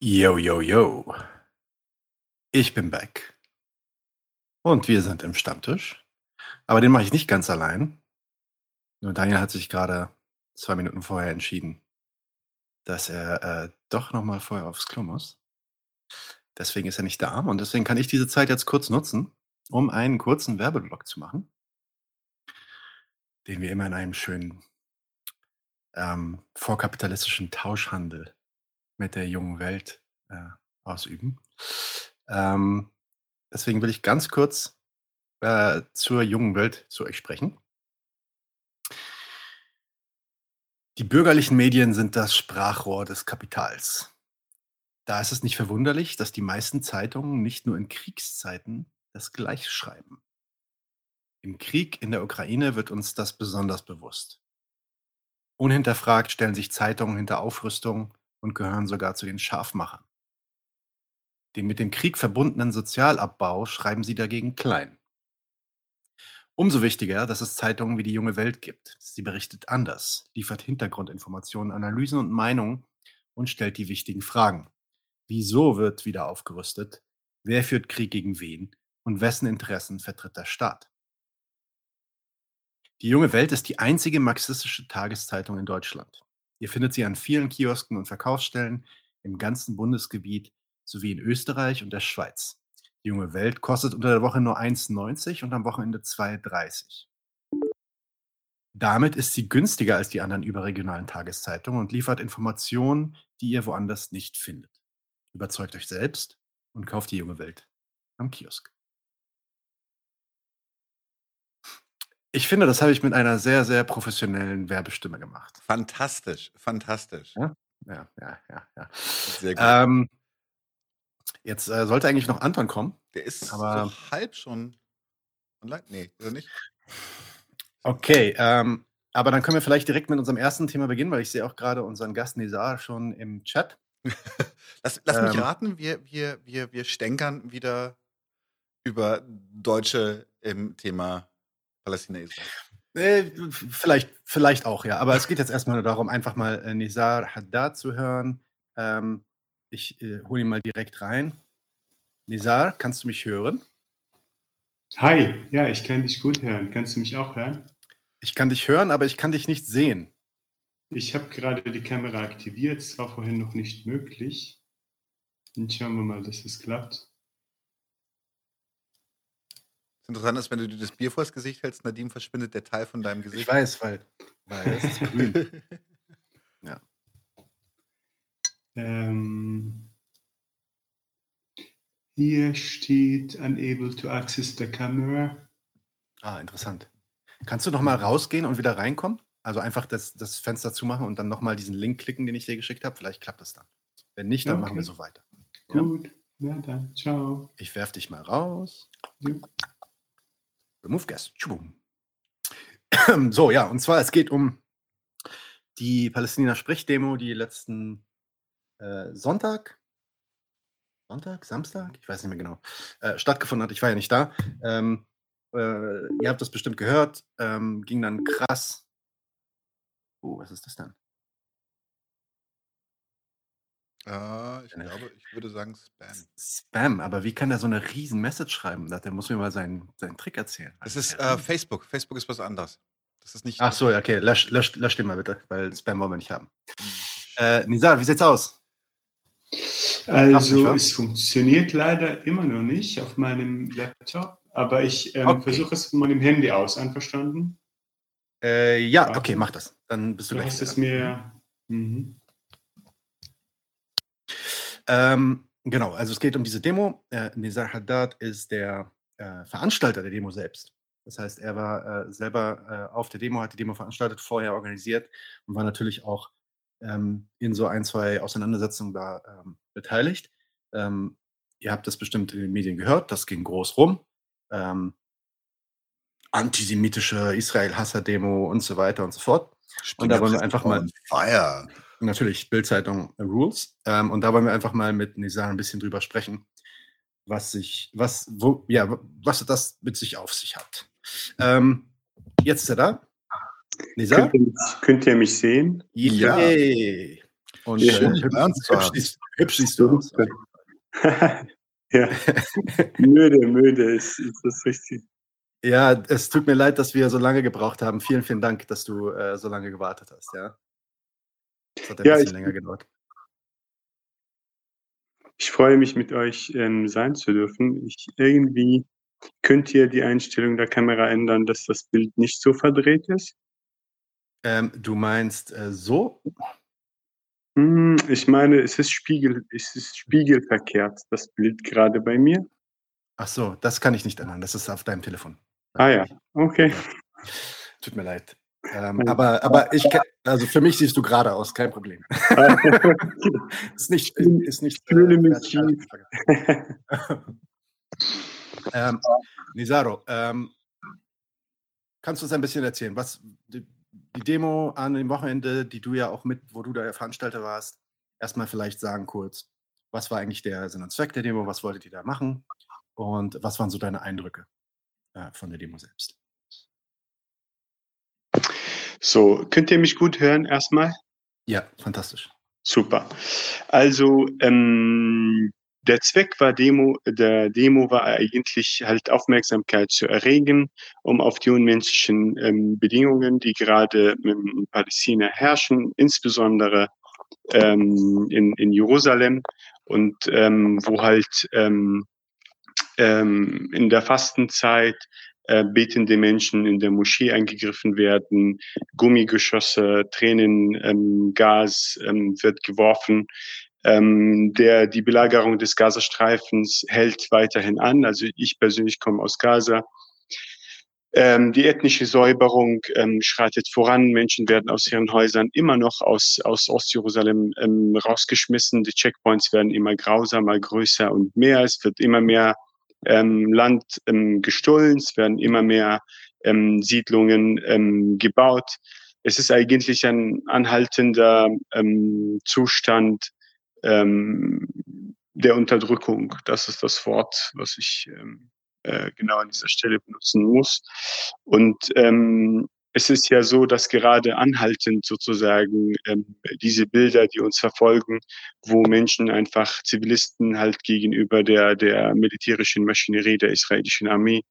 Yo, yo, yo. Ich bin back. Und wir sind im Stammtisch. Aber den mache ich nicht ganz allein. Nur Daniel hat sich gerade zwei Minuten vorher entschieden, dass er äh, doch nochmal vorher aufs Klo muss. Deswegen ist er nicht da. Und deswegen kann ich diese Zeit jetzt kurz nutzen, um einen kurzen Werbeblock zu machen, den wir immer in einem schönen ähm, vorkapitalistischen Tauschhandel mit der jungen Welt äh, ausüben. Ähm, deswegen will ich ganz kurz äh, zur jungen Welt zu euch sprechen. Die bürgerlichen Medien sind das Sprachrohr des Kapitals. Da ist es nicht verwunderlich, dass die meisten Zeitungen nicht nur in Kriegszeiten das Gleiche schreiben. Im Krieg in der Ukraine wird uns das besonders bewusst. Unhinterfragt stellen sich Zeitungen hinter Aufrüstung und gehören sogar zu den Scharfmachern. Den mit dem Krieg verbundenen Sozialabbau schreiben sie dagegen klein. Umso wichtiger, dass es Zeitungen wie die Junge Welt gibt. Sie berichtet anders, liefert Hintergrundinformationen, Analysen und Meinungen und stellt die wichtigen Fragen. Wieso wird wieder aufgerüstet? Wer führt Krieg gegen wen? Und wessen Interessen vertritt der Staat? Die Junge Welt ist die einzige marxistische Tageszeitung in Deutschland. Ihr findet sie an vielen Kiosken und Verkaufsstellen im ganzen Bundesgebiet sowie in Österreich und der Schweiz. Die Junge Welt kostet unter der Woche nur 1,90 und am Wochenende 2,30. Damit ist sie günstiger als die anderen überregionalen Tageszeitungen und liefert Informationen, die ihr woanders nicht findet. Überzeugt euch selbst und kauft die Junge Welt am Kiosk. Ich finde, das habe ich mit einer sehr, sehr professionellen Werbestimme gemacht. Fantastisch, fantastisch. Ja, ja, ja, ja. ja. Sehr gut. Ähm, jetzt äh, sollte eigentlich noch Anton kommen. Der ist aber- so halb schon online. Nee, oder nicht? Okay, ähm, aber dann können wir vielleicht direkt mit unserem ersten Thema beginnen, weil ich sehe auch gerade unseren Gast Nizar schon im Chat. Lass, lass mich Ähm. raten, wir, wir, wir, wir stänkern wieder über Deutsche im Thema Palästina-Israel. Äh, vielleicht, vielleicht auch, ja. Aber es geht jetzt erstmal nur darum, einfach mal äh, Nizar Haddad zu hören. Ähm, ich äh, hole ihn mal direkt rein. Nizar, kannst du mich hören? Hi, ja, ich kann dich gut hören. Kannst du mich auch hören? Ich kann dich hören, aber ich kann dich nicht sehen. Ich habe gerade die Kamera aktiviert. Es war vorhin noch nicht möglich. Und schauen wir mal, dass es klappt. Das Interessante ist, wenn du dir das Bier vors Gesicht hältst, Nadim verschwindet der Teil von deinem Gesicht. Ich weiß, weil, weil es ist grün. Ähm, hier steht unable to access the camera. Ah, interessant. Kannst du noch mal rausgehen und wieder reinkommen? Also einfach das, das Fenster zumachen und dann noch mal diesen Link klicken, den ich dir geschickt habe. Vielleicht klappt das dann. Wenn nicht, dann Okay. machen wir so weiter. Ja. Gut, na dann, ciao. Ich werf dich mal raus. Ja. Remove. Tschubum. So, ja, und zwar, es geht um die Palästina-Sprichdemo, die letzten äh, Sonntag, Sonntag, Samstag, ich weiß nicht mehr genau, äh, stattgefunden hat. Ich war ja nicht da. Ähm, äh, ihr habt das bestimmt gehört. Ähm, ging dann krass. Oh, was ist das denn? Ah, ich glaube, ich würde sagen Spam. Spam, aber wie kann der so eine riesen Message schreiben? Der muss mir mal seinen, seinen Trick erzählen. Das ist äh, Facebook. Facebook ist was anderes. Das ist nicht. Ach so, okay, lösch, lösch, lösch den mal bitte, weil Spam wollen wir nicht haben. Äh, Nizar, wie sieht's aus? nicht Also es funktioniert leider immer noch nicht auf meinem Laptop, aber ich ähm, Okay. versuche es von meinem Handy aus. Einverstanden? Äh, ja, okay, mach das. Dann bist du, Du gleich hast es mir. Mhm. Ähm, genau, also es geht um diese Demo. Äh, Nizar Haddad ist der äh, Veranstalter der Demo selbst. Das heißt, er war äh, selber äh, auf der Demo, hat die Demo veranstaltet, vorher organisiert und war natürlich auch ähm, in so ein, zwei Auseinandersetzungen da ähm, beteiligt. Ähm, ihr habt das bestimmt in den Medien gehört, das ging groß rum. Ähm, antisemitische Israel-Hasser-Demo und so weiter und so fort. Und da wollen wir einfach mal- Fire. Natürlich Bildzeitung äh, Rules. Ähm, und da wollen wir einfach mal mit Nizar ein bisschen drüber sprechen, was sich, was, wo, ja, was das mit sich auf sich hat. Ähm, jetzt ist er da. Nizar? Könnt, ihr, mich- könnt ihr mich sehen? Ja. Yay. Und ja, hübsch, hübsch, hübsch, hübsch siehst du aus. ja, müde, müde ist, ist das richtig. Ja, es tut mir leid, dass wir so lange gebraucht haben. Vielen, vielen Dank, dass du äh, so lange gewartet hast. Ja, es hat ein ja, bisschen ich, länger gedauert. Ich freue mich, mit euch ähm, sein zu dürfen. Ich irgendwie könnt ihr die Einstellung der Kamera ändern, dass das Bild nicht so verdreht ist? Ähm, du meinst äh, so? Hm, ich meine, es ist, Spiegel, es ist spiegelverkehrt, das Bild gerade bei mir. Ach so, das kann ich nicht ändern. Das ist auf deinem Telefon. Ah ja, okay. Tut mir leid. Ähm, aber, aber ich, also für mich siehst du gerade aus, kein Problem. ist nicht, ist nicht. Ich fühle mich schief. ähm, Nisaro, ähm, kannst du uns ein bisschen erzählen, was die, die, Demo an dem Wochenende, die du ja auch mit, wo du der Veranstalter warst, erstmal vielleicht sagen kurz, was war eigentlich der Sinn und Zweck der Demo, was wolltet ihr da machen und was waren so deine Eindrücke äh, von der Demo selbst? So, könnt ihr mich gut hören erstmal? Ja, fantastisch. Super. Also ähm, der Zweck war Demo, der Demo war eigentlich halt Aufmerksamkeit zu erregen, um auf die unmenschlichen ähm, Bedingungen, die gerade in Palästina herrschen, insbesondere ähm, in, in Jerusalem und ähm, wo halt ähm, ähm, in der Fastenzeit äh, betende Menschen in der Moschee eingegriffen werden, Gummigeschosse, Tränen, ähm, ähm, wird geworfen. Ähm, der, die Belagerung des Gazastreifens hält weiterhin an. Also ich persönlich komme aus Gaza. Ähm, die ethnische Säuberung ähm, schreitet voran. Menschen werden aus ihren Häusern immer noch aus, aus Ostjerusalem ähm, rausgeschmissen. Die Checkpoints werden immer grausamer, größer und mehr. Es wird immer mehr ähm, Land ähm, gestohlen. Es werden immer mehr ähm, Siedlungen ähm, gebaut. Es ist eigentlich ein anhaltender ähm, Zustand ähm, der Unterdrückung. Das ist das Wort, was ich ähm, äh, genau an dieser Stelle benutzen muss. Und ähm, es ist ja so, dass gerade anhaltend sozusagen ähm, diese Bilder, die uns verfolgen, wo Menschen einfach Zivilisten halt gegenüber der, der militärischen Maschinerie der israelischen Armee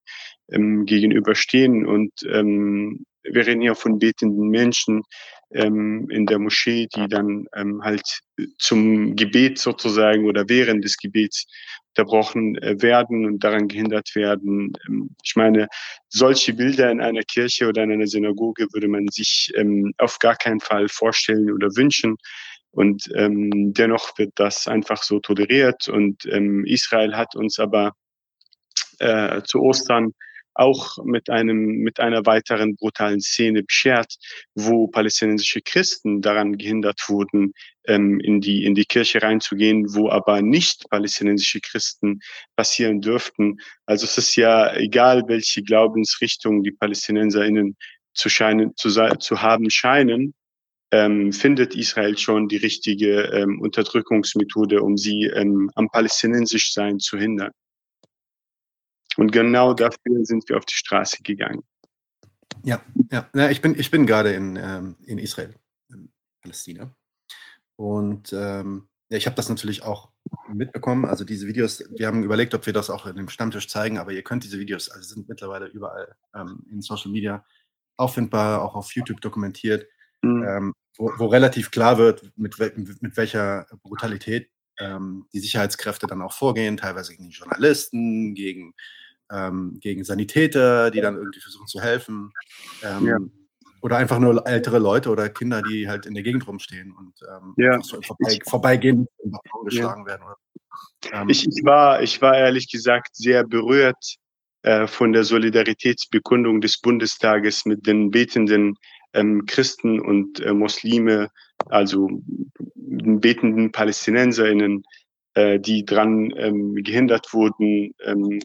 ähm, gegenüberstehen. Und ähm, wir reden hier von betenden Menschen ähm, in der Moschee, die dann ähm, halt zum Gebet sozusagen oder während des Gebets unterbrochen äh, werden und daran gehindert werden. Ähm, ich meine, solche Bilder in einer Kirche oder in einer Synagoge würde man sich ähm, auf gar keinen Fall vorstellen oder wünschen. Und ähm, dennoch wird das einfach so toleriert. Und Israel hat uns aber äh, zu Ostern auch mit einem, mit einer weiteren brutalen Szene beschert, wo palästinensische Christen daran gehindert wurden, ähm, in die, in die Kirche reinzugehen, wo aber nicht palästinensische Christen passieren dürften. Also es ist ja egal, welche Glaubensrichtung die PalästinenserInnen zu scheinen, zu, zu haben scheinen, ähm, findet Israel schon die richtige ähm, Unterdrückungsmethode, um sie ähm, am palästinensisch Sein zu hindern. Und genau dafür sind wir auf die Straße gegangen. Ja, ja. ja ich bin, ich bin gerade in, ähm, in Israel, in Palästina. Und ähm, ja, ich habe das natürlich auch mitbekommen. Also diese Videos, wir haben überlegt, ob wir das auch in dem Stammtisch zeigen, aber ihr könnt diese Videos, also sind mittlerweile überall ähm, in Social Media auffindbar, auch auf YouTube dokumentiert, mhm. ähm, wo, wo, relativ klar wird, mit, mit welcher Brutalität ähm, die Sicherheitskräfte dann auch vorgehen, teilweise gegen Journalisten, gegen ähm, gegen Sanitäter, die dann irgendwie versuchen zu helfen. Ähm, ja. Oder einfach nur ältere Leute oder Kinder, die halt in der Gegend rumstehen und ähm, ja. vorbei, vorbeigehen und geschlagen ja. werden. Ähm, ich, ich, war, ich war ehrlich gesagt sehr berührt äh, von der Solidaritätsbekundung des Bundestages mit den betenden ähm, Christen und äh, Muslime, also betenden PalästinenserInnen, äh, die dran ähm, gehindert wurden, ähm,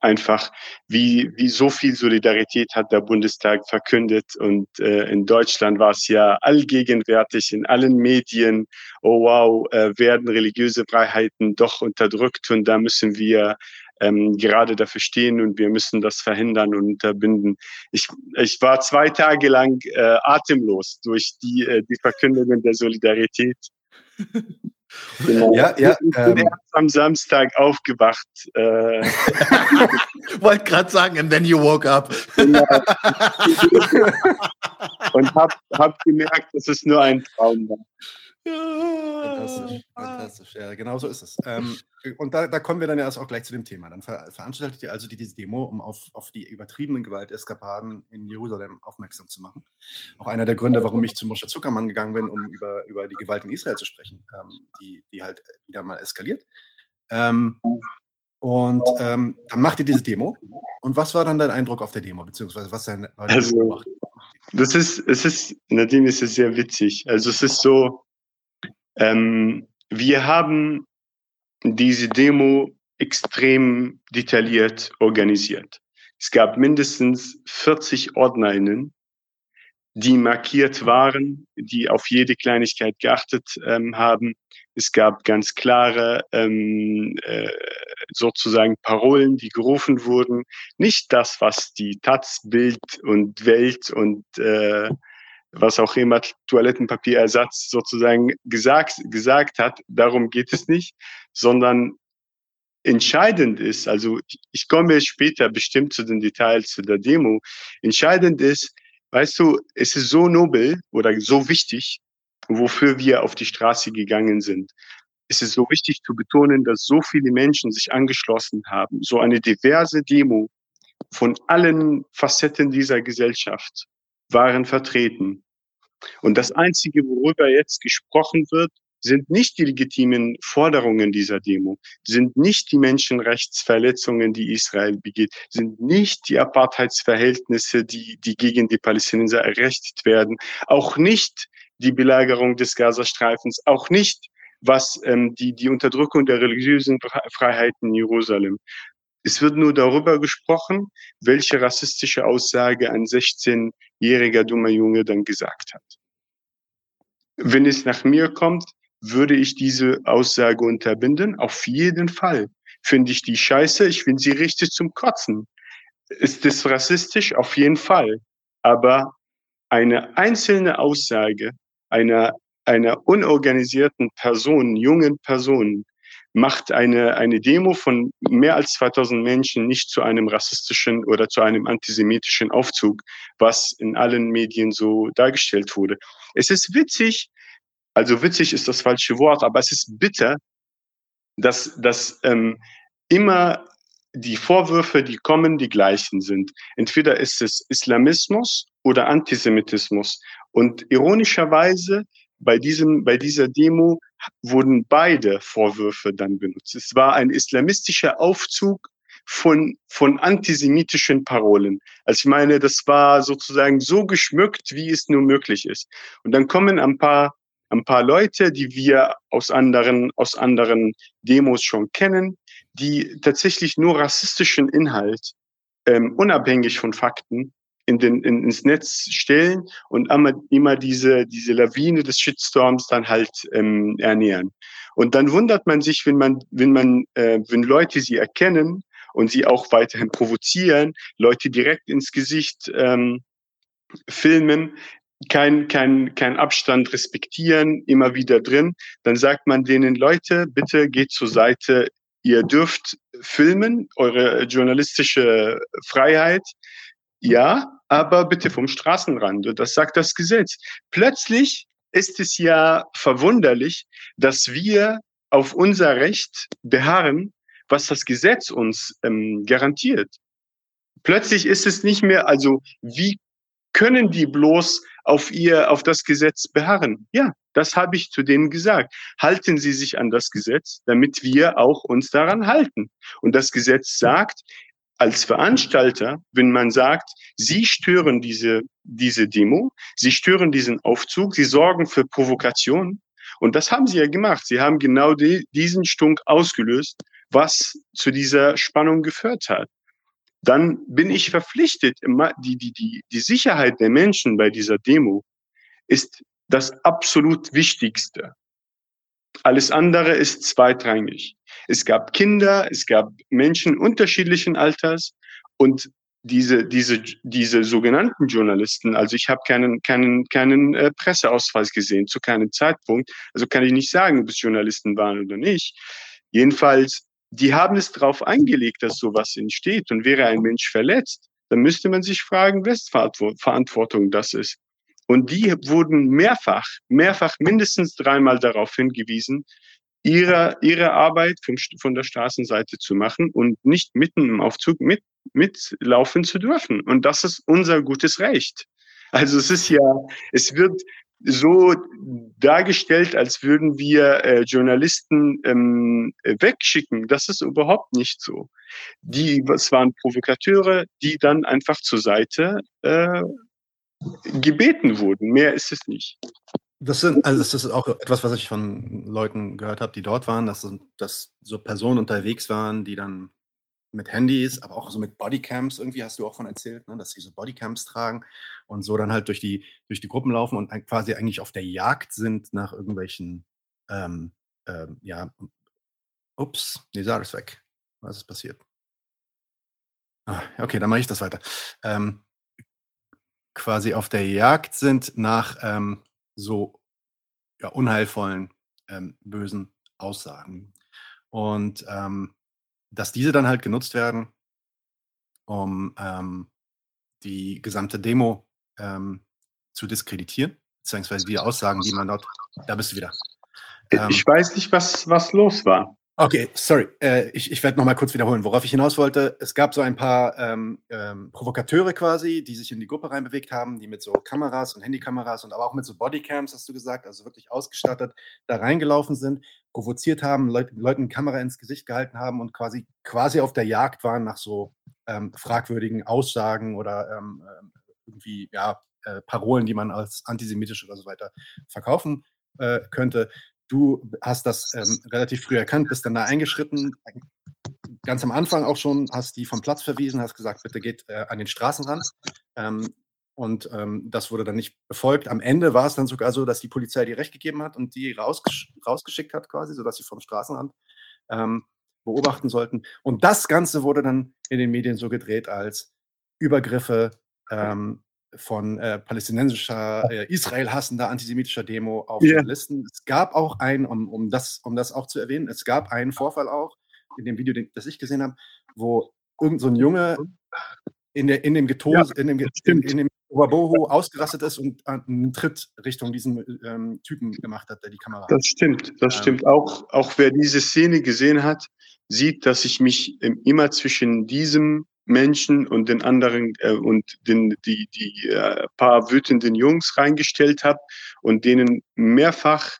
einfach, wie, wie so viel Solidarität hat der Bundestag verkündet. Und äh, in Deutschland war es ja allgegenwärtig in allen Medien, oh wow, äh, werden religiöse Freiheiten doch unterdrückt und da müssen wir ähm, gerade dafür stehen und wir müssen das verhindern und unterbinden. Ich, ich war zwei Tage lang äh, atemlos durch die, äh, die Verkündungen der Solidarität Genau. Ja, ja, ich bin ähm. am Samstag aufgewacht. Äh, Wollte gerade sagen, and then you woke up. genau. und habe hab gemerkt, dass es nur ein Traum war. Fantastisch, fantastisch. Ja, genau so ist es. Ähm, und da, da kommen wir dann ja erst auch gleich zu dem Thema. Dann ver veranstaltet ihr also die, diese Demo, um auf, auf die übertriebenen Gewalteskapaden in Jerusalem aufmerksam zu machen. Auch einer der Gründe, warum ich zu Moshe Zuckermann gegangen bin, um über, über die Gewalt in Israel zu sprechen, ähm, die, die halt wieder mal eskaliert. Ähm, und ähm, dann macht ihr diese Demo. Und was war dann dein Eindruck auf der Demo, beziehungsweise was dein war deine Also? Das ist, es ist, Nadine, es ist sehr witzig. Also es ist so, ähm, wir haben diese Demo extrem detailliert organisiert. Es gab mindestens 40 OrdnerInnen, die markiert waren, die auf jede Kleinigkeit geachtet ähm, haben. Es gab ganz klare ähm, äh, sozusagen Parolen, die gerufen wurden. Nicht das, was die Taz, Bild und Welt und äh, was auch immer Toilettenpapierersatz sozusagen gesagt, gesagt hat. Darum geht es nicht, sondern entscheidend ist, also ich komme später bestimmt zu den Details zu der Demo. Entscheidend ist, weißt du, es ist so nobel oder so wichtig, wofür wir auf die Straße gegangen sind. Es ist so wichtig zu betonen, dass so viele Menschen sich angeschlossen haben. So eine diverse Demo von allen Facetten dieser Gesellschaft waren vertreten. Und das Einzige, worüber jetzt gesprochen wird, sind nicht die legitimen Forderungen dieser Demo, sind nicht die Menschenrechtsverletzungen, die Israel begeht, sind nicht die Apartheidsverhältnisse, die, die gegen die Palästinenser errechtet werden, auch nicht die Belagerung des Gazastreifens, auch nicht was ähm, die, die Unterdrückung der religiösen Freiheiten in Jerusalem. Es wird nur darüber gesprochen, welche rassistische Aussage an 16 jähriger dummer Junge dann gesagt hat. Wenn es nach mir kommt, würde ich diese Aussage unterbinden. Auf jeden Fall finde ich die scheiße. Ich finde sie richtig zum Kotzen. Ist es rassistisch? Auf jeden Fall. Aber eine einzelne Aussage einer, einer unorganisierten Person, jungen Person, macht eine, eine Demo von mehr als 2000 Menschen nicht zu einem rassistischen oder zu einem antisemitischen Aufzug, was in allen Medien so dargestellt wurde. Es ist witzig, also witzig ist das falsche Wort, aber es ist bitter, dass, dass ähm, immer die Vorwürfe, die kommen, die gleichen sind. Entweder ist es Islamismus oder Antisemitismus. Und ironischerweise bei diesem, bei dieser Demo wurden beide Vorwürfe dann benutzt. Es war ein islamistischer Aufzug von, von antisemitischen Parolen. Also ich meine, das war sozusagen so geschmückt, wie es nur möglich ist. Und dann kommen ein paar, ein paar Leute, die wir aus anderen, aus anderen Demos schon kennen, die tatsächlich nur rassistischen Inhalt, ähm, unabhängig von Fakten, in den, in, ins Netz stellen und immer, immer diese, diese Lawine des Shitstorms dann halt ähm, ernähren. Und dann wundert man sich, wenn man, wenn man, äh, wenn Leute sie erkennen und sie auch weiterhin provozieren, Leute direkt ins Gesicht ähm, filmen, kein, kein, kein Abstand respektieren, immer wieder drin, dann sagt man denen, Leute, bitte geht zur Seite, ihr dürft filmen, eure journalistische Freiheit, ja, aber bitte vom Straßenrand. Das sagt das Gesetz. Plötzlich ist es ja verwunderlich, dass wir auf unser Recht beharren, was das Gesetz uns ähm, garantiert. Plötzlich ist es nicht mehr, also wie können die bloß auf ihr, auf das Gesetz beharren? Ja, das habe ich zu denen gesagt. Halten Sie sich an das Gesetz, damit wir auch uns daran halten. Und das Gesetz sagt, als Veranstalter, wenn man sagt, Sie stören diese, diese Demo, Sie stören diesen Aufzug, Sie sorgen für Provokation. Und das haben Sie ja gemacht. Sie haben genau die, diesen Stunk ausgelöst, was zu dieser Spannung geführt hat. Dann bin ich verpflichtet, die, die, die, die Sicherheit der Menschen bei dieser Demo ist das absolut Wichtigste. Alles andere ist zweitrangig. Es gab Kinder, es gab Menschen unterschiedlichen Alters und diese, diese, diese sogenannten Journalisten, also ich habe keinen, keinen, keinen äh, Presseausweis gesehen zu keinem Zeitpunkt, also kann ich nicht sagen, ob es Journalisten waren oder nicht. Jedenfalls, die haben es darauf eingelegt, dass sowas entsteht und wäre ein Mensch verletzt, dann müsste man sich fragen, wes Verantwortung das ist. Und die wurden mehrfach, mehrfach mindestens dreimal darauf hingewiesen, ihre, ihre Arbeit vom, von der Straßenseite zu machen und nicht mitten im Aufzug mit, mitlaufen zu dürfen. Und das ist unser gutes Recht. Also es ist ja, es wird so dargestellt, als würden wir äh, Journalisten ähm, wegschicken. Das ist überhaupt nicht so. Die, es waren Provokateure, die dann einfach zur Seite äh, gebeten wurden. Mehr ist es nicht. Das sind, also das ist auch etwas, was ich von Leuten gehört habe, die dort waren, dass, dass so Personen unterwegs waren, die dann mit Handys, aber auch so mit Bodycams, irgendwie hast du auch von erzählt, ne, dass sie so Bodycams tragen und so dann halt durch die, durch die Gruppen laufen und quasi eigentlich auf der Jagd sind nach irgendwelchen, ähm, ähm, ja, ups, nee, Sarah ist weg. Was ist passiert? Ah, okay, dann mache ich das weiter. Ähm, quasi auf der Jagd sind nach ähm, so ja, unheilvollen, ähm, bösen Aussagen. Und ähm, dass diese dann halt genutzt werden, um ähm, die gesamte Demo ähm, zu diskreditieren, beziehungsweise die Aussagen, die man dort, da bist du wieder. ich ähm weiß nicht, was, was los war. Okay, sorry. Äh, ich ich werde nochmal kurz wiederholen, worauf ich hinaus wollte. Es gab so ein paar ähm, ähm, Provokateure quasi, die sich in die Gruppe reinbewegt haben, die mit so Kameras und Handykameras und aber auch mit so Bodycams, hast du gesagt, also wirklich ausgestattet, da reingelaufen sind, provoziert haben, Leut, Leuten Kamera ins Gesicht gehalten haben und quasi, quasi auf der Jagd waren nach so ähm, fragwürdigen Aussagen oder ähm, ähm, irgendwie, ja, äh, Parolen, die man als antisemitisch oder so weiter verkaufen äh, könnte. Du hast das ähm, relativ früh erkannt, bist dann da eingeschritten, ganz am Anfang auch schon, hast die vom Platz verwiesen, hast gesagt, bitte geht äh, an den Straßenrand. Ähm, und ähm, das wurde dann nicht befolgt. Am Ende war es dann sogar so, dass die Polizei die Recht gegeben hat und die rausgesch rausgeschickt hat, quasi, sodass sie vom Straßenrand ähm, beobachten sollten. Und das Ganze wurde dann in den Medien so gedreht als Übergriffe ähm, von äh, palästinensischer, äh, Israel hassender antisemitischer Demo auf yeah. Journalisten. Es gab auch einen, um, um, das, um das auch zu erwähnen, es gab einen Vorfall auch in dem Video, den, das ich gesehen habe, wo irgend so ein Junge in, der, in dem Getos, ja, in dem, in, in dem Oberboho ausgerastet ist und einen Tritt Richtung diesen ähm, Typen gemacht hat, der die Kamera Das stimmt, das ähm, stimmt. Auch, auch wer diese Szene gesehen hat, sieht, dass ich mich immer zwischen diesem Menschen und den anderen äh, und den, die, die äh, paar wütenden Jungs reingestellt habe und denen mehrfach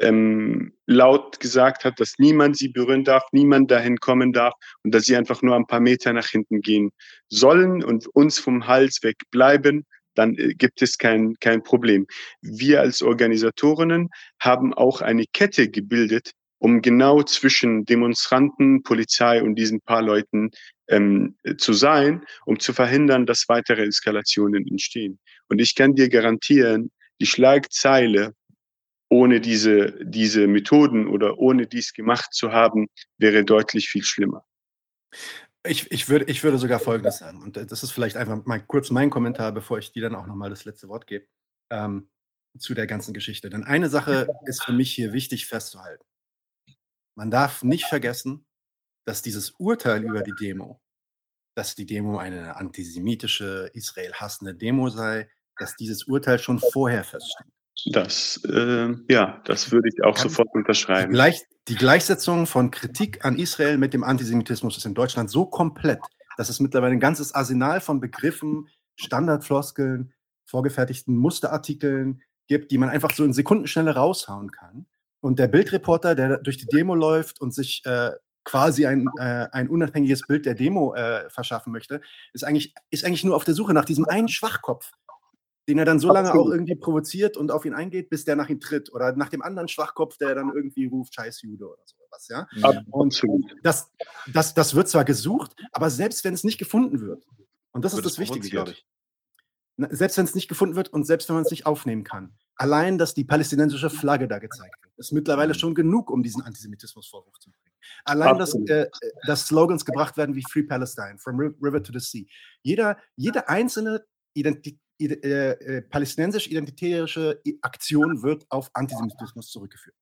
ähm, laut gesagt hat, dass niemand sie berühren darf, niemand dahin kommen darf und dass sie einfach nur ein paar Meter nach hinten gehen sollen und uns vom Hals weg bleiben, dann äh, gibt es kein, kein Problem. Wir als Organisatorinnen haben auch eine Kette gebildet, um genau zwischen Demonstranten, Polizei und diesen paar Leuten ähm, zu sein, um zu verhindern, dass weitere Eskalationen entstehen. Und ich kann dir garantieren, die Schlagzeile ohne diese, diese Methoden oder ohne dies gemacht zu haben, wäre deutlich viel schlimmer. Ich, ich, würde, ich würde sogar Folgendes sagen, und das ist vielleicht einfach mal kurz mein Kommentar, bevor ich dir dann auch nochmal das letzte Wort gebe, ähm, zu der ganzen Geschichte. Denn eine Sache ist für mich hier wichtig festzuhalten. Man darf nicht vergessen, dass dieses Urteil über die Demo, dass die Demo eine antisemitische, Israel hassende Demo sei, dass dieses Urteil schon vorher feststand. Das, äh, ja, das würde ich auch Kann sofort unterschreiben. Die, Gleich, die Gleichsetzung von Kritik an Israel mit dem Antisemitismus ist in Deutschland so komplett, dass es mittlerweile ein ganzes Arsenal von Begriffen, Standardfloskeln, vorgefertigten Musterartikeln gibt, die man einfach so in Sekundenschnelle raushauen kann. Und der Bildreporter, der durch die Demo läuft und sich äh, quasi ein, äh, ein unabhängiges Bild der Demo äh, verschaffen möchte, ist eigentlich, ist eigentlich nur auf der Suche nach diesem einen Schwachkopf, den er dann so lange auch irgendwie provoziert und auf ihn eingeht, bis der nach ihm tritt. Oder nach dem anderen Schwachkopf, der dann irgendwie ruft, scheiß Jude oder sowas. Ja? Und das, das, das wird zwar gesucht, aber selbst wenn es nicht gefunden wird, und das wird ist das Wichtige, glaube ich. Selbst wenn es nicht gefunden wird und selbst wenn man es nicht aufnehmen kann, allein, dass die palästinensische Flagge da gezeigt wird, ist mittlerweile mhm. schon genug, um diesen Antisemitismusvorwurf zu bringen. Allein, dass, äh, dass Slogans gebracht werden wie Free Palestine, From River to the Sea. Jeder, jede einzelne Identi äh, äh, palästinensisch-identitäre Aktion wird auf Antisemitismus zurückgeführt.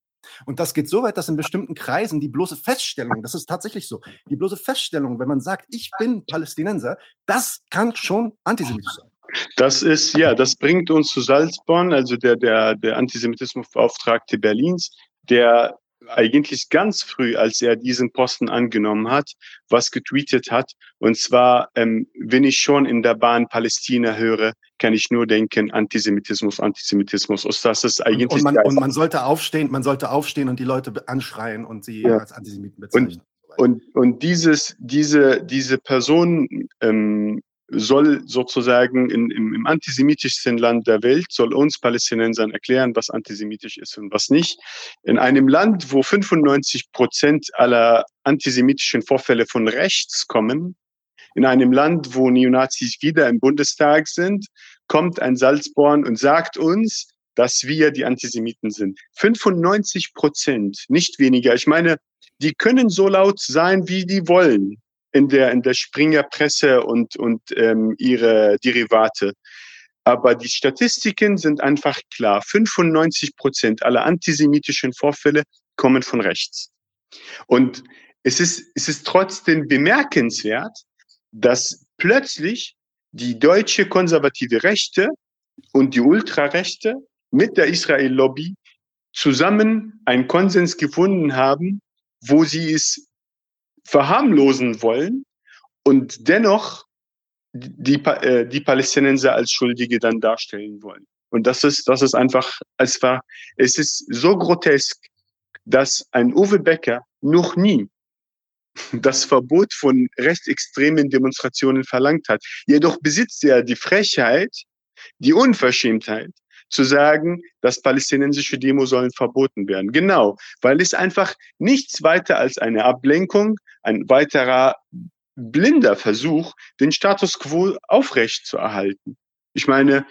Und das geht so weit, dass in bestimmten Kreisen die bloße Feststellung, das ist tatsächlich so, die bloße Feststellung, wenn man sagt, ich bin Palästinenser, das kann schon antisemitisch sein. Das ist, ja, das bringt uns zu Salzborn, also der, der, der Antisemitismusbeauftragte Berlins, der eigentlich ganz früh, als er diesen Posten angenommen hat, was getweetet hat. Und zwar, ähm, wenn ich schon in der Bahn Palästina höre, kann ich nur denken, Antisemitismus, Antisemitismus. Und das ist eigentlich. Und, und, man, und man, sollte aufstehen, man sollte aufstehen und die Leute anschreien und sie ja. als Antisemiten bezeichnen. Und, und, und dieses, diese, diese Person ähm, soll sozusagen in, im, im antisemitischsten Land der Welt, soll uns Palästinensern erklären, was antisemitisch ist und was nicht. In einem Land, wo 95 Prozent aller antisemitischen Vorfälle von rechts kommen, in einem Land, wo Neonazis wieder im Bundestag sind, kommt ein Salzborn und sagt uns, dass wir die Antisemiten sind. 95 Prozent, nicht weniger. Ich meine, die können so laut sein, wie die wollen in der, in der Springerpresse und, und ähm, ihre Derivate. Aber die Statistiken sind einfach klar. 95 Prozent aller antisemitischen Vorfälle kommen von rechts. Und es ist, es ist trotzdem bemerkenswert, dass plötzlich die deutsche konservative Rechte und die Ultrarechte mit der Israel-Lobby zusammen einen Konsens gefunden haben, wo sie es verharmlosen wollen und dennoch die, äh, die Palästinenser als Schuldige dann darstellen wollen. Und das ist, das ist einfach, es war, es ist so grotesk, dass ein Uwe Becker noch nie das Verbot von rechtsextremen Demonstrationen verlangt hat. Jedoch besitzt er die Frechheit, die Unverschämtheit, zu sagen, dass palästinensische Demos sollen verboten werden. Genau, weil es einfach nichts weiter als eine Ablenkung, ein weiterer blinder Versuch, den Status quo aufrecht zu erhalten. Ich meine,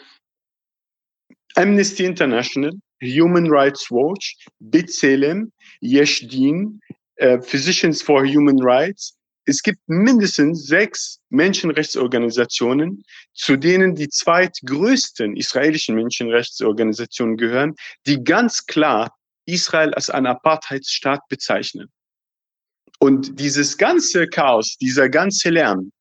Amnesty International, Human Rights Watch, B'Tselem, Yeshdin, äh, Physicians for Human Rights, es gibt mindestens sechs Menschenrechtsorganisationen, zu denen die zweitgrößten israelischen Menschenrechtsorganisationen gehören, die ganz klar Israel als einen Apartheidsstaat bezeichnen. Und dieses ganze Chaos, dieser ganze Lärm,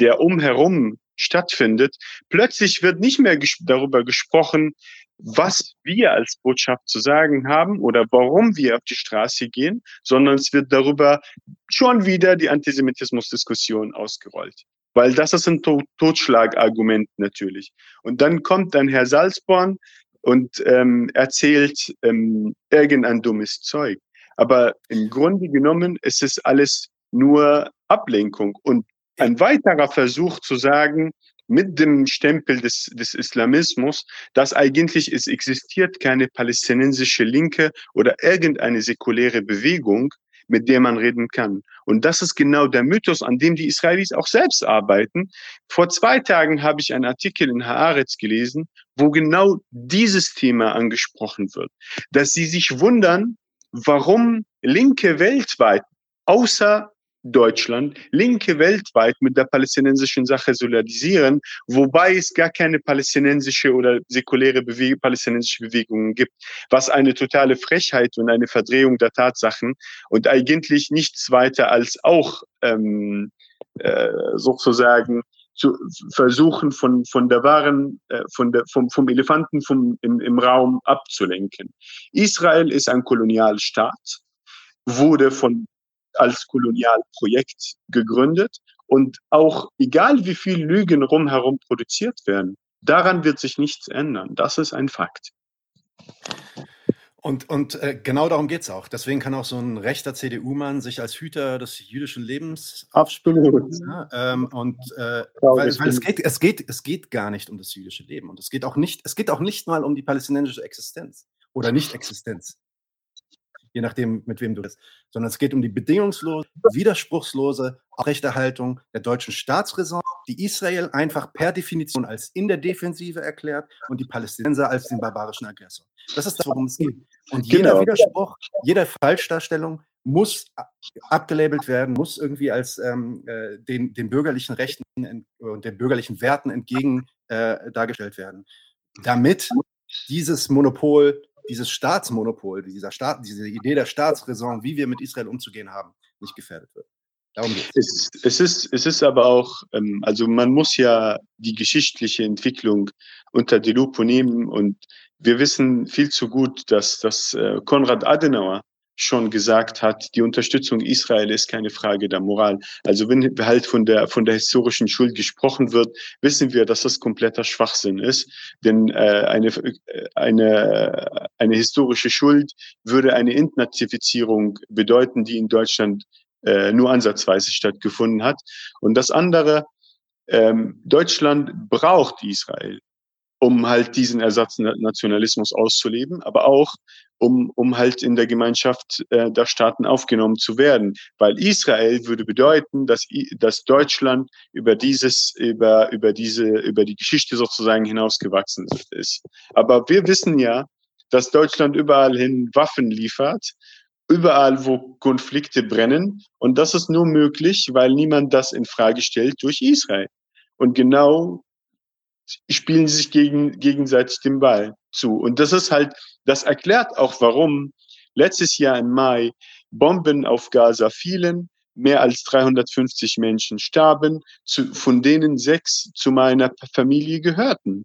der umherum stattfindet, plötzlich wird nicht mehr ges darüber gesprochen, was wir als Botschaft zu sagen haben oder warum wir auf die Straße gehen, sondern es wird darüber schon wieder die Antisemitismusdiskussion ausgerollt. Weil das ist ein Totschlagargument natürlich. Und dann kommt dann Herr Salzborn und ähm, erzählt ähm, irgendein dummes Zeug. Aber im Grunde genommen ist es alles nur Ablenkung und ein weiterer Versuch zu sagen, mit dem Stempel des, des Islamismus, dass eigentlich es existiert keine palästinensische Linke oder irgendeine säkuläre Bewegung, mit der man reden kann. Und das ist genau der Mythos, an dem die Israelis auch selbst arbeiten. Vor zwei Tagen habe ich einen Artikel in Haaretz gelesen, wo genau dieses Thema angesprochen wird, dass sie sich wundern, warum Linke weltweit außer Deutschland Linke weltweit mit der palästinensischen Sache solidarisieren, wobei es gar keine palästinensische oder säkuläre Bewe palästinensische Bewegungen gibt, was eine totale Frechheit und eine Verdrehung der Tatsachen und eigentlich nichts weiter als auch ähm, äh, sozusagen zu versuchen, von, von der wahren, äh, von der, vom, vom Elefanten vom, im, im Raum abzulenken. Israel ist ein Kolonialstaat, wurde von als Kolonialprojekt gegründet und auch egal wie viel Lügen rumherum produziert werden, daran wird sich nichts ändern. Das ist ein Fakt. Und, und äh, genau darum geht es auch. Deswegen kann auch so ein rechter CDU-Mann sich als Hüter des jüdischen Lebens Absolut. Ja, ähm, und äh, weil, weil es, geht, es, geht, es geht gar nicht um das jüdische Leben. Und es geht auch nicht, es geht auch nicht mal um die palästinensische Existenz oder Nicht-Existenz je nachdem, mit wem du bist, sondern es geht um die bedingungslose, widerspruchslose Aufrechterhaltung der deutschen Staatsräson, die Israel einfach per Definition als in der Defensive erklärt und die Palästinenser als den barbarischen Aggressor. Das ist das, worum es geht. Und jeder genau. Widerspruch, jede Falschdarstellung muss abgelabelt werden, muss irgendwie als ähm, äh, den, den bürgerlichen Rechten und den bürgerlichen Werten entgegen äh, dargestellt werden, damit dieses Monopol, dieses Staatsmonopol, dieser Staat, diese Idee der Staatsräson, wie wir mit Israel umzugehen haben, nicht gefährdet wird. Darum geht's. Es, es, ist, es ist aber auch, ähm, also man muss ja die geschichtliche Entwicklung unter die Lupe nehmen und wir wissen viel zu gut, dass, dass äh, Konrad Adenauer schon gesagt hat, die Unterstützung Israel ist keine Frage der Moral. Also wenn halt von der, von der historischen Schuld gesprochen wird, wissen wir, dass das kompletter Schwachsinn ist. Denn äh, eine, eine, eine historische Schuld würde eine Entnazifizierung bedeuten, die in Deutschland äh, nur ansatzweise stattgefunden hat. Und das andere, ähm, Deutschland braucht Israel um halt diesen Ersatznationalismus auszuleben, aber auch um, um halt in der Gemeinschaft äh, der Staaten aufgenommen zu werden. Weil Israel würde bedeuten, dass, dass Deutschland über dieses, über, über diese, über die Geschichte sozusagen hinausgewachsen ist. Aber wir wissen ja, dass Deutschland überall hin Waffen liefert, überall, wo Konflikte brennen. Und das ist nur möglich, weil niemand das in Frage stellt durch Israel. Und genau spielen sich gegen, gegenseitig den Ball zu. Und das ist halt, das erklärt auch, warum letztes Jahr im Mai Bomben auf Gaza fielen, mehr als 350 Menschen starben, zu, von denen sechs zu meiner Familie gehörten.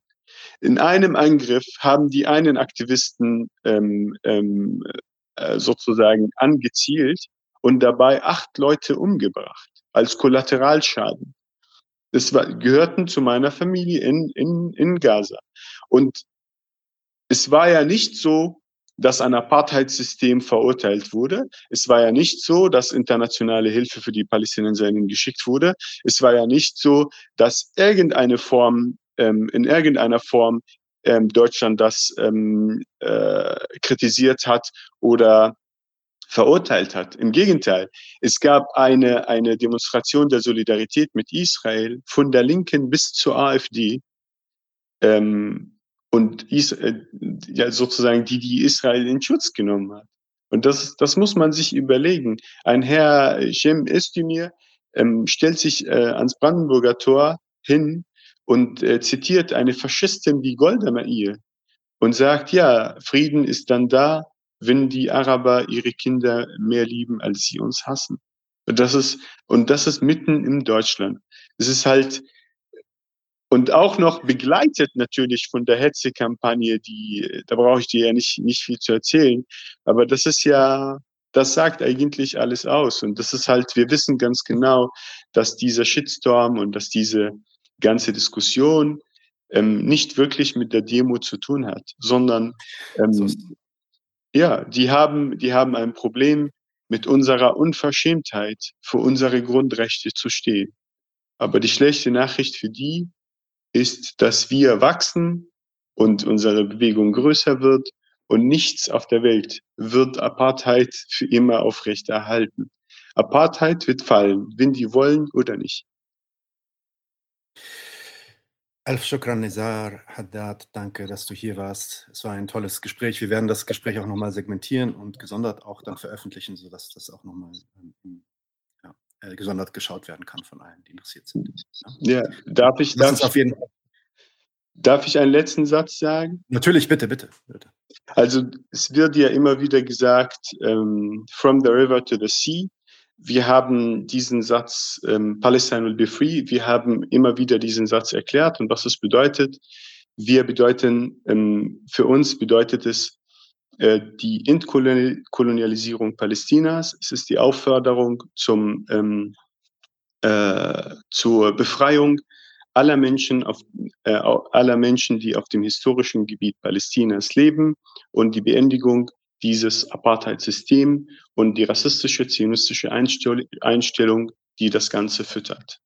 In einem Angriff haben die einen Aktivisten ähm, ähm, äh, sozusagen angezielt und dabei acht Leute umgebracht als Kollateralschaden. Das war, gehörten zu meiner Familie in, in, in Gaza. Und es war ja nicht so, dass ein Apartheidssystem verurteilt wurde. Es war ja nicht so, dass internationale Hilfe für die Palästinenserinnen geschickt wurde. Es war ja nicht so, dass irgendeine Form, ähm, in irgendeiner Form ähm, Deutschland das ähm, äh, kritisiert hat oder verurteilt hat. Im Gegenteil, es gab eine, eine Demonstration der Solidarität mit Israel von der Linken bis zur AfD. Ähm, und Is äh, ja, sozusagen die, die Israel in Schutz genommen hat. Und das, das muss man sich überlegen. Ein Herr Cem Özdemir ähm, stellt sich äh, ans Brandenburger Tor hin und äh, zitiert eine Faschistin wie Golda Meir und sagt, ja, Frieden ist dann da, wenn die Araber ihre Kinder mehr lieben, als sie uns hassen. Und das ist, und das ist mitten in Deutschland. Es ist halt, und auch noch begleitet natürlich von der Hetzekampagne, die, da brauche ich dir ja nicht, nicht viel zu erzählen. Aber das ist ja, das sagt eigentlich alles aus. Und das ist halt, wir wissen ganz genau, dass dieser Shitstorm und dass diese ganze Diskussion ähm, nicht wirklich mit der Demo zu tun hat, sondern ähm, ja, die haben, die haben ein Problem mit unserer Unverschämtheit, für unsere Grundrechte zu stehen. Aber die schlechte Nachricht für die ist, dass wir wachsen und unsere Bewegung größer wird und nichts auf der Welt wird Apartheid für immer aufrechterhalten. Apartheid wird fallen, wenn die wollen oder nicht. Alf Shukran Nizar Haddad, danke, dass du hier warst. Es war ein tolles Gespräch. Wir werden das Gespräch auch nochmal segmentieren und gesondert auch dann veröffentlichen, sodass das auch nochmal ähm, äh, gesondert geschaut werden kann von allen, die interessiert sind. Ja, ja darf ich, ich, auf jeden darf ich einen letzten Satz sagen? Natürlich, bitte, bitte, bitte. Also es wird ja immer wieder gesagt, ähm, from the river to the sea. Wir haben diesen Satz, ähm, Palestine will be free, wir haben immer wieder diesen Satz erklärt und was es bedeutet. Wir bedeuten, ähm, für uns bedeutet es die Entkolonialisierung Palästinas. Es ist die Aufförderung zum, ähm, äh, zur Befreiung aller Menschen, auf, äh, aller Menschen, die auf dem historischen Gebiet Palästinas leben und die Beendigung dieses Apartheid-System und die rassistische, zionistische Einstellung, die das Ganze füttert.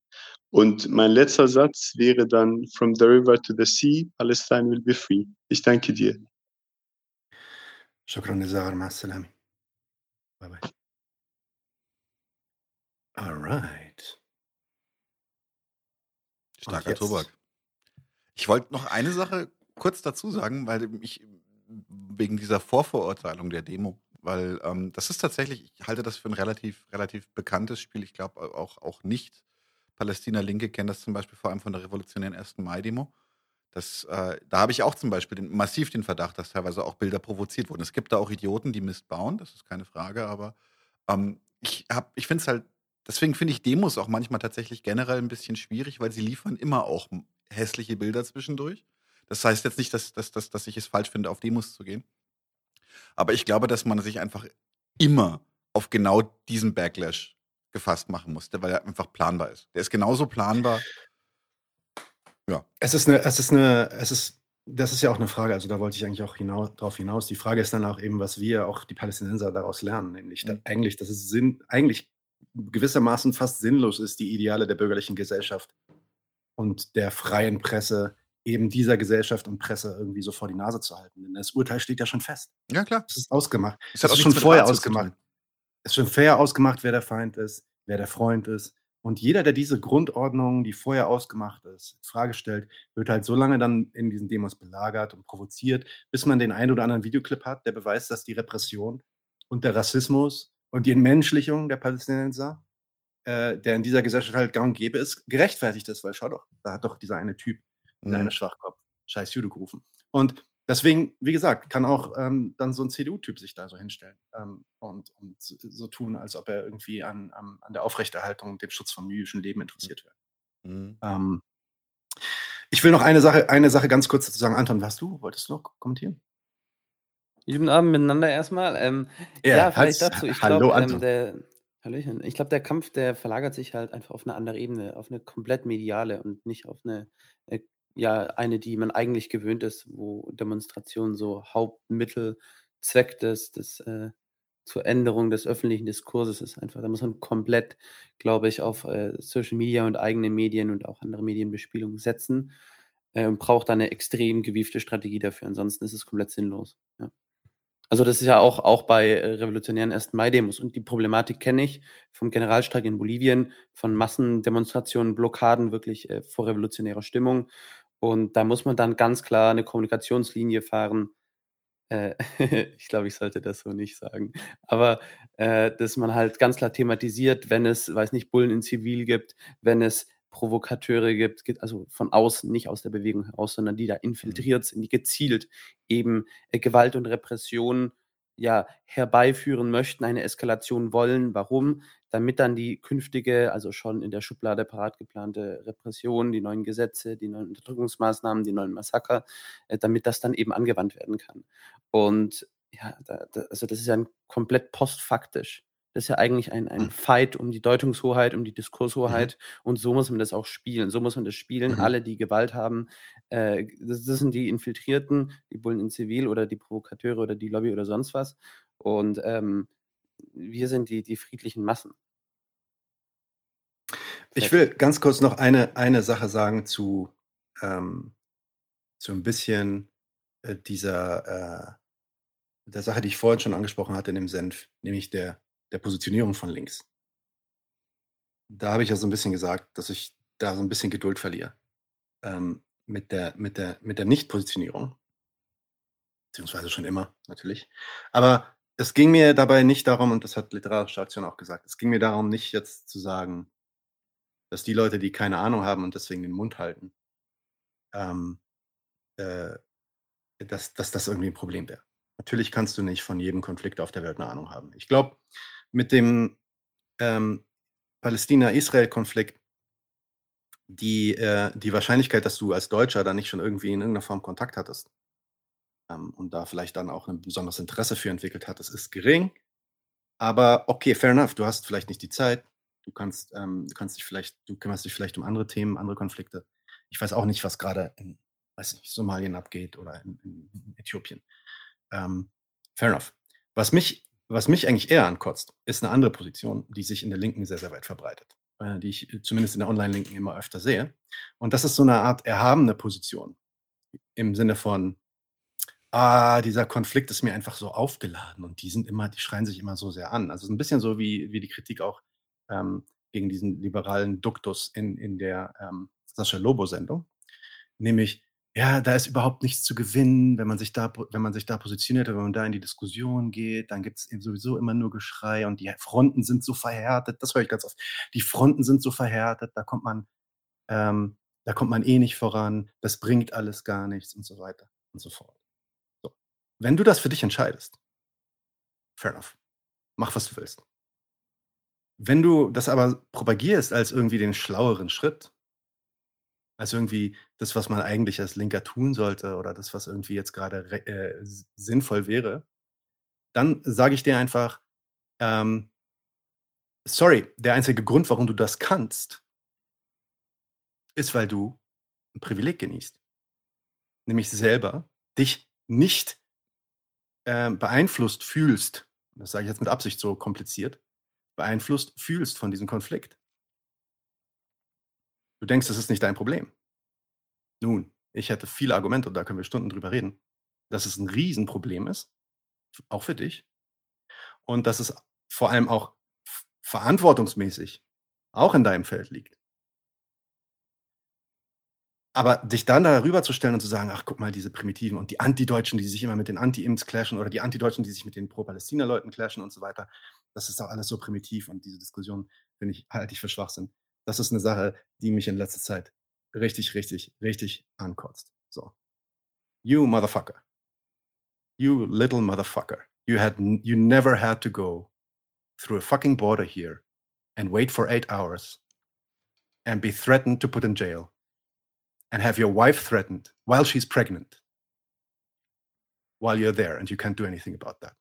Und mein letzter Satz wäre dann, From the river to the sea, Palestine will be free. Ich danke dir. شكرا نزار مع السلامة باي باي Alright. Starker Tobak. Ich wollte noch eine Sache kurz dazu sagen, weil ich wegen dieser Vorverurteilung der Demo weil ähm, das ist tatsächlich, ich halte das für ein relativ, relativ bekanntes Spiel. Ich glaube auch, auch nicht Palästina-Linke kennen das zum Beispiel vor allem von der revolutionären 1. Mai-Demo. Das, äh, da habe ich auch zum Beispiel den, massiv den Verdacht, dass teilweise auch Bilder provoziert wurden. Es gibt da auch Idioten, die Mist bauen, das ist keine Frage, aber ähm, ich, ich finde es halt, deswegen finde ich Demos auch manchmal tatsächlich generell ein bisschen schwierig, weil sie liefern immer auch hässliche Bilder zwischendurch. Das heißt jetzt nicht, dass, dass, dass, dass ich es falsch finde, auf Demos zu gehen. Aber ich glaube, dass man sich einfach immer auf genau diesen Backlash gefasst machen muss, weil er einfach planbar ist. Der ist genauso planbar ja. Es ist eine, es ist eine, es ist, das ist ja auch eine Frage, also da wollte ich eigentlich auch hinaus, drauf hinaus. Die Frage ist dann auch eben, was wir, auch die Palästinenser, daraus lernen, nämlich mhm. eigentlich, dass es Sinn, eigentlich gewissermaßen fast sinnlos ist, die Ideale der bürgerlichen Gesellschaft und der freien Presse eben dieser Gesellschaft und Presse irgendwie so vor die Nase zu halten. Denn das Urteil steht ja schon fest. Ja, klar. Es ist ausgemacht. Es ist schon vorher ausgemacht. Es ist schon fair ausgemacht, wer der Feind ist, wer der Freund ist. Und jeder, der diese Grundordnung, die vorher ausgemacht ist, in Frage stellt, wird halt so lange dann in diesen Demos belagert und provoziert, bis man den einen oder anderen Videoclip hat, der beweist, dass die Repression und der Rassismus und die Entmenschlichung der Palästinenser, äh, der in dieser Gesellschaft halt gang und gäbe ist, gerechtfertigt ist. Weil schau doch, da hat doch dieser eine Typ, dieser mhm. eine Schwachkopf, scheiß Jude gerufen. Und deswegen, wie gesagt, kann auch ähm, dann so ein CDU-Typ sich da so hinstellen ähm, und, und, so tun, als ob er irgendwie an, an, an der Aufrechterhaltung und dem Schutz vom jüdischen Leben interessiert wäre. Mhm. Ähm, ich will noch eine Sache, eine Sache ganz kurz dazu sagen. Anton, was du? Wolltest du noch kommentieren? Guten Abend miteinander erstmal. Ähm, ja, ja, vielleicht dazu. Ich hallo, glaub, ähm, der, Hallöchen. Ich glaube, der Kampf, der verlagert sich halt einfach auf eine andere Ebene, auf eine komplett mediale und nicht auf eine äh, ja eine, die man eigentlich gewöhnt ist, wo Demonstrationen so Hauptmittel, Zweck des, des äh, zur Änderung des öffentlichen Diskurses ist einfach. Da muss man komplett, glaube ich, auf äh, Social Media und eigene Medien und auch andere Medienbespielung setzen äh, und braucht da eine extrem gewiefte Strategie dafür. Ansonsten ist es komplett sinnlos. Ja. Also das ist ja auch, auch bei äh, revolutionären 1. Mai-Demos. Und die Problematik kenne ich vom Generalstreik in Bolivien, von Massendemonstrationen, Blockaden, wirklich äh, vor revolutionärer Stimmung. Und da muss man dann ganz klar eine Kommunikationslinie fahren. Äh, ich glaube, ich sollte das so nicht sagen. Aber äh, dass man halt ganz klar thematisiert, wenn es, weiß nicht, Bullen in Zivil gibt, wenn es Provokateure gibt, also von außen, nicht aus der Bewegung heraus, sondern die da infiltriert mhm. sind, die gezielt eben äh, Gewalt und Repression ja herbeiführen möchten, eine Eskalation wollen. Warum? Damit dann die künftige, also schon in der Schublade parat geplante Repression, die neuen Gesetze, die neuen Unterdrückungsmaßnahmen, die neuen Massaker, äh, damit das dann eben angewandt werden kann. Und ja, da, da, also das ist ja komplett postfaktisch. Das ist ja eigentlich ein, ein hm. Fight um die Deutungshoheit, um die mhm. Diskurshoheit. Mhm. Und so muss man das auch spielen. So muss man das spielen. Mhm. Alle, die Gewalt haben, äh, das, das, sind die Infiltrierten, die Bullen in Zivil oder die Provokateure oder die Lobby oder sonst was. Und ähm, wir sind die, die friedlichen Massen. Ich will ganz kurz noch eine, eine Sache sagen zu, ähm, zu ein bisschen äh, dieser äh, der Sache, die ich vorhin schon angesprochen hatte in dem Senf, nämlich der der Positionierung von links. Da habe ich ja so ein bisschen gesagt, dass ich da so ein bisschen Geduld verliere, ähm, mit der mit der mit der Nicht-Positionierung. Beziehungsweise schon immer, natürlich. Aber es ging mir dabei nicht darum, und das hat Literarische Aktion auch gesagt, es ging mir darum, nicht jetzt zu sagen, dass die Leute, die keine Ahnung haben und deswegen den Mund halten, ähm, äh, dass, dass das irgendwie ein Problem wäre. Natürlich kannst du nicht von jedem Konflikt auf der Welt eine Ahnung haben. Ich glaube, mit dem ähm, Palästina-Israel-Konflikt die, äh, die Wahrscheinlichkeit, dass du als Deutscher da nicht schon irgendwie in irgendeiner Form Kontakt hattest ähm, und da vielleicht dann auch ein besonderes Interesse für entwickelt hattest, ist gering. Aber okay, fair enough. Du hast vielleicht nicht die Zeit. Du kannst, ähm, kannst dich vielleicht, du kümmerst dich vielleicht um andere Themen, andere Konflikte. Ich weiß auch nicht, was gerade in, weiß nicht, Somalien abgeht oder in, in Äthiopien. Ähm, fair enough. Was mich was mich eigentlich eher ankotzt, ist eine andere Position, die sich in der Linken sehr, sehr weit verbreitet, äh, die ich zumindest in der Online-Linken immer öfter sehe. Und das ist so eine Art erhabene Position im Sinne von, ah, dieser Konflikt ist mir einfach so aufgeladen und die sind immer, die schreien sich immer so sehr an. Also ein bisschen so wie, wie die Kritik auch ähm, gegen diesen liberalen Duktus in, in der ähm, Sascha Lobo-Sendung. Nämlich, ja, da ist überhaupt nichts zu gewinnen, wenn man sich da, wenn man sich da positioniert, wenn man da in die Diskussion geht, dann gibt es sowieso immer nur Geschrei und die Fronten sind so verhärtet. Das höre ich ganz oft. Die Fronten sind so verhärtet, da kommt man, ähm, da kommt man eh nicht voran, das bringt alles gar nichts und so weiter und so fort. So. Wenn du das für dich entscheidest, fair enough. Mach, was du willst. Wenn du das aber propagierst als irgendwie den schlaueren Schritt, als irgendwie das, was man eigentlich als Linker tun sollte oder das, was irgendwie jetzt gerade äh, sinnvoll wäre, dann sage ich dir einfach, ähm, sorry, der einzige Grund, warum du das kannst, ist, weil du ein Privileg genießt. Nämlich selber dich nicht äh, beeinflusst fühlst, das sage ich jetzt mit Absicht so kompliziert, beeinflusst fühlst von diesem Konflikt. Du denkst, das ist nicht dein Problem. Nun, ich hätte viele Argumente und da können wir Stunden drüber reden, dass es ein Riesenproblem ist, auch für dich. Und dass es vor allem auch verantwortungsmäßig auch in deinem Feld liegt. Aber dich dann darüber zu stellen und zu sagen, ach guck mal, diese Primitiven und die Antideutschen, die sich immer mit den Anti-Ims clashen oder die Antideutschen, die sich mit den Pro-Palästina-Leuten clashen und so weiter, das ist auch alles so primitiv und diese Diskussion, finde ich, halte ich für Schwachsinn. Das ist eine Sache, die mich in letzter Zeit richtig, richtig, richtig ankotzt. So. You motherfucker. You little motherfucker. You had you never had to go through a fucking border here and wait for eight hours and be threatened to put in jail and have your wife threatened while she's pregnant while you're there and you can't do anything about that.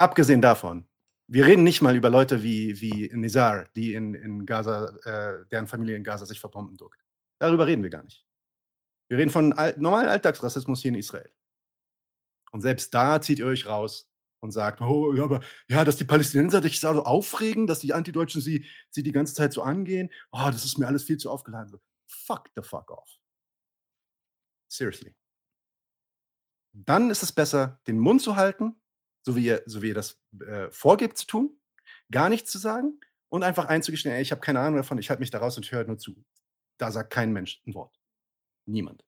Abgesehen davon, wir reden nicht mal über Leute wie, wie Nizar, die in, in Gaza, äh, deren Familie in Gaza sich verbomben drückt. Darüber reden wir gar nicht. Wir reden von all, normalen Alltagsrassismus hier in Israel. Und selbst da zieht ihr euch raus und sagt, oh, ja, aber ja, dass die Palästinenser sich so aufregen, dass die Antideutschen sie, sie die ganze Zeit so angehen, oh, das ist mir alles viel zu aufgeladen fuck the fuck off. Seriously. Dann ist es besser, den Mund zu halten, so wie ihr, so wie ihr das äh, vorgebt zu tun, gar nichts zu sagen und einfach einzugestehen, ey, ich habe keine Ahnung davon, ich halte mich da raus und höre nur zu. Da sagt kein Mensch ein Wort. Niemand.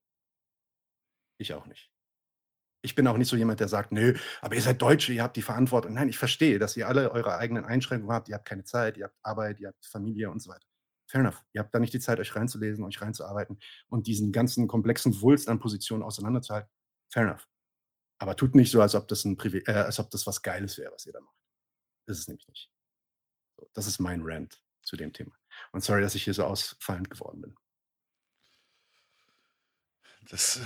Ich auch nicht. Ich bin auch nicht so jemand, der sagt, nö, aber ihr seid Deutsche, ihr habt die Verantwortung. Nein, ich verstehe, dass ihr alle eure eigenen Einschränkungen habt. Ihr habt keine Zeit, ihr habt Arbeit, ihr habt Familie und so weiter. Fair enough. Ihr habt da nicht die Zeit, euch reinzulesen, euch reinzuarbeiten und diesen ganzen komplexen Wulst an Positionen auseinanderzuhalten. Fair enough. Aber tut nicht so, als ob das, ein Privi äh, als ob das was Geiles wäre, was ihr da macht. Das ist nämlich nicht. So, das ist mein Rant zu dem Thema. Und sorry, dass ich hier so ausfallend geworden bin. Das äh,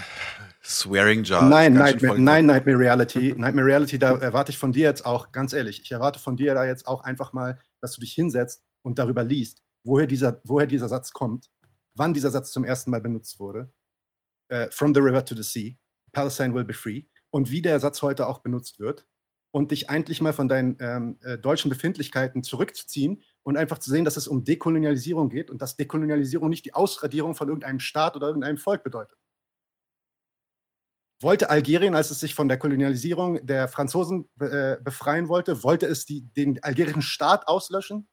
Swearing Jar. Nein, Nightmare, nein, Nightmare Reality. Nightmare Reality, da erwarte ich von dir jetzt auch, ganz ehrlich, ich erwarte von dir da jetzt auch einfach mal, dass du dich hinsetzt und darüber liest, woher dieser, woher dieser Satz kommt, wann dieser Satz zum ersten Mal benutzt wurde. Uh, from the river to the sea, Palestine will be free. Und wie der Satz heute auch benutzt wird. Und dich eigentlich mal von deinen ähm, äh, deutschen Befindlichkeiten zurückzuziehen und einfach zu sehen, dass es um Dekolonialisierung geht und dass Dekolonialisierung nicht die Ausradierung von irgendeinem Staat oder irgendeinem Volk bedeutet. Wollte Algerien, als es sich von der Kolonialisierung der Franzosen äh, befreien wollte, wollte es die, den algerischen Staat auslöschen?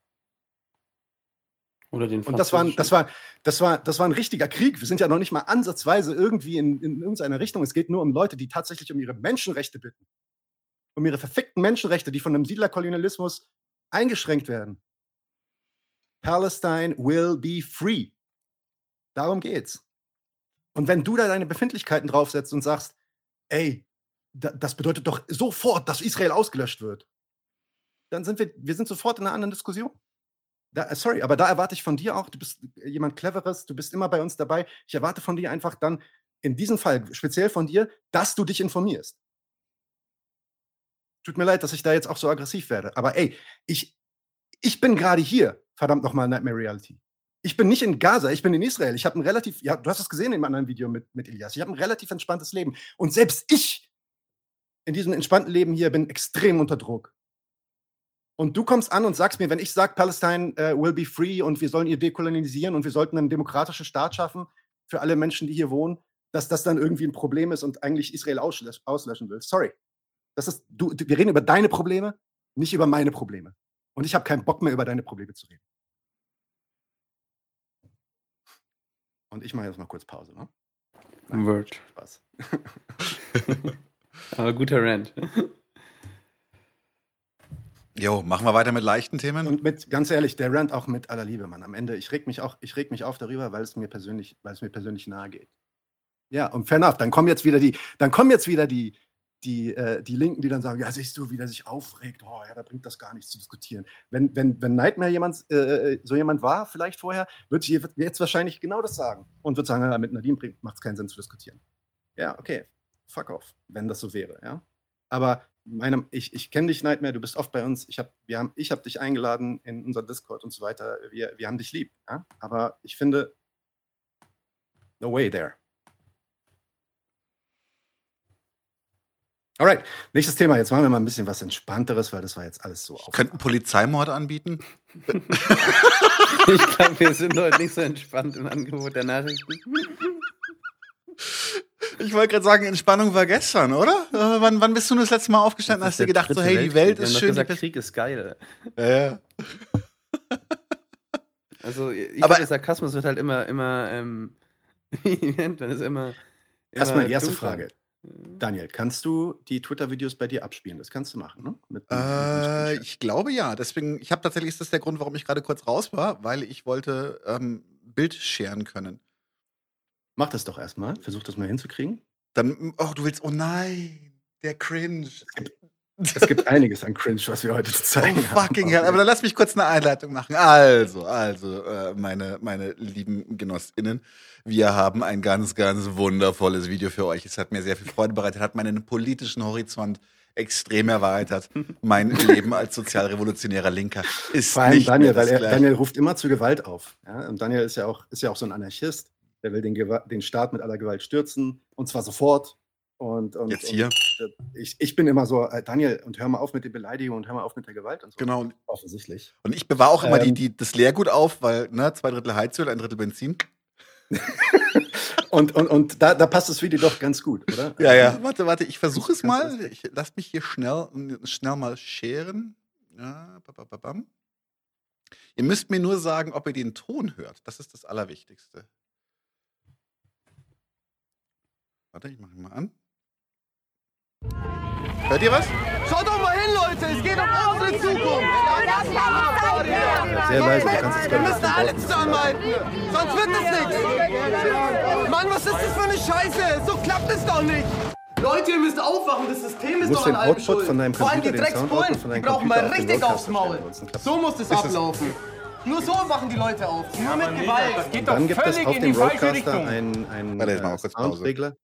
Oder den Und das war, das, war, das, war, das war ein richtiger Krieg. Wir sind ja noch nicht mal ansatzweise irgendwie in, in irgendeiner Richtung. Es geht nur um Leute, die tatsächlich um ihre Menschenrechte bitten. Um ihre verfickten Menschenrechte, die von einem Siedlerkolonialismus eingeschränkt werden. Palestine will be free. Darum geht's. Und wenn du da deine Befindlichkeiten draufsetzt und sagst, ey, das bedeutet doch sofort, dass Israel ausgelöscht wird, dann sind wir, wir sind sofort in einer anderen Diskussion. Da, äh, sorry, aber da erwarte ich von dir auch, du bist jemand Cleveres, du bist immer bei uns dabei. Ich erwarte von dir einfach dann, in diesem Fall speziell von dir, dass du dich informierst. Tut mir leid, dass ich da jetzt auch so aggressiv werde. Aber ey, ich, ich bin gerade hier, verdammt nochmal, Nightmare Reality. Ich bin nicht in Gaza, ich bin in Israel. Ich habe ein relativ, ja, du hast es gesehen in einem anderen Video mit, mit Elias. Ich habe ein relativ entspanntes Leben. Und selbst ich in diesem entspannten Leben hier bin extrem unter Druck. Und du kommst an und sagst mir, wenn ich sage, Palestine uh, will be free und wir sollen ihr dekolonisieren und wir sollten einen demokratischen Staat schaffen für alle Menschen, die hier wohnen, dass das dann irgendwie ein Problem ist und eigentlich Israel auslösch auslöschen will. Sorry. Das ist, du, wir reden über deine Probleme, nicht über meine Probleme. Und ich habe keinen Bock mehr, über deine Probleme zu reden. Und ich mache jetzt mal kurz Pause. Ne? Nein, Word. Spaß. Aber guter Rant. Jo, machen wir weiter mit leichten Themen. Und mit, ganz ehrlich, der Rant auch mit aller Liebe, Mann. Am Ende, ich reg mich auch, ich reg mich auf darüber, weil es mir persönlich, weil es mir persönlich nahe geht. Ja, und fair enough. Dann kommen jetzt wieder die, dann kommen jetzt wieder die, die, äh, die Linken, die dann sagen, ja, siehst du, wie der sich aufregt, oh ja, da bringt das gar nichts zu diskutieren. Wenn, wenn, wenn Nightmare jemand, äh, so jemand war, vielleicht vorher, wird jetzt wahrscheinlich genau das sagen und wird sagen, ja, mit Nadine macht es keinen Sinn zu diskutieren. Ja, okay, fuck off, wenn das so wäre, ja. Aber meinem, ich, ich kenne dich, Nightmare, du bist oft bei uns, ich habe haben, hab dich eingeladen in unser Discord und so weiter, wir, wir haben dich lieb, ja? aber ich finde, no way there. Alright, nächstes Thema. Jetzt machen wir mal ein bisschen was Entspannteres, weil das war jetzt alles so. Könnten Polizeimord anbieten? ich glaube, wir sind heute nicht so entspannt im Angebot der Nachrichten. Ich wollte gerade sagen, Entspannung war gestern, oder? Äh, wann, wann bist du das letzte Mal aufgestanden? Hast du gedacht, so, hey, die Welt ist schön. Gesagt, Krieg ist geil. Ja, ja. Also, ich aber der Sarkasmus wird halt immer, immer, ähm, wie nennt man das immer? Erstmal die erste dunkler. Frage. Daniel, kannst du die Twitter-Videos bei dir abspielen? Das kannst du machen, ne? Mit, äh, ich glaube ja. Deswegen, ich habe tatsächlich, ist das der Grund, warum ich gerade kurz raus war, weil ich wollte ähm, Bild scheren können. Mach das doch erstmal. Versuch das mal hinzukriegen. Dann, oh, du willst, oh nein, der Cringe. Es gibt, es gibt einiges an Cringe, was wir heute zu zeigen oh, fucking hell. Aber dann lass mich kurz eine Einleitung machen. Also, also, äh, meine, meine lieben GenossInnen, wir haben ein ganz, ganz wundervolles Video für euch. Es hat mir sehr viel Freude bereitet, hat meinen politischen Horizont extrem erweitert. mein Leben als sozialrevolutionärer Linker ist Vor allem nicht Daniel, weil er, Daniel ruft immer zu Gewalt auf. Ja? Und Daniel ist ja auch, ist ja auch so ein Anarchist der will den, den Staat mit aller Gewalt stürzen und zwar sofort. Und, und jetzt hier. Und ich, ich bin immer so, äh, Daniel, und hör mal auf mit den Beleidigungen und hör mal auf mit der Gewalt und so. Genau. Offensichtlich. Und ich bewahre auch immer ähm, die, die, das Leergut auf, weil ne, zwei Drittel Heizöl, ein Drittel Benzin. und und, und da, da passt das Video doch ganz gut, oder? Ja, ja. Warte, warte, ich versuche es mal. Ich lass mich hier schnell, schnell mal scheren. Ja. Ihr müsst mir nur sagen, ob ihr den Ton hört. Das ist das Allerwichtigste. Warte, ich mach ihn mal an. Hört ihr was? Schaut doch mal hin, Leute! Es geht um unsere Zukunft! Sehr leise, du kannst es Wir müssen alle zusammenhalten! Sonst wird es nichts! Mann, was ist das für eine Scheiße? So klappt es doch nicht! Leute, ihr müsst aufwachen, das System ist doch an allem schuld. Von deinem Vor allem die Dreckspolen, die brauchen mal richtig aufs Maul. So muss es ablaufen. Nur so machen die Leute auf. Nur mit Gewalt. Das geht doch dann gibt es auf dem Roadcaster einen, einen äh, Soundregler.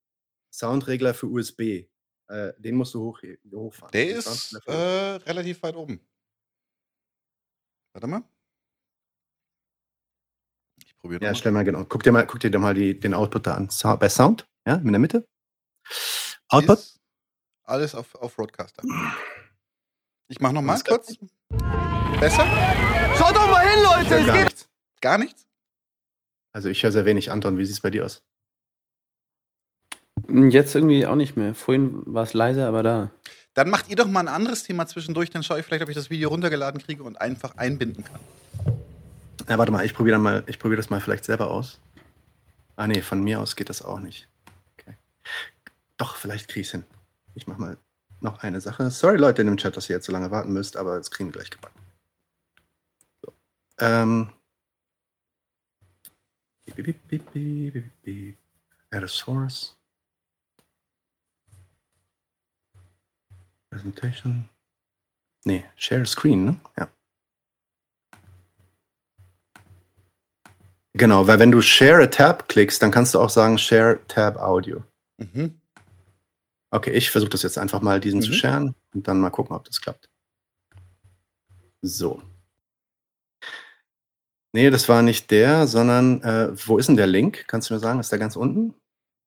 Soundregler für USB. Äh, den musst du hoch, hochfahren. Der ist äh, relativ weit oben. Warte mal. Ich probiere Ja, stell mal genau. Guck dir mal, guck dir mal die, den Output da an. So, bei Sound, ja, in der Mitte. Output. Ist alles auf, auf Roadcaster. Ich mach noch mal kurz. Besser? Schaut doch mal hin, Leute! Es gar geht nichts. Gar nichts? Also ich höre sehr wenig. Anton, wie sieht es bei dir aus? Jetzt irgendwie auch nicht mehr. Vorhin war es leiser, aber da. Dann macht ihr doch mal ein anderes Thema zwischendurch, dann schaue ich vielleicht, ob ich das Video runtergeladen kriege und einfach einbinden kann. Ja, warte mal, ich probiere mal, ich probiere das mal vielleicht selber aus. Ah nee, von mir aus geht das auch nicht. Okay. Doch, vielleicht kriege ich es hin. Ich mache mal noch eine Sache. Sorry Leute in dem Chat, dass ihr jetzt so lange warten müsst, aber das kriegen wir gleich gebacken. So. Ähm. Add a source. Presentation. Nee, Share Screen, ne? Ja. Genau, weil wenn du Share a Tab klickst, dann kannst du auch sagen Share Tab Audio. Mhm. Okay, ich versuche das jetzt einfach mal, diesen mhm. zu sharen und dann mal gucken, ob das klappt. So. Nee, das war nicht der, sondern äh, wo ist denn der Link? Kannst du mir sagen, ist der ganz unten?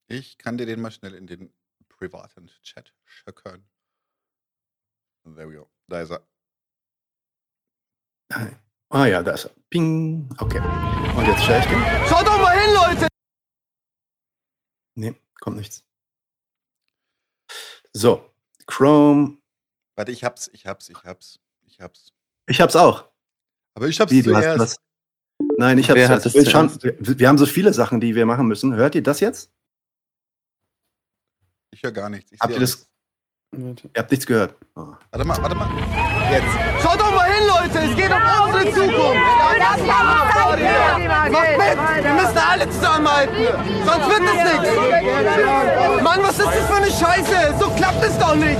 Ich kann dir den mal schnell in den privaten Chat schicken. There we go. Da ist er. Ah ja, da ist er. Ping. Okay. Und jetzt schaue ich den. Schaut doch mal hin, Leute! Nee, kommt nichts. So, Chrome. Warte, ich hab's, ich hab's, ich hab's, ich hab's. Ich hab's auch. Aber ich hab's Wie, zuerst. Nein, ich hab's. Wer hat wir, schauen, wir haben so viele Sachen, die wir machen müssen. Hört ihr das jetzt? Ich höre gar nichts. Ich Habt ihr auch das? Ihr habt nichts gehört. Oh. Warte mal, warte mal. Jetzt. Schaut doch mal hin, Leute, es geht um unsere Zukunft. Macht mit, wir müssen alle zusammenhalten, sonst wird es nichts. Mann, was ist das für eine Scheiße? So klappt es doch nicht.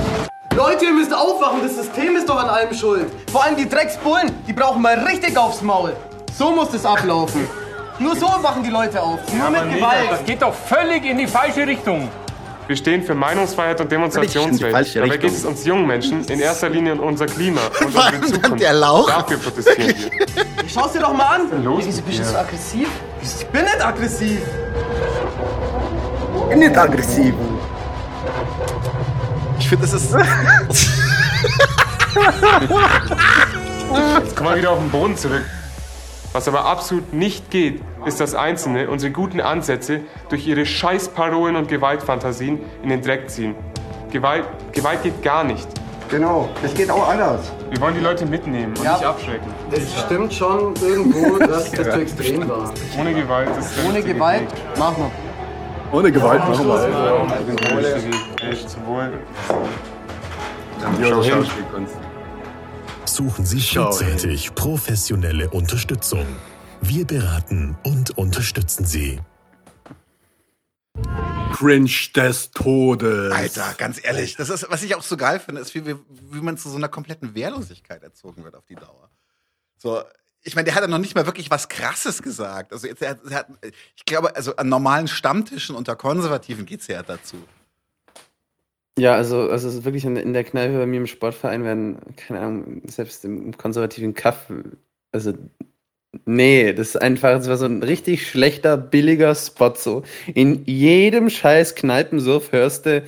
Leute, ihr müsst aufwachen, das System ist doch an allem schuld. Vor allem die Drecksbullen, die brauchen mal richtig aufs Maul. So muss es ablaufen. Nur so wachen die Leute auf, nur mit Gewalt. Das geht doch völlig in die falsche Richtung. Wir stehen für Meinungsfreiheit und Demonstrationsrecht. Dabei Richtung. geht es uns jungen Menschen in erster Linie um unser Klima und Vor unsere Zukunft. der Lauch. Dafür protestieren wir. Schau's dir doch mal an. los Wieso bist du so aggressiv? Ich bin nicht aggressiv. Bin nicht aggressiv. Ich finde, das ist. Jetzt kommen wir wieder auf den Boden zurück. Was aber absolut nicht geht, ist, dass Einzelne unsere guten Ansätze durch ihre Scheißparolen und Gewaltfantasien in den Dreck ziehen. Gewalt, Gewalt geht gar nicht. Genau, das geht auch anders. Wir wollen die Leute mitnehmen und Ja. nicht abschrecken. Es stimmt schon irgendwo, dass das zu extrem war. Ohne Gewalt ist der Ohne Gewalt, Weg. mach mal. Ohne Gewalt machen wir. Der richtige Weg. Zum Wohl. Grandiose Schauspielkunst. Suchen Sie frühzeitig professionelle Unterstützung. Wir beraten und unterstützen Sie. Cringe des Todes. Alter, ganz ehrlich, das ist, was ich auch so geil finde, ist, wie, wie, wie man zu so einer kompletten Wehrlosigkeit erzogen wird auf die Dauer. So, ich meine, der hat ja noch nicht mal wirklich was Krasses gesagt. Also, jetzt, er, hat- er hat, ich glaube, also an normalen Stammtischen unter Konservativen geht's ja dazu. Ja, also, also es ist wirklich in, der Kneipe bei mir im Sportverein werden, keine Ahnung, selbst im konservativen Kaff, also nee, das ist einfach, das war so ein richtig schlechter, billiger Spot so. In jedem scheiß Kneipensurf hörst du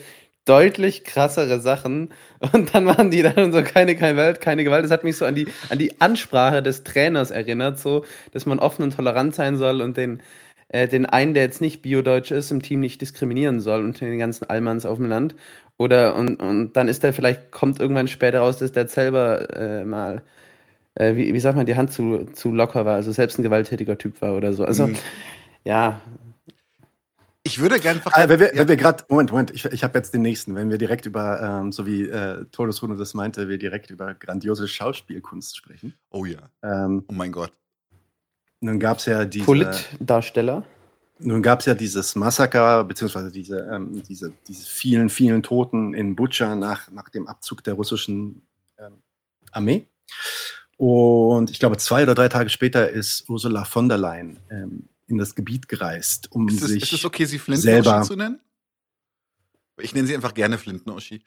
deutlich krassere Sachen und dann machen die dann so keine, keine Gewalt, keine Gewalt. Das hat mich so an die, an die Ansprache des Trainers erinnert, so, dass man offen und tolerant sein soll und den, äh, den einen, der jetzt nicht Biodeutsch ist, im Team nicht diskriminieren soll und den ganzen Allmanns auf dem Land. Oder und, und dann ist der vielleicht, kommt irgendwann später raus, dass der selber äh, mal, äh, wie, wie sagt man, die Hand zu, zu locker war, also selbst ein gewalttätiger Typ war oder so. Also, Mhm. ja, Ich würde gerne einfach. Ah, wenn wir, ja, wenn wir gerade, Moment, Moment, ich, ich habe jetzt den nächsten. Wenn wir direkt über, ähm, so wie äh, Todesrunde das meinte, wir direkt über grandiose Schauspielkunst sprechen. oh ja. Ähm, Oh mein Gott. nun gab es ja diese, Politdarsteller. Nun gab es ja dieses Massaker, beziehungsweise diese, ähm, diese, diese vielen, vielen Toten in Butscha nach, nach dem Abzug der russischen ähm, Armee. Und ich glaube, zwei oder drei Tage später ist Ursula von der Leyen ähm, in das Gebiet gereist, um Ist es, sich ist es okay, sie Flinten zu nennen? Ich nenne sie einfach gerne Flinten-Oschi.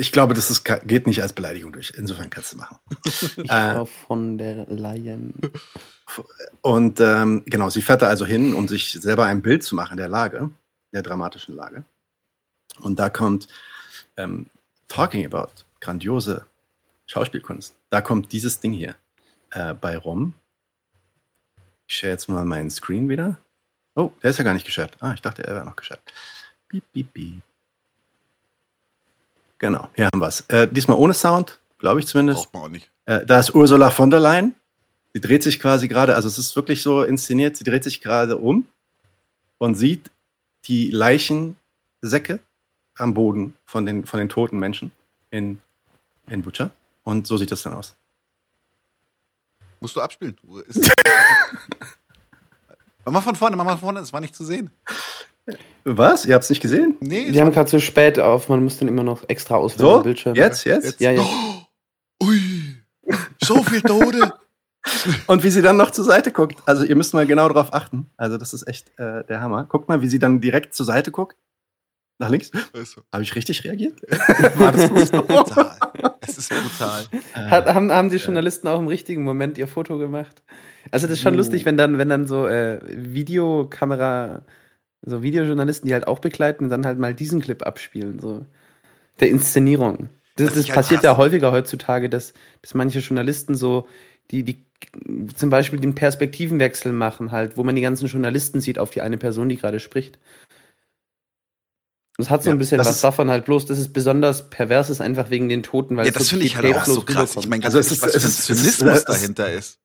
Ich glaube, das ist, geht nicht als Beleidigung durch. Insofern kannst du machen. Ich Äh, von der Leyen. Und ähm, genau, sie fährt da also hin, um sich selber ein Bild zu machen der Lage, der dramatischen Lage. Und da kommt ähm, Talking About, grandiose Schauspielkunst. Da kommt dieses Ding hier äh, bei rum. Ich share jetzt mal meinen Screen wieder. Oh, der ist ja gar nicht geshared. Ah, ich dachte, er wäre noch geshared. Piep, piep, piep. Genau, hier haben wir es. Äh, diesmal ohne Sound, glaube ich zumindest. Braucht man auch nicht. Äh, da ist Ursula von der Leyen. Sie dreht sich quasi gerade, also es ist wirklich so inszeniert, sie dreht sich gerade um und sieht die Leichensäcke am Boden von den, von den toten Menschen in, in Butcher. Und so sieht das dann aus. Musst du abspielen. Mach mal von vorne, mach mal von vorne, es war nicht zu sehen. Was? Ihr habt es nicht gesehen? Nee, Die haben gerade so spät auf, man muss dann immer noch extra auswählen So? Bildschirm. Jetzt? Jetzt? Ja, ja. Ui, so viel Tode. Und wie sie dann noch zur Seite guckt. Also ihr müsst mal genau darauf achten. Also das ist echt äh, der Hammer. Guckt mal, wie sie dann direkt zur Seite guckt. Nach links. Also, Habe ich richtig reagiert? War das brutal. Es ist brutal. Hat, haben, haben die Journalisten auch im richtigen Moment ihr Foto gemacht? Also das ist schon Oh. lustig, wenn dann, wenn dann so äh, Videokamera, so Videojournalisten, die halt auch begleiten, dann halt mal diesen Clip abspielen, so der Inszenierung. Das, das ich halt passiert ja häufiger heutzutage, dass, dass manche Journalisten so, die, die zum Beispiel den Perspektivenwechsel machen, halt, wo man die ganzen Journalisten sieht auf die eine Person, die gerade spricht. Das hat so Ja, ein bisschen das was davon halt bloß, dass es besonders pervers ist, einfach wegen den Toten, weil Ja, es das so finde ich halt auch so krass. Ich meine, ganz Also es ist- was für es ein ist- es ist- Zynismus es ist- dahinter ist.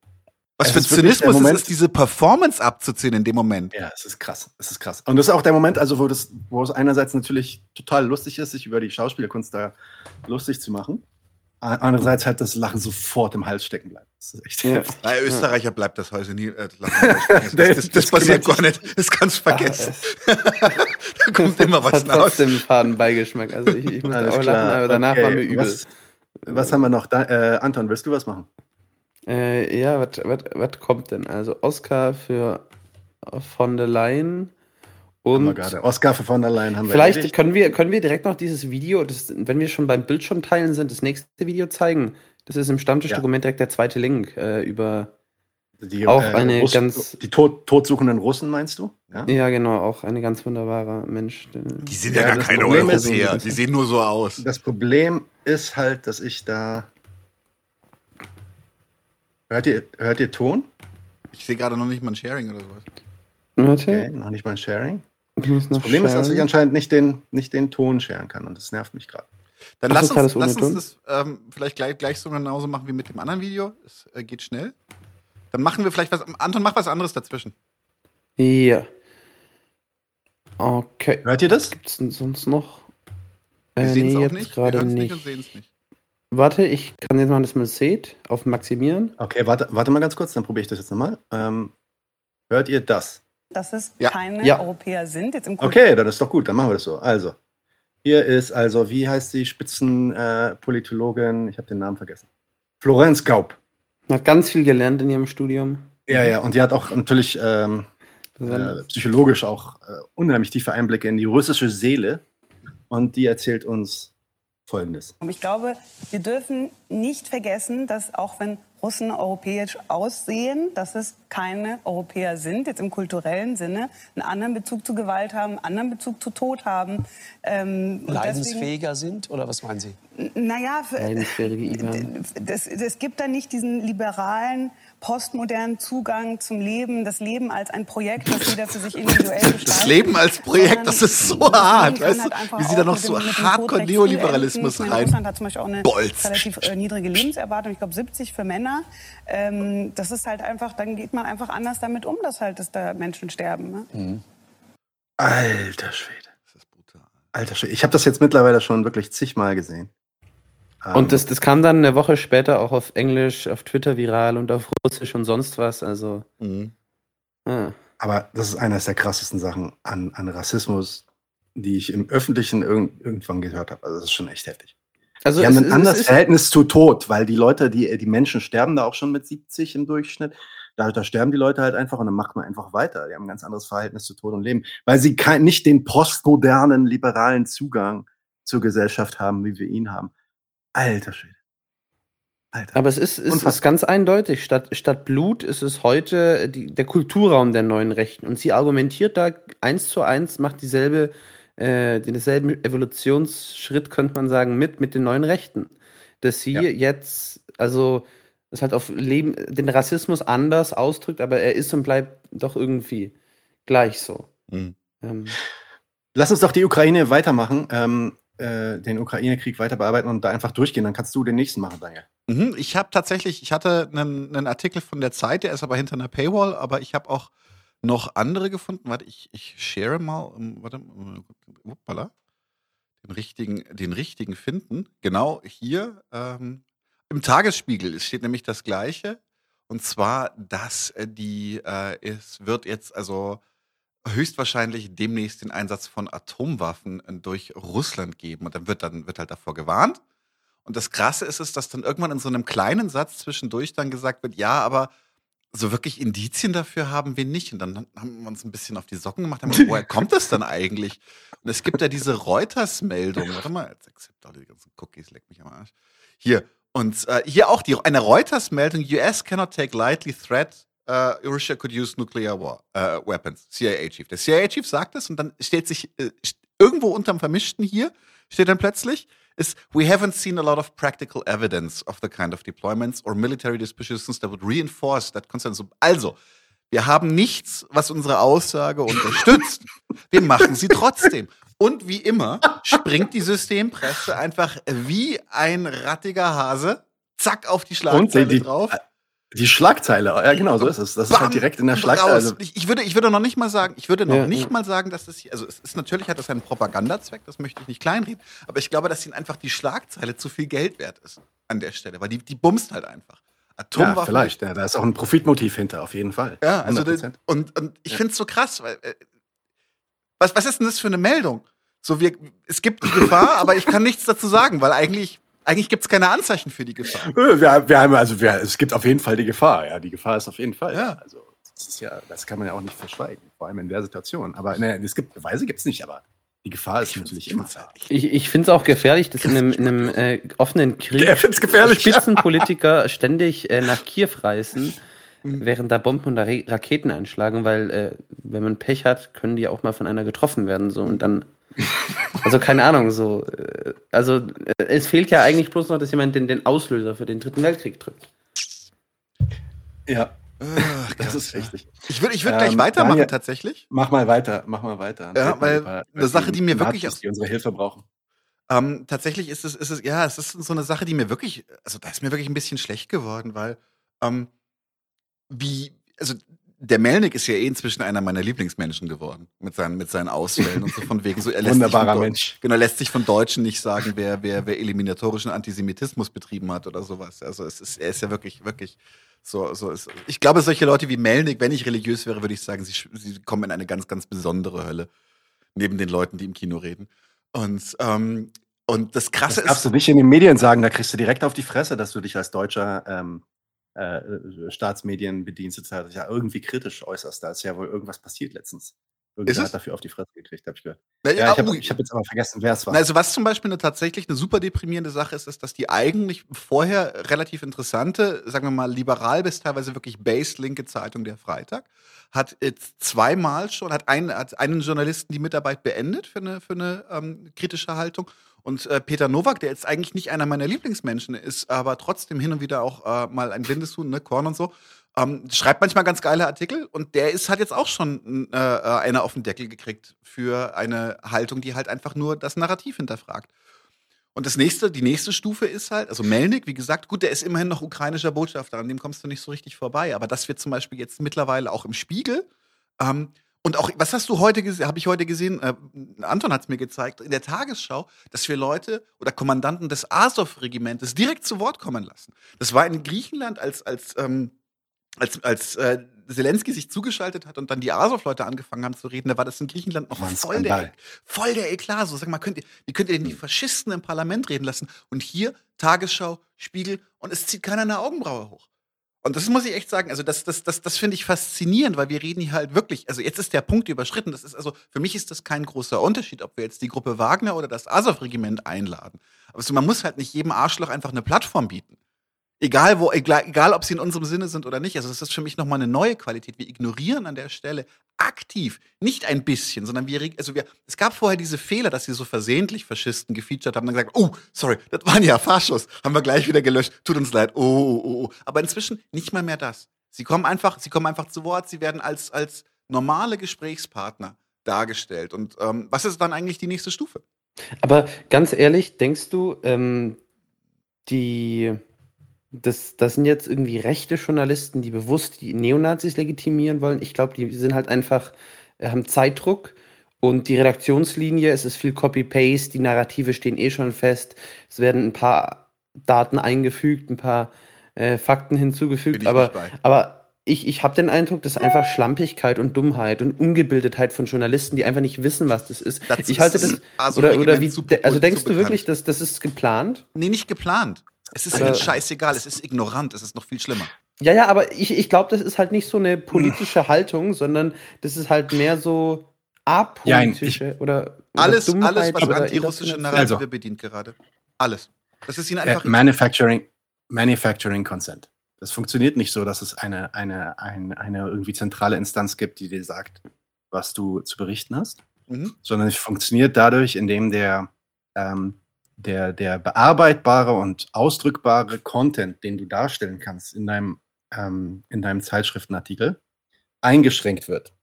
Was Es für ist der Zynismus Moment- ist, diese Performance abzuziehen in dem Moment. Ja, es ist krass. Es ist krass. Und das ist auch der Moment, also wo, das, wo es einerseits natürlich total lustig ist, sich über die Schauspielerkunst da lustig zu machen. Andererseits halt das Lachen sofort im Hals stecken bleibt. Das ist echt Ja. Bei Österreicher bleibt das heute nie. Äh, das, das, das, das passiert gar nicht. Das kannst du vergessen. da kommt immer was hat raus. trotzdem einen faden Beigeschmack. Also ich, ich Alles auch klar. lachen, aber danach Okay, war mir übel. Was, was haben wir noch? Da, äh, Anton, willst du was machen? Äh, ja, was kommt denn? Also Oscar für von der Leyen und gerade. Oscar für von der Leyen haben wir vielleicht erledigt. können wir, können wir direkt noch dieses Video, das, wenn wir schon beim Bildschirm teilen sind, das nächste Video zeigen. Das ist im Stammtischdokument direkt der zweite Link äh, über Die, auch äh, eine Russ- ganz- Die Tod, todsuchenden Russen, meinst du? Ja? ja genau, auch eine ganz wunderbarer Mensch. Die sind ja, Ja, gar keine Problem ist- Europäer. Die sehen nur so aus. Das Problem ist halt, dass ich da. Hört ihr, hört ihr Ton? Ich sehe gerade noch nicht mal ein Sharing oder sowas. Okay, noch nicht mal ein Sharing. Das Problem ist, dass ich anscheinend nicht den, nicht den Ton sharen kann und das nervt mich gerade. Dann Ach, lass uns, das lass uns das ähm, vielleicht gleich, gleich so genauso machen wie mit dem anderen Video. Es äh, geht schnell. Dann machen wir vielleicht was. Anton, mach was anderes dazwischen. Ja. Okay. Hört ihr das? Gibt's denn sonst noch? Wir Äh, sehen es nee, auch nicht. Wir gerade hören es nicht. und sehen es nicht. Warte, ich kann jetzt mal das mal seht auf Maximieren. Okay, warte, warte mal ganz kurz, dann probiere ich das jetzt nochmal. Ähm, hört ihr das? dass es Ja. keine Ja. Europäer sind. Jetzt im Okay, dann ist doch gut, dann machen wir das so. Also, hier ist also, wie heißt die Spitzenpolitologin? Äh, ich habe den Namen vergessen. Florenz Gaub. Hat ganz viel gelernt in ihrem Studium. Ja, ja, und die hat auch natürlich ähm, äh, psychologisch auch äh, unheimlich tiefe Einblicke in die russische Seele. Und die erzählt uns Folgendes. Ich glaube, wir dürfen nicht vergessen, dass auch wenn Russen europäisch aussehen, dass es keine Europäer sind, jetzt im kulturellen Sinne, einen anderen Bezug zu Gewalt haben, einen anderen Bezug zu Tod haben. Ähm, leidensfähiger sind? Oder was meinen Sie? Naja, das, es gibt da nicht diesen liberalen, postmodernen Zugang zum Leben, das Leben als ein Projekt, das jeder für sich individuell gestaltet. Das Leben als Projekt, das ist so hart, das weißt halt Wie sie da noch so dem- mit dem hardcore Tod recht früh Neoliberalismus enden. Ich meine, rein. Russland hat zum Beispiel auch eine Bolzt. relativ äh, niedrige Lebenserwartung, ich glaube 70 für Männer. Ähm, das ist halt einfach, dann geht man einfach anders damit um, dass halt dass da Menschen sterben. Ne? Alter Schwede. Das ist brutal. Alter Schwede. Ich habe das jetzt mittlerweile schon wirklich zigmal gesehen. Ähm, Und das, das kam dann eine Woche später auch auf Englisch, auf Twitter viral und auf Russisch und sonst was. Also, Mhm. ah. Aber das ist eines der krassesten Sachen an, an Rassismus, die ich im Öffentlichen irgend, irgendwann gehört habe. Also das ist schon echt heftig. also die haben ein ist- anderes Verhältnis zu Tod, weil die Leute, die, die Menschen sterben da auch schon mit 70 im Durchschnitt. Da, da sterben die Leute halt einfach und dann macht man einfach weiter. Die haben ein ganz anderes Verhältnis zu Tod und Leben, weil sie kein, nicht den postmodernen, liberalen Zugang zur Gesellschaft haben, wie wir ihn haben. Alter Schwede. Alter. Aber es ist, es ist Unfassbar. ganz eindeutig. Statt, statt Blut ist es heute die, der Kulturraum der neuen Rechten. Und sie argumentiert da eins zu eins, macht dieselbe, äh, denselben Evolutionsschritt, könnte man sagen, mit, mit den neuen Rechten. Dass sie Ja. jetzt, also, es halt auf Leben, den Rassismus anders ausdrückt, aber er ist und bleibt doch irgendwie gleich so. Mhm. Ähm, Lass uns doch die Ukraine weitermachen, ähm, äh, den Ukraine-Krieg weiter bearbeiten und da einfach durchgehen. Dann kannst du den nächsten machen, Daniel. Mhm, ich habe tatsächlich, ich hatte einen, einen Artikel von der Zeit, der ist aber hinter einer Paywall, aber ich habe auch noch andere gefunden. Warte, ich, ich share mal, ähm, warte, uppala, den richtigen, den richtigen finden. Genau hier ähm, im Tagesspiegel steht nämlich das Gleiche. Und zwar, dass äh, die, äh, es wird jetzt also höchstwahrscheinlich demnächst den Einsatz von Atomwaffen äh, durch Russland geben. Und dann wird dann wird halt davor gewarnt. Und das Krasse ist es, dass dann irgendwann in so einem kleinen Satz zwischendurch dann gesagt wird, ja, aber so wirklich Indizien dafür haben wir nicht. Und dann haben wir uns ein bisschen auf die Socken gemacht, haben gesagt, woher kommt das dann eigentlich? Und es gibt ja diese Reuters-Meldung. Warte mal, jetzt accept alle die ganzen Cookies, leck mich am Arsch. Hier. Und äh, hier auch die, eine Reuters-Meldung, US cannot take lightly threat uh, Russia could use nuclear war, uh, weapons. CIA-Chief. Der CIA-Chief sagt es und dann steht sich äh, irgendwo unterm Vermischten hier, steht dann plötzlich, ist, we haven't seen a lot of practical evidence of the kind of deployments or military dispositions that would reinforce that concern. So, Also, wir haben nichts, was unsere Aussage unterstützt. Wir machen sie trotzdem. Und wie immer springt die Systempresse einfach wie ein rattiger Hase, zack, auf die Schlagzeile drauf. Die Schlagzeile, ja genau, so ist es. Das ist halt direkt in der Schlagzeile. Ich, ich, würde, ich würde noch nicht mal sagen, ich würde noch Ja, nicht ja. mal sagen, dass das hier, also es ist natürlich hat das einen Propagandazweck, das möchte ich nicht kleinreden, aber ich glaube, dass ihnen einfach die Schlagzeile zu viel Geld wert ist an der Stelle, weil die, die bumst halt einfach. ja, Atomwaffen. vielleicht. Ja, da ist auch ein Profitmotiv hinter, auf jeden Fall. Ja, also 100%. das, und, und ich finde es so krass, weil äh, was, was ist denn das für eine Meldung? So, wir, es gibt die Gefahr, aber ich kann nichts dazu sagen, weil eigentlich, eigentlich gibt es keine Anzeichen für die Gefahr. Wir, wir haben also, wir, es gibt auf jeden Fall die Gefahr. Ja, die Gefahr ist auf jeden Fall. Ja. Also, das ist ja, das kann man ja auch nicht verschweigen, vor allem in der Situation. Aber ne, es gibt Beweise, gibt es nicht, aber die Gefahr ist natürlich immer da. Ich, ich finde es auch gefährlich, dass in einem, in einem äh, offenen Krieg ja. Spitzenpolitiker ständig äh, nach Kiew reisen, Mhm. während da Bomben und da Ra- Raketen einschlagen, weil äh, wenn man Pech hat, können die auch mal von einer getroffen werden. So und dann, also keine Ahnung, so. Äh, also es fehlt ja eigentlich bloß noch, dass jemand den, den Auslöser für den Dritten Weltkrieg drückt. Ja, Ach, das ist richtig. Ich würde ich würd gleich Ähm, weitermachen, Daniel- tatsächlich. Mach mal weiter, mach mal weiter. Ja, weil eine Sache, die mir Nazis, wirklich aus- die unsere Hilfe brauchen. Ähm, tatsächlich ist es, ist es, ja, es ist so eine Sache, die mir wirklich, also da ist mir wirklich ein bisschen schlecht geworden, weil, ähm, wie, also der Melnick ist ja eh inzwischen einer meiner Lieblingsmenschen geworden, mit seinen, mit seinen Ausfällen und so von wegen so, er lässt sich Wunderbarer von Mensch. Genau, lässt sich von Deutschen nicht sagen, wer, wer, wer eliminatorischen Antisemitismus betrieben hat oder sowas. Also es ist, er ist ja wirklich, wirklich so, so ist. Ich glaube, solche Leute wie Melnick, wenn ich religiös wäre, würde ich sagen, sie, sie kommen in eine ganz, ganz besondere Hölle. Neben den Leuten, die im Kino reden. Und, ähm, und das Krasse Das darfst ist. du nicht in den Medien sagen, da kriegst du direkt auf die Fresse, dass du dich als deutscher ähm, äh, Staatsmedienbediensteter ja irgendwie kritisch äußerst. Da ist ja wohl irgendwas passiert letztens. Irgendwer hat dafür auf die Fresse gekriegt, habe ich gehört. Na, Ja, ich habe hab jetzt aber vergessen, wer es war. Na, also was zum Beispiel eine, tatsächlich eine super deprimierende Sache ist, ist, dass die eigentlich vorher relativ interessante, sagen wir mal liberal bis teilweise wirklich based linke Zeitung der Freitag hat jetzt zweimal schon, hat, einen hat einen Journalisten die Mitarbeit beendet für eine, für eine ähm, kritische Haltung. Und äh, Peter Nowak, der jetzt eigentlich nicht einer meiner Lieblingsmenschen ist, aber trotzdem hin und wieder auch äh, mal ein blindes Huhn, ne, Korn und so, ähm, schreibt manchmal ganz geile Artikel und der ist hat jetzt auch schon äh, äh, eine auf den Deckel gekriegt für eine Haltung, die halt einfach nur das Narrativ hinterfragt. Und das nächste, die nächste Stufe ist halt, also Melnik, wie gesagt, gut, der ist immerhin noch ukrainischer Botschafter, an dem kommst du nicht so richtig vorbei. Aber das wird zum Beispiel jetzt mittlerweile auch im Spiegel. Ähm, und auch, was hast du heute gesehen, habe ich heute gesehen, äh, Anton hat es mir gezeigt, in der Tagesschau, dass wir Leute oder Kommandanten des Azov-Regimentes direkt zu Wort kommen lassen. Das war in Griechenland, als, als, ähm, als, als äh, Zelensky sich zugeschaltet hat und dann die Azov-Leute angefangen haben zu reden, da war das in Griechenland noch voll der, voll der Eklat. So, sag mal, könnt ihr, wie könnt ihr denn die Faschisten im Parlament reden lassen? Und hier Tagesschau, Spiegel und es zieht keiner eine Augenbraue hoch. Und das muss ich echt sagen, also das, das, das, das finde ich faszinierend, weil wir reden hier halt wirklich, also jetzt ist der Punkt überschritten. Das ist also, für mich ist das kein großer Unterschied, ob wir jetzt die Gruppe Wagner oder das Azov-Regiment einladen. Aber so, man muss halt nicht jedem Arschloch einfach eine Plattform bieten. Egal, wo, egal, egal, ob sie in unserem Sinne sind oder nicht. Also, das ist für mich nochmal eine neue Qualität. Wir ignorieren an der Stelle aktiv, nicht ein bisschen, sondern wir, also wir, es gab vorher diese Fehler, dass sie so versehentlich Faschisten gefeatured haben, dann gesagt, oh, sorry, das waren ja Faschos, haben wir gleich wieder gelöscht, tut uns leid, oh, oh, oh, oh. Aber inzwischen nicht mal mehr das. Sie kommen einfach, sie kommen einfach zu Wort, sie werden als, als normale Gesprächspartner dargestellt. Und ähm, was ist dann eigentlich die nächste Stufe? Aber ganz ehrlich, denkst du, ähm, die, das, das sind jetzt irgendwie rechte Journalisten, die bewusst die Neonazis legitimieren wollen? Ich glaube, die sind halt einfach, äh, haben Zeitdruck und die Redaktionslinie, es ist viel Copy-Paste, die Narrative stehen eh schon fest, es werden ein paar Daten eingefügt, ein paar äh, Fakten hinzugefügt, aber, aber ich, ich habe den Eindruck, dass einfach Schlampigkeit und Dummheit und Ungebildetheit von Journalisten, die einfach nicht wissen, was das ist. Das ich halte ist das. also oder, oder wie. also denkst du wirklich, dass das ist geplant? Nee, nicht geplant. Es ist ihnen scheißegal, es ist ignorant, es ist noch viel schlimmer. Ja, ja, aber ich, ich glaube, das ist halt nicht so eine politische Haltung, sondern das ist halt mehr so apolitische oder, oder Alles, Dummheit alles, was oder antirussische Irrationalität. Narrative Also. bedient gerade. Alles. Das ist ihnen Äh, einfach. Manufacturing, Manufacturing Consent. Das funktioniert nicht so, dass es eine, eine, eine, eine irgendwie zentrale Instanz gibt, die dir sagt, was du zu berichten hast, Mhm. sondern es funktioniert dadurch, indem der, ähm, der, der bearbeitbare und ausdrückbare Content, den du darstellen kannst in deinem, ähm, in deinem Zeitschriftenartikel, eingeschränkt wird.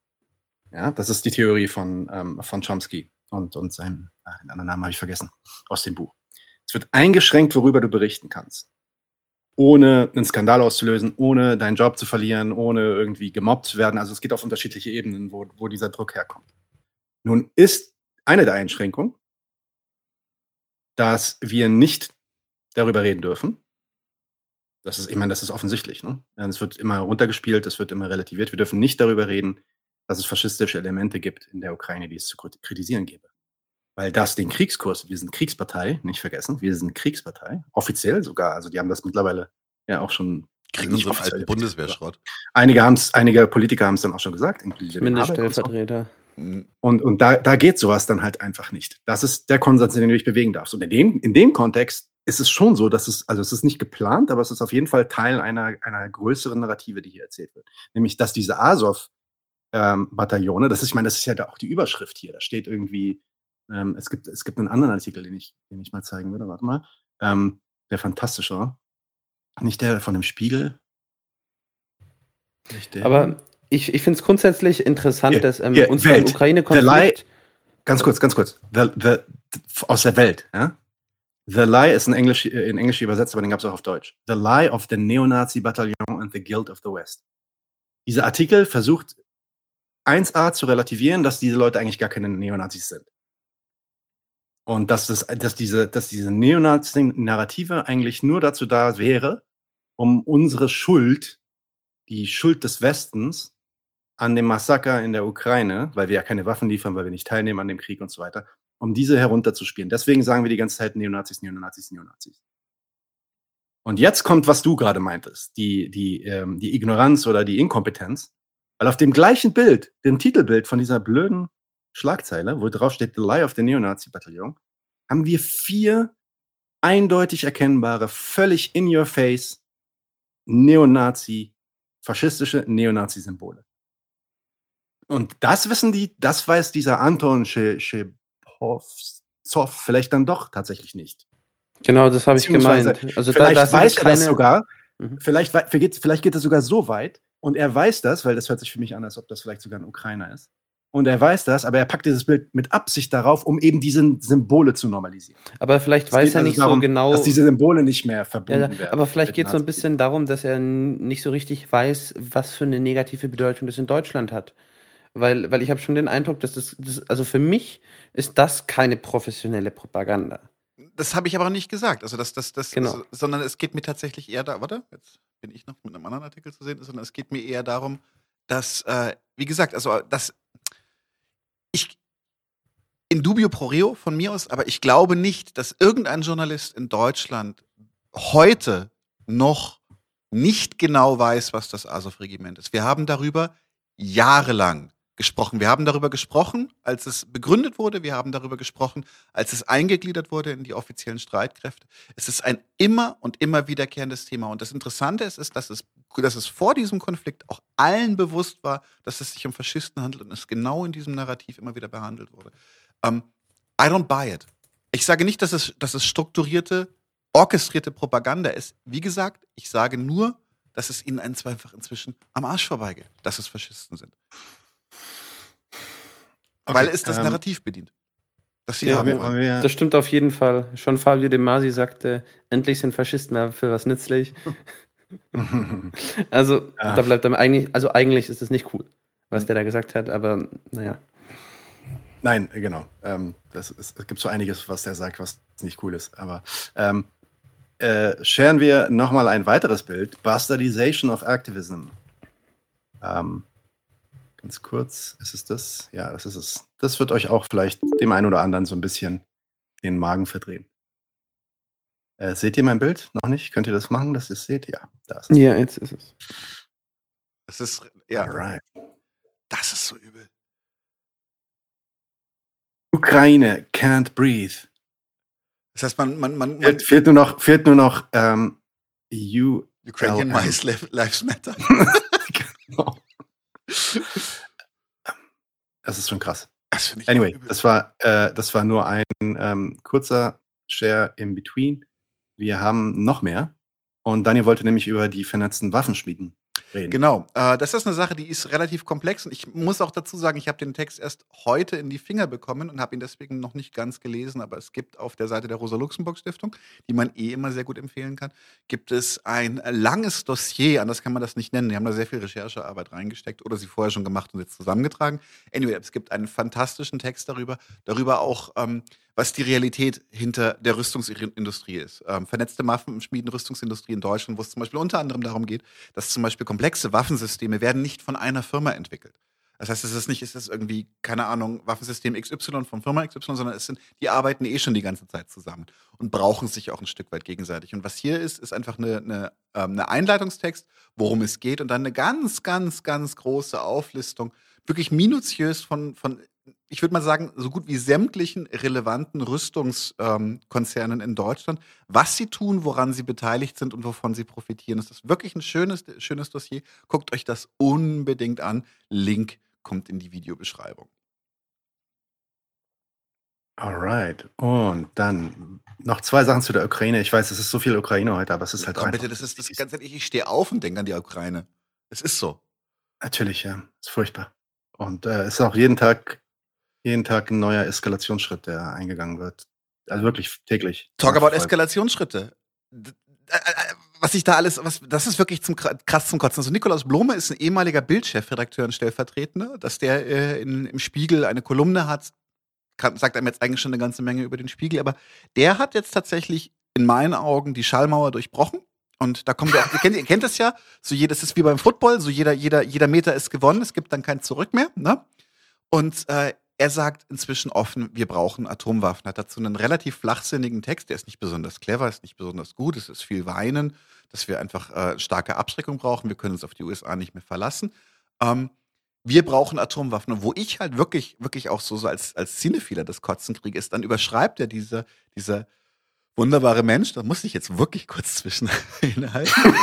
Ja, das ist die Theorie von, ähm, von Chomsky und, und seinem, äh, den anderen Namen habe ich vergessen, aus dem Buch. Es wird eingeschränkt, worüber du berichten kannst. ohne einen Skandal auszulösen, ohne deinen Job zu verlieren, ohne irgendwie gemobbt zu werden. Also es geht auf unterschiedliche Ebenen, wo, wo dieser Druck herkommt. Nun ist eine der Einschränkungen, dass wir nicht darüber reden dürfen. Das ist, ich meine, das ist offensichtlich. Ne? Es wird immer runtergespielt, es wird immer relativiert. Wir dürfen nicht darüber reden, dass es faschistische Elemente gibt in der Ukraine, die es zu kritisieren gäbe. Weil das den Kriegskurs, wir sind Kriegspartei, nicht vergessen, wir sind Kriegspartei, offiziell sogar. Also die haben das mittlerweile ja auch schon. Kriegen unseren alten Bundeswehrschrott. Einige, haben's, einige Politiker haben es dann auch schon gesagt. Mindeststellvertreter. Und, und da, da geht sowas dann halt einfach nicht. Das ist der Konsens, in dem du dich bewegen darfst. Und in dem, in dem Kontext ist es schon so, dass es, also es ist nicht geplant, aber es ist auf jeden Fall Teil einer, einer größeren Narrative, die hier erzählt wird. Nämlich, dass diese Azov-Bataillone, ähm, das ist, ich meine, das ist ja da auch die Überschrift hier, da steht irgendwie, ähm, es, gibt, es gibt einen anderen Artikel, den ich, den ich mal zeigen würde, warte mal, ähm, der fantastischer, nicht der von dem Spiegel. Aber ich, ich finde es grundsätzlich interessant, Hier, dass ähm, hier, unser Welt. Ukraine-Konflikt. Ganz kurz, ganz kurz. The, the, aus der Welt. Ja? The Lie ist in Englisch, in Englisch übersetzt, aber den gab es auch auf Deutsch. The Lie of the Neo-Nazi Bataillon and the Guild of the West. Dieser Artikel versucht 1a zu relativieren, dass diese Leute eigentlich gar keine Neonazis sind. Und dass, das, dass diese, dass diese Neonazi-Narrative eigentlich nur dazu da wäre, um unsere Schuld, die Schuld des Westens an dem Massaker in der Ukraine, weil wir ja keine Waffen liefern, weil wir nicht teilnehmen an dem Krieg und so weiter, um diese herunterzuspielen. Deswegen sagen wir die ganze Zeit Neonazis, Neonazis, Neonazis. Und jetzt kommt, was du gerade meintest, die, die, ähm, die Ignoranz oder die Inkompetenz. Weil auf dem gleichen Bild, dem Titelbild von dieser blöden Schlagzeile, wo drauf steht The Lie of the Neonazi-Bataillon, haben wir vier eindeutig erkennbare, völlig in your face Neonazi, faschistische Neonazi-Symbole. Und das wissen die, das weiß dieser Anton Schepow vielleicht dann doch tatsächlich nicht. Genau, das habe ich gemeint. Also vielleicht da, weiß er das sogar. Mhm. Vielleicht, vielleicht geht es sogar so weit und er weiß das, weil das hört sich für mich an, als ob das vielleicht sogar ein Ukrainer ist. Und er weiß das, aber er packt dieses Bild mit Absicht darauf, um eben diese Symbole zu normalisieren. Aber vielleicht Es weiß er also nicht darum, so genau. Dass diese Symbole nicht mehr verbunden ja, werden. aber vielleicht geht es so ein bisschen darum, dass er nicht so richtig weiß, was für eine negative Bedeutung das in Deutschland hat. Weil, weil ich habe schon den Eindruck, dass das, das, also für mich ist das keine professionelle Propaganda. Das habe ich aber nicht gesagt. Also das, das, das, Genau. also, sondern es geht mir tatsächlich eher da, warte, jetzt bin ich noch mit einem anderen Artikel zu sehen, sondern es geht mir eher darum, dass, äh, wie gesagt, also ich in dubio pro reo von mir aus, aber ich glaube nicht, dass irgendein Journalist in Deutschland heute noch nicht genau weiß, was das Azov-Regiment ist. Wir haben darüber jahrelang gesprochen. Wir haben darüber gesprochen, als es begründet wurde. Wir haben darüber gesprochen, als es eingegliedert wurde in die offiziellen Streitkräfte. Es ist ein immer und immer wiederkehrendes Thema. Und das Interessante ist, ist dass, es, dass es vor diesem Konflikt auch allen bewusst war, dass es sich um Faschisten handelt und es genau in diesem Narrativ immer wieder behandelt wurde. Ähm, I don't buy it. Ich sage nicht, dass es, dass es strukturierte, orchestrierte Propaganda ist. Wie gesagt, ich sage nur, dass es ihnen ein zweifach inzwischen am Arsch vorbeigeht, dass es Faschisten sind. Weil es das ähm, Narrativ bedient. Das Ja, haben wir- wir- das stimmt auf jeden Fall. Schon Fabio De Masi sagte, endlich sind Faschisten für was nützlich. Also, Ja. da bleibt dann eigentlich, also eigentlich ist es nicht cool, was der da gesagt hat, aber naja. Nein, genau. Ähm, das ist, es gibt so einiges, was der sagt, was nicht cool ist. Aber ähm, äh, scheren wir nochmal ein weiteres Bild. Bastardization of Activism. Ähm, ganz kurz, ist es das? Ja, das ist es. Das wird euch auch vielleicht dem einen oder anderen so ein bisschen den Magen verdrehen. Äh, seht ihr mein Bild? Noch nicht? Könnt ihr das machen, dass ihr es seht? Ja, da ist es. Ja, jetzt ist es. Es ist, ja, Alright. das ist so übel. Ukraine can't breathe. Das heißt, man, man, man, man Fehlt, nur noch, fehlt nur noch ähm, U Ukrainian LM. Mice Liv- Lives Matter. Genau. Das ist schon krass. Das Anyway, das war, äh, das war nur ein ähm, kurzer Share in between. Wir haben noch mehr. Und Daniel wollte nämlich über die vernetzten Waffenschmieden reden. Genau. Äh, das ist eine Sache, die ist relativ komplex. Und ich muss auch dazu sagen, ich habe den Text erst heute in die Finger bekommen und habe ihn deswegen noch nicht ganz gelesen. Aber es gibt auf der Seite der Rosa-Luxemburg-Stiftung, die man eh immer sehr gut empfehlen kann, gibt es ein langes Dossier, anders kann man das nicht nennen. Die haben da sehr viel Recherchearbeit reingesteckt oder sie vorher schon gemacht und jetzt zusammengetragen. Anyway, es gibt einen fantastischen Text darüber, darüber auch, ähm, was die Realität hinter der Rüstungsindustrie ist. Ähm, vernetzte Waffenschmieden, Rüstungsindustrie in Deutschland, wo es zum Beispiel unter anderem darum geht, dass zum Beispiel komplexe Waffensysteme werden nicht von einer Firma entwickelt. Das heißt, es ist nicht, es ist irgendwie, keine Ahnung, Waffensystem XY von Firma XY, sondern es sind, die arbeiten eh schon die ganze Zeit zusammen und brauchen sich auch ein Stück weit gegenseitig. Und was hier ist, ist einfach eine, eine, ähm, eine Einleitungstext, worum es geht und dann eine ganz, ganz, ganz große Auflistung, wirklich minutiös von, von ich würde mal sagen, so gut wie sämtlichen relevanten Rüstungskonzernen ähm, in Deutschland, was sie tun, woran sie beteiligt sind und wovon sie profitieren. Das ist wirklich ein schönes, schönes Dossier. Guckt euch das unbedingt an. Link kommt in die Videobeschreibung. Alright. Und dann noch zwei Sachen zu der Ukraine. Ich weiß, es ist so viel Ukraine heute, aber es ist halt Komm, bitte, das ist das ganz ehrlich, ich stehe auf und denke an die Ukraine. Es ist so. Natürlich, ja. Es ist furchtbar. Und äh, es ist auch jeden Tag jeden Tag ein neuer Eskalationsschritt, der eingegangen wird. Also wirklich täglich. Talk about Eskalationsschritte. Äh, äh, was ich da alles, was, das ist wirklich zum, krass zum Kotzen. Also Nikolaus Blome ist ein ehemaliger Bildchefredakteur und Stellvertretender, dass der äh, in, im Spiegel eine Kolumne hat, kann, sagt einem jetzt eigentlich schon eine ganze Menge über den Spiegel, aber der hat jetzt tatsächlich in meinen Augen die Schallmauer durchbrochen. Und da kommen wir, ihr kennt, ihr kennt das ja, so jedes ist wie beim Football, so jeder, jeder, jeder Meter ist gewonnen, es gibt dann kein Zurück mehr. Ne? Und äh, er sagt inzwischen offen, wir brauchen Atomwaffen. Hat dazu einen relativ flachsinnigen Text, der ist nicht besonders clever, ist nicht besonders gut, es ist viel Weinen, dass wir einfach äh, starke Abschreckung brauchen, wir können uns auf die USA nicht mehr verlassen. Ähm, wir brauchen Atomwaffen. Und wo ich halt wirklich, wirklich auch so, so als, als Cinephiler das Kotzen kriege, ist, dann überschreibt er diese, dieser wunderbare Mensch, da muss ich jetzt wirklich kurz zwischen innehalten.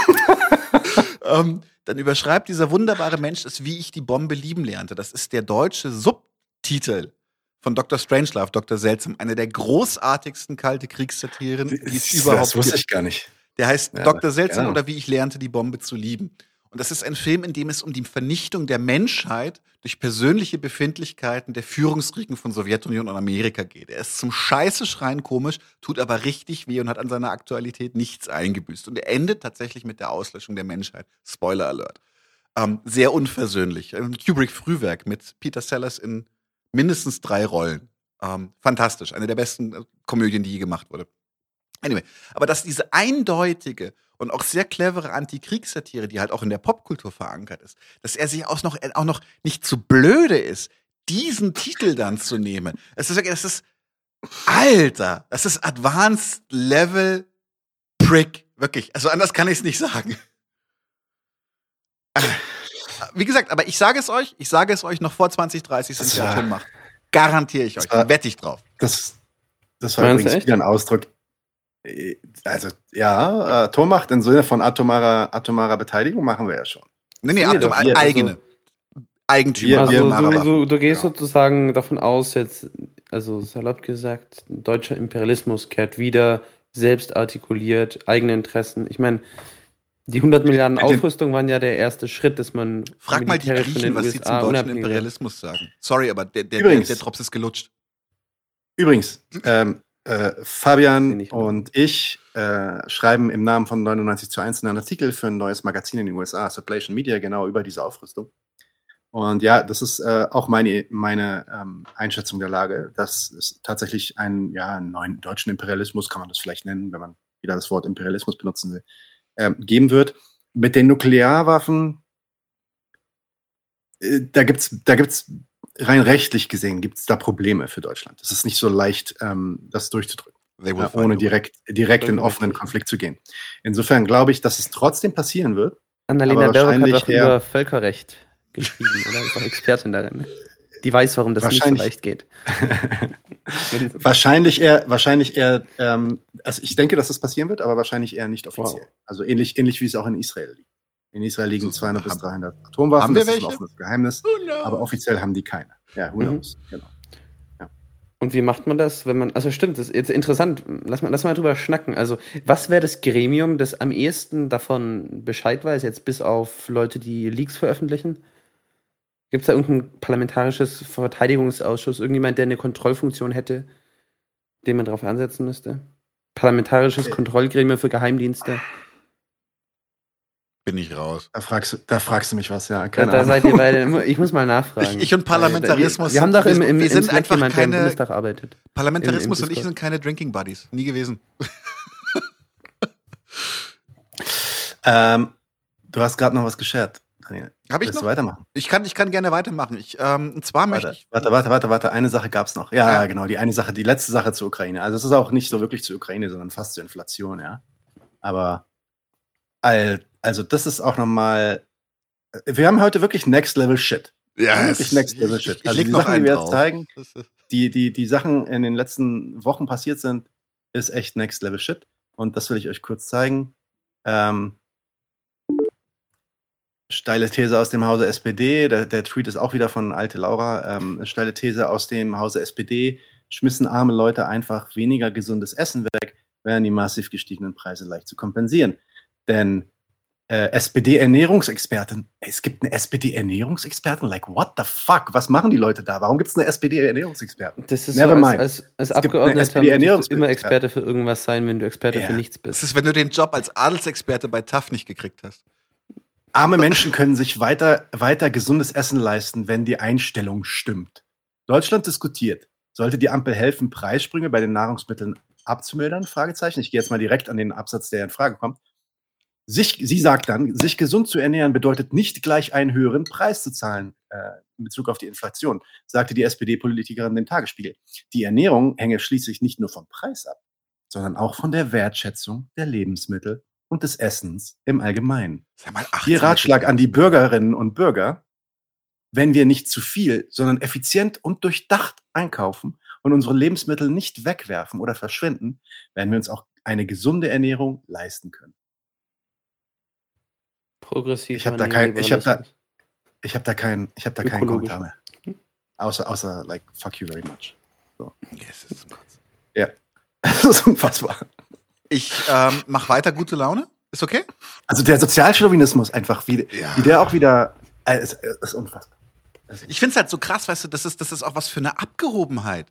ähm, dann überschreibt dieser wunderbare Mensch es, wie ich die Bombe lieben lernte. Das ist der deutsche Sub Titel von Dr. Strangelove, Dr. Seltsam, eine der großartigsten kalte Kriegssatiren, die es überhaupt gibt. Das wusste ich gar nicht. Der heißt ja, Dr. Seltsam genau. oder wie ich lernte, die Bombe zu lieben. Und das ist ein Film, in dem es um die Vernichtung der Menschheit durch persönliche Befindlichkeiten der Führungsriegen von Sowjetunion und Amerika geht. Er ist zum Scheiße schreien komisch, tut aber richtig weh und hat an seiner Aktualität nichts eingebüßt. Und er endet tatsächlich mit der Auslöschung der Menschheit. Spoiler Alert. Ähm, sehr unversöhnlich. Ein Kubrick-Frühwerk mit Peter Sellers in mindestens drei Rollen. Ähm, fantastisch. Eine der besten äh, Komödien, die je gemacht wurde. Anyway, aber dass diese eindeutige und auch sehr clevere Antikriegssatire, die halt auch in der Popkultur verankert ist, dass er sich auch noch, äh, auch noch nicht zu blöde ist, diesen Titel dann zu nehmen. Es ist, es ist, Alter, das ist Advanced Level Prick. Wirklich. Also anders kann ich es nicht sagen. Wie gesagt, aber ich sage es euch, ich sage es euch noch vor 2030 sind der Atom macht. Garantiere ich euch, war, wette ich drauf. Das, das war Meinst übrigens wieder ein Ausdruck. Äh, also, ja, Atommacht im Sinne von atomarer, atomarer Beteiligung machen wir ja schon. Nee, nee, Atom, wir, eigene. Also, Eigentümer. Also, du, du, du, gehst ja. sozusagen davon aus, jetzt, also salopp gesagt, deutscher Imperialismus kehrt wieder, selbst artikuliert, eigene Interessen. Ich meine, die 100 Milliarden Aufrüstung waren ja der erste Schritt, dass man. Frag mal die Griechen, was sie zum deutschen Imperialismus sagen. Sorry, aber der, der, Übrigens, der, der Drops ist gelutscht. Übrigens, ähm, äh, Fabian und ich äh, schreiben im Namen von 99 zu 1 einen Artikel für ein neues Magazin in den USA, Sublation Media, genau über diese Aufrüstung. Und ja, das ist äh, auch meine, meine ähm, Einschätzung der Lage, dass es tatsächlich einen, ja, einen neuen deutschen Imperialismus, kann man das vielleicht nennen, wenn man wieder das Wort Imperialismus benutzen will, äh, geben wird. Mit den Nuklearwaffen, äh, da gibt es da gibt's rein rechtlich gesehen gibt es da Probleme für Deutschland. Es ist nicht so leicht, ähm, das durchzudrücken, äh, ohne direkt, direkt in offenen Konflikt zu gehen. Insofern glaube ich, dass es trotzdem passieren wird. Annalena Baerbock hat auch über Völkerrecht geschrieben, oder? Ist auch Expertin darin. Die weiß, warum das nicht so leicht geht. wahrscheinlich eher, wahrscheinlich eher, ähm, also ich denke, dass das passieren wird, aber wahrscheinlich eher nicht offiziell. Wow. Also ähnlich, ähnlich wie es auch in Israel liegt. In Israel liegen 200 bis 300 Atomwaffen. Haben wir das welche? ist ein offenes Geheimnis. Aber offiziell haben die keine. Ja, who mhm. knows? Genau. Ja. Und wie macht man das, wenn man. Also stimmt, das ist jetzt interessant. Lass mal, lass mal drüber schnacken. Also, was wäre das Gremium, das am ehesten davon Bescheid weiß, jetzt bis auf Leute, die Leaks veröffentlichen? Gibt es da irgendein parlamentarisches Verteidigungsausschuss, irgendjemand, der eine Kontrollfunktion hätte, den man darauf ansetzen müsste? Parlamentarisches Kontrollgremium für Geheimdienste. Bin ich raus. Da fragst, du- da fragst du mich was, ja. Da, Keine da Ahnung. seid ihr beide. Ich muss mal nachfragen. Ich, ich und Parlamentarismus. Wir, wir haben doch im, sind- im, wir im sind Slack einfach jemand, der im keine. Bundestag arbeitet. Parlamentarismus Im- im und ich sind keine Drinking Buddies. Nie gewesen. Ähm, du hast gerade noch was geshared, Daniel. Hab ich noch? weitermachen? Ich kann, ich kann gerne weitermachen. Ich, ähm, und zwar möchte Warte, ich. warte, warte, warte, warte. Eine Sache gab es noch. Ja, Ja. genau, die eine Sache, die letzte Sache zur Ukraine. Also es ist auch nicht so wirklich zur Ukraine, sondern fast zur Inflation, ja. Aber also das ist auch nochmal. Wir haben heute wirklich Next Level Shit. Ja, wirklich es- Next Level Shit. also die Sachen, die wir jetzt zeigen, die, die, die Sachen in den letzten Wochen passiert sind, ist echt Next Level Shit. Und das will ich euch kurz zeigen. Ähm, steile These aus dem Hause SPD. Der, der Tweet ist auch wieder von Alte Laura. Ähm, steile These aus dem Hause SPD. Schmissen arme Leute einfach weniger gesundes Essen weg, wären die massiv gestiegenen Preise leicht zu kompensieren. Denn äh, SPD-Ernährungsexperten, es gibt eine SPD-Ernährungsexperten? Like, what the fuck? Was machen die Leute da? Warum gibt es eine SPD-Ernährungsexperten? Das ist Never so, mind. als, als, als Abgeordneter musst du immer Experte für irgendwas sein, wenn du Experte Ja. für nichts Das bist. ist, wenn du den Job als Adelsexperte bei TAF nicht gekriegt hast. Arme Menschen können sich weiter, weiter gesundes Essen leisten, wenn die Einstellung stimmt. Deutschland diskutiert. Sollte die Ampel helfen, Preissprünge bei den Nahrungsmitteln abzumildern? Fragezeichen. Ich gehe jetzt mal direkt an den Absatz, der in Frage kommt. Sich, sie sagt dann, sich gesund zu ernähren bedeutet nicht gleich einen höheren Preis zu zahlen äh, in Bezug auf die Inflation, sagte die SPD-Politikerin dem Tagesspiegel. Die Ernährung hänge schließlich nicht nur vom Preis ab, sondern auch von der Wertschätzung der Lebensmittel und des Essens im Allgemeinen. Sag mal, Ihr Ratschlag an die Bürgerinnen und Bürger, wenn wir nicht zu viel, sondern effizient und durchdacht einkaufen und unsere Lebensmittel nicht wegwerfen oder verschwenden, werden wir uns auch eine gesunde Ernährung leisten können. Progressiv. Ich habe da kein, ich habe da, ich habe da kein, ich habe da keinen. Kommentar mehr. Außer, außer, like, fuck you very much. So. Yes, das ist. Ja. Das ist unfassbar. Ich ähm, mach weiter gute Laune. Ist okay? Also der Sozialchauvinismus einfach, wie, Ja. wie der auch wieder, äh, ist, ist unfassbar. Ich finde es halt so krass, weißt du, das ist, das ist auch was für eine Abgehobenheit.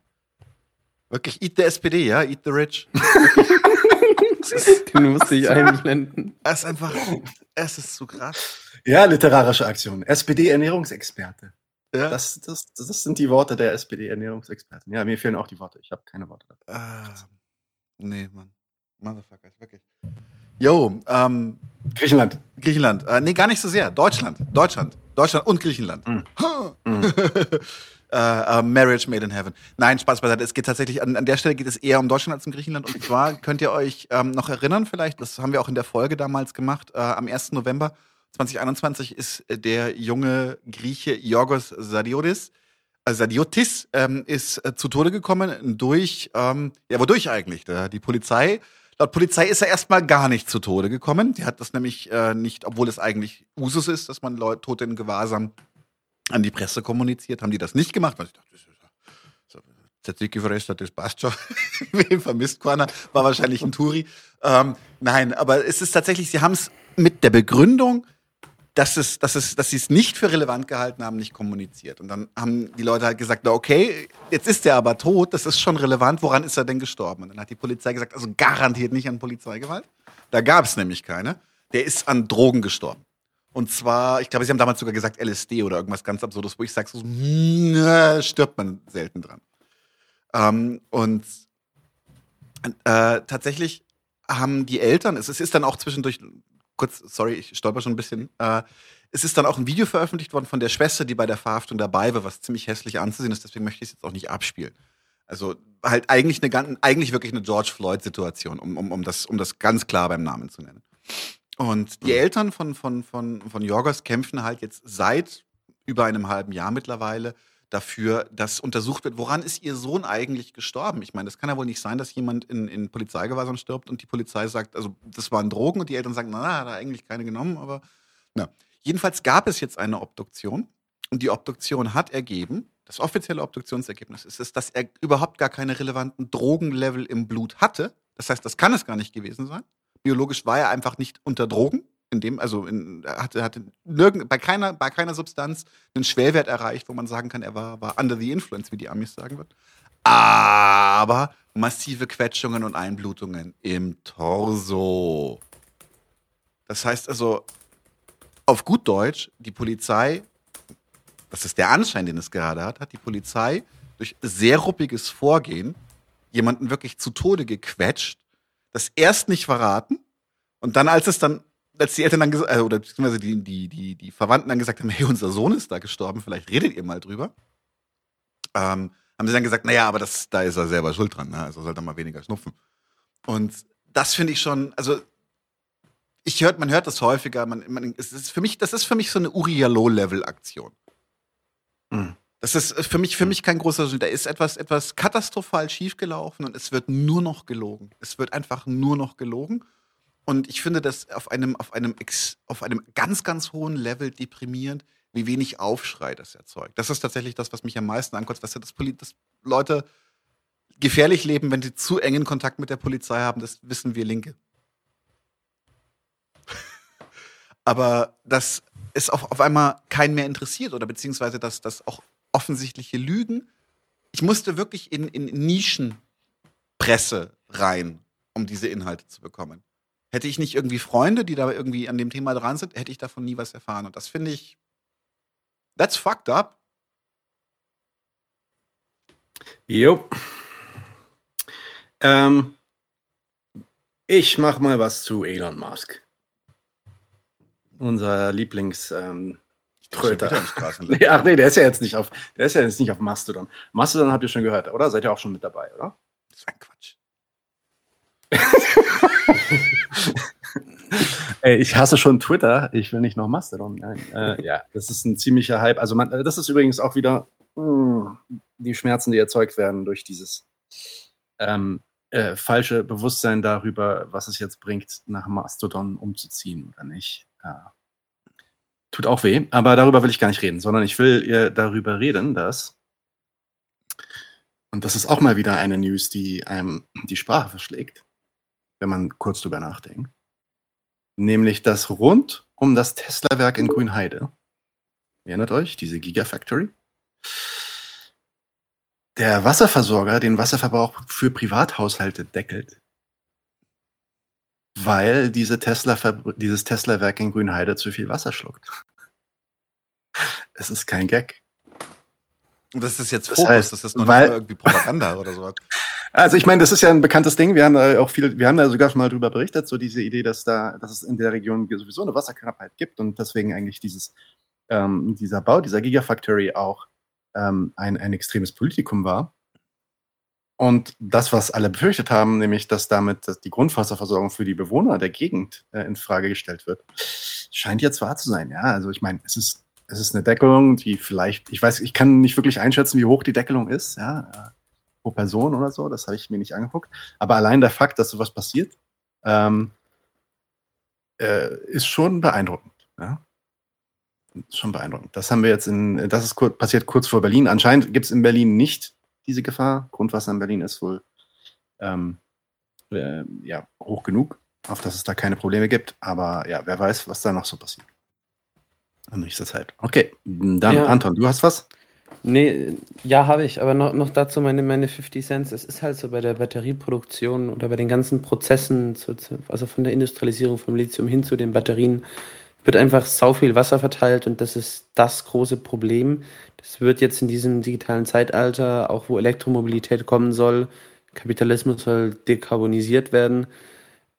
Wirklich, eat the SPD, ja, eat the rich. Den musste ich einblenden. Es ist einfach, es ist so krass. Ja, literarische Aktion. SPD-Ernährungsexperte. Ja. Das, das, das sind die Worte der SPD-Ernährungsexperten. Ja, mir fehlen auch die Worte. Ich habe keine Worte. Ah, nee, Mann. Motherfucker, wirklich. Yo, ähm, Griechenland. Griechenland. Äh, nee, gar nicht so sehr. Deutschland. Deutschland. Deutschland und Griechenland. äh, äh, Marriage made in heaven. Nein, Spaß beiseite. Es geht tatsächlich, an, an der Stelle geht es eher um Deutschland als um Griechenland. Und zwar könnt ihr euch ähm, noch erinnern, vielleicht, das haben wir auch in der Folge damals gemacht, äh, am 1. November 2021 ist äh, der junge Grieche Yorgos Sadiotis, äh, Sadiotis ähm, ist äh, zu Tode gekommen durch, ähm, ja, wodurch eigentlich? Die Polizei Laut Polizei ist er erstmal gar nicht zu Tode gekommen. Die hat das nämlich äh, nicht, obwohl es eigentlich Usus ist, dass man Leute Tote in Gewahrsam an die Presse kommuniziert, haben die das nicht gemacht, weil ich dachte, das ist ja Tzatziki verrechnet, das passt schon. Wen vermisst keiner? War wahrscheinlich ein Turi. Ähm, nein, aber es ist tatsächlich, sie haben es mit der Begründung, dass, es, dass, es, dass sie es nicht für relevant gehalten haben, nicht kommuniziert. Und dann haben die Leute halt gesagt, na okay, jetzt ist er aber tot, das ist schon relevant, woran ist er denn gestorben? Und dann hat die Polizei gesagt, also garantiert nicht an Polizeigewalt. Da gab es nämlich keine. Der ist an Drogen gestorben. Und zwar, ich glaube, sie haben damals sogar gesagt LSD oder irgendwas ganz Absurdes, wo ich sage, so, na, stirbt man selten dran. Ähm, und äh, tatsächlich haben die Eltern, es, es ist dann auch zwischendurch, kurz, sorry, ich stolper schon ein bisschen, äh, es ist dann auch ein Video veröffentlicht worden von der Schwester, die bei der Verhaftung dabei war, was ziemlich hässlich anzusehen ist, deswegen möchte ich es jetzt auch nicht abspielen. Also halt eigentlich eine eigentlich wirklich eine George Floyd-Situation, um, um, um, das, um das ganz klar beim Namen zu nennen. Und die Eltern von, von, von, von Jorgos kämpfen halt jetzt seit über einem halben Jahr mittlerweile dafür, dass untersucht wird, woran ist ihr Sohn eigentlich gestorben? Ich meine, das kann ja wohl nicht sein, dass jemand in, in Polizeigewahrsam stirbt und die Polizei sagt, also das waren Drogen und die Eltern sagen, na, na hat er eigentlich keine genommen, aber na. Jedenfalls gab es jetzt eine Obduktion und die Obduktion hat ergeben, Das offizielle Obduktionsergebnis ist es, dass er überhaupt gar keine relevanten Drogenlevel im Blut hatte. Das heißt, das kann es gar nicht gewesen sein. Biologisch war er einfach nicht unter Drogen. In dem, also in, hatte, hatte nirgend, bei, keiner, bei keiner Substanz einen Schwellwert erreicht, wo man sagen kann, er war, war under the influence, wie die Amis sagen würden. Aber massive Quetschungen und Einblutungen im Torso. Das heißt also, auf gut Deutsch, die Polizei, das ist der Anschein, den es gerade hat, hat die Polizei durch sehr ruppiges Vorgehen jemanden wirklich zu Tode gequetscht, das erst nicht verraten und dann, als es dann, als die Eltern dann gesagt, äh, oder beziehungsweise die, die, die, die Verwandten dann gesagt haben, hey, unser Sohn ist da gestorben, vielleicht redet ihr mal drüber, ähm, haben sie dann gesagt, naja, aber das, da ist er selber schuld dran, ne? also sollte er mal weniger schnupfen. Und das finde ich schon, also ich hört, man hört das häufiger, man, man, es ist für mich, das ist für mich so eine Urialo-Level-Aktion. Mhm. Das ist für mich, für mich kein großer Da ist etwas, etwas katastrophal schiefgelaufen und es wird nur noch gelogen. Es wird einfach nur noch gelogen. Und ich finde das auf einem, auf einem, auf einem ganz, ganz hohen Level deprimierend, wie wenig Aufschrei das erzeugt. Das ist tatsächlich das, was mich am meisten ankotzt, was das, das Leute gefährlich leben, wenn sie zu engen Kontakt mit der Polizei haben. Das wissen wir Linke. Aber dass es auf, auf einmal keinen mehr interessiert oder beziehungsweise dass, dass auch offensichtliche Lügen. Ich musste wirklich in, in Nischenpresse rein, um diese Inhalte zu bekommen. Hätte ich nicht irgendwie Freunde, die da irgendwie an dem Thema dran sind, hätte ich davon nie was erfahren. Und das finde ich, that's fucked up. Jo. Ähm, ich mach mal was zu Elon Musk. Unser Lieblings ähm, Tröter. nee, ach nee, der ist ja jetzt nicht auf, der ist ja jetzt nicht auf Mastodon. Mastodon habt ihr schon gehört, oder? Seid ihr auch schon mit dabei, oder? Das war ein Quatsch. Ey, ich hasse schon Twitter, ich will nicht noch Mastodon. Nein, äh, ja, das ist ein ziemlicher Hype. Also man, das ist übrigens auch wieder mh, hm, die Schmerzen, die erzeugt werden durch dieses ähm, äh, falsche Bewusstsein darüber, was es jetzt bringt, nach Mastodon umzuziehen oder nicht. Ja. Tut auch weh, aber darüber will ich gar nicht reden, sondern ich will ihr darüber reden, dass, und das ist auch mal wieder eine News, die einem die Sprache verschlägt, wenn man kurz drüber nachdenkt, nämlich dass rund um das Tesla-Werk in Grünheide, erinnert euch, diese Gigafactory, der Wasserversorger den Wasserverbrauch für Privathaushalte deckelt weil diese Tesla dieses Tesla-Werk in Grünheide zu viel Wasser schluckt. Es ist kein Gag. Das ist jetzt Fokus, das, heißt, das ist noch weil, irgendwie Propaganda oder sowas. Also ich meine, das ist ja ein bekanntes Ding. Wir haben da auch viel, wir haben da sogar schon mal drüber berichtet, so diese Idee, dass da, dass es in der Region sowieso eine Wasserknappheit gibt und deswegen eigentlich dieses, ähm, dieser Bau, dieser Gigafactory auch ähm, ein, ein extremes Politikum war. Und das, was alle befürchtet haben, nämlich, dass damit die Grundwasserversorgung für die Bewohner der Gegend äh, in Frage gestellt wird, scheint jetzt wahr zu sein. Ja, also ich meine, es ist, es ist eine Deckelung, die vielleicht, ich weiß, ich kann nicht wirklich einschätzen, wie hoch die Deckelung ist, ja, äh, pro Person oder so, das habe ich mir nicht angeguckt. Aber allein der Fakt, dass sowas passiert, ähm, äh, ist schon beeindruckend. Ja? Ist schon beeindruckend. Das haben wir jetzt in, das ist kur passiert kurz vor Berlin. Anscheinend gibt es in Berlin nicht diese Gefahr. Grundwasser in Berlin ist wohl ähm, äh, ja, hoch genug, auf dass es da keine Probleme gibt. Aber ja, wer weiß, was da noch so passiert. In nächster Zeit. Okay, dann ja. Anton, du hast was? Nee, ja, habe ich, aber noch, noch dazu meine, meine 50 Cent. Es ist halt so bei der Batterieproduktion oder bei den ganzen Prozessen, zu, also von der Industrialisierung vom Lithium hin zu den Batterien, wird einfach sau viel Wasser verteilt und das ist das große Problem. Das wird jetzt in diesem digitalen Zeitalter, auch wo Elektromobilität kommen soll, Kapitalismus soll dekarbonisiert werden,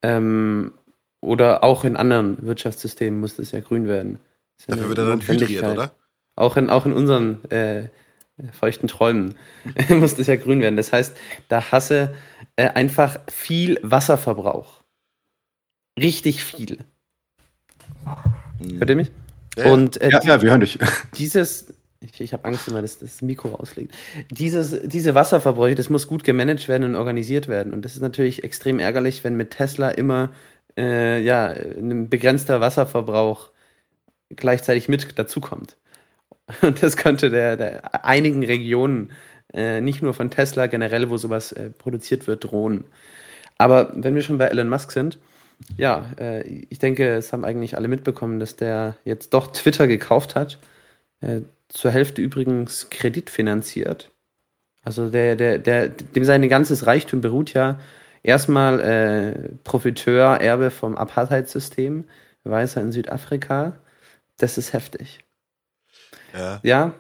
ähm, oder auch in anderen Wirtschaftssystemen muss das ja grün werden. Ja Dafür wird er dann hydriert, oder? Auch in, auch in unseren äh, feuchten Träumen muss das ja grün werden. Das heißt, da hasse äh, einfach viel Wasserverbrauch. Richtig viel. Hört ihr mich? Ja, Und, äh, ja, ja, wir hören dich. Dieses, ich, ich habe Angst immer, dass das Mikro rausfliegt. Dieses, diese Wasserverbräuche, das muss gut gemanagt werden und organisiert werden. Und das ist natürlich extrem ärgerlich, wenn mit Tesla immer äh, ja, ein begrenzter Wasserverbrauch gleichzeitig mit dazukommt. Und das könnte der, der einigen Regionen, äh, nicht nur von Tesla generell, wo sowas äh, produziert wird, drohen. Aber wenn wir schon bei Elon Musk sind, ja, äh, ich denke, es haben eigentlich alle mitbekommen, dass der jetzt doch Twitter gekauft hat. Äh, zur Hälfte übrigens kreditfinanziert. Also der, der, der, dem sein ganzes Reichtum beruht ja erstmal äh, Profiteur, Erbe vom Apartheidssystem, Weißer in Südafrika. Das ist heftig. Ja. Ja.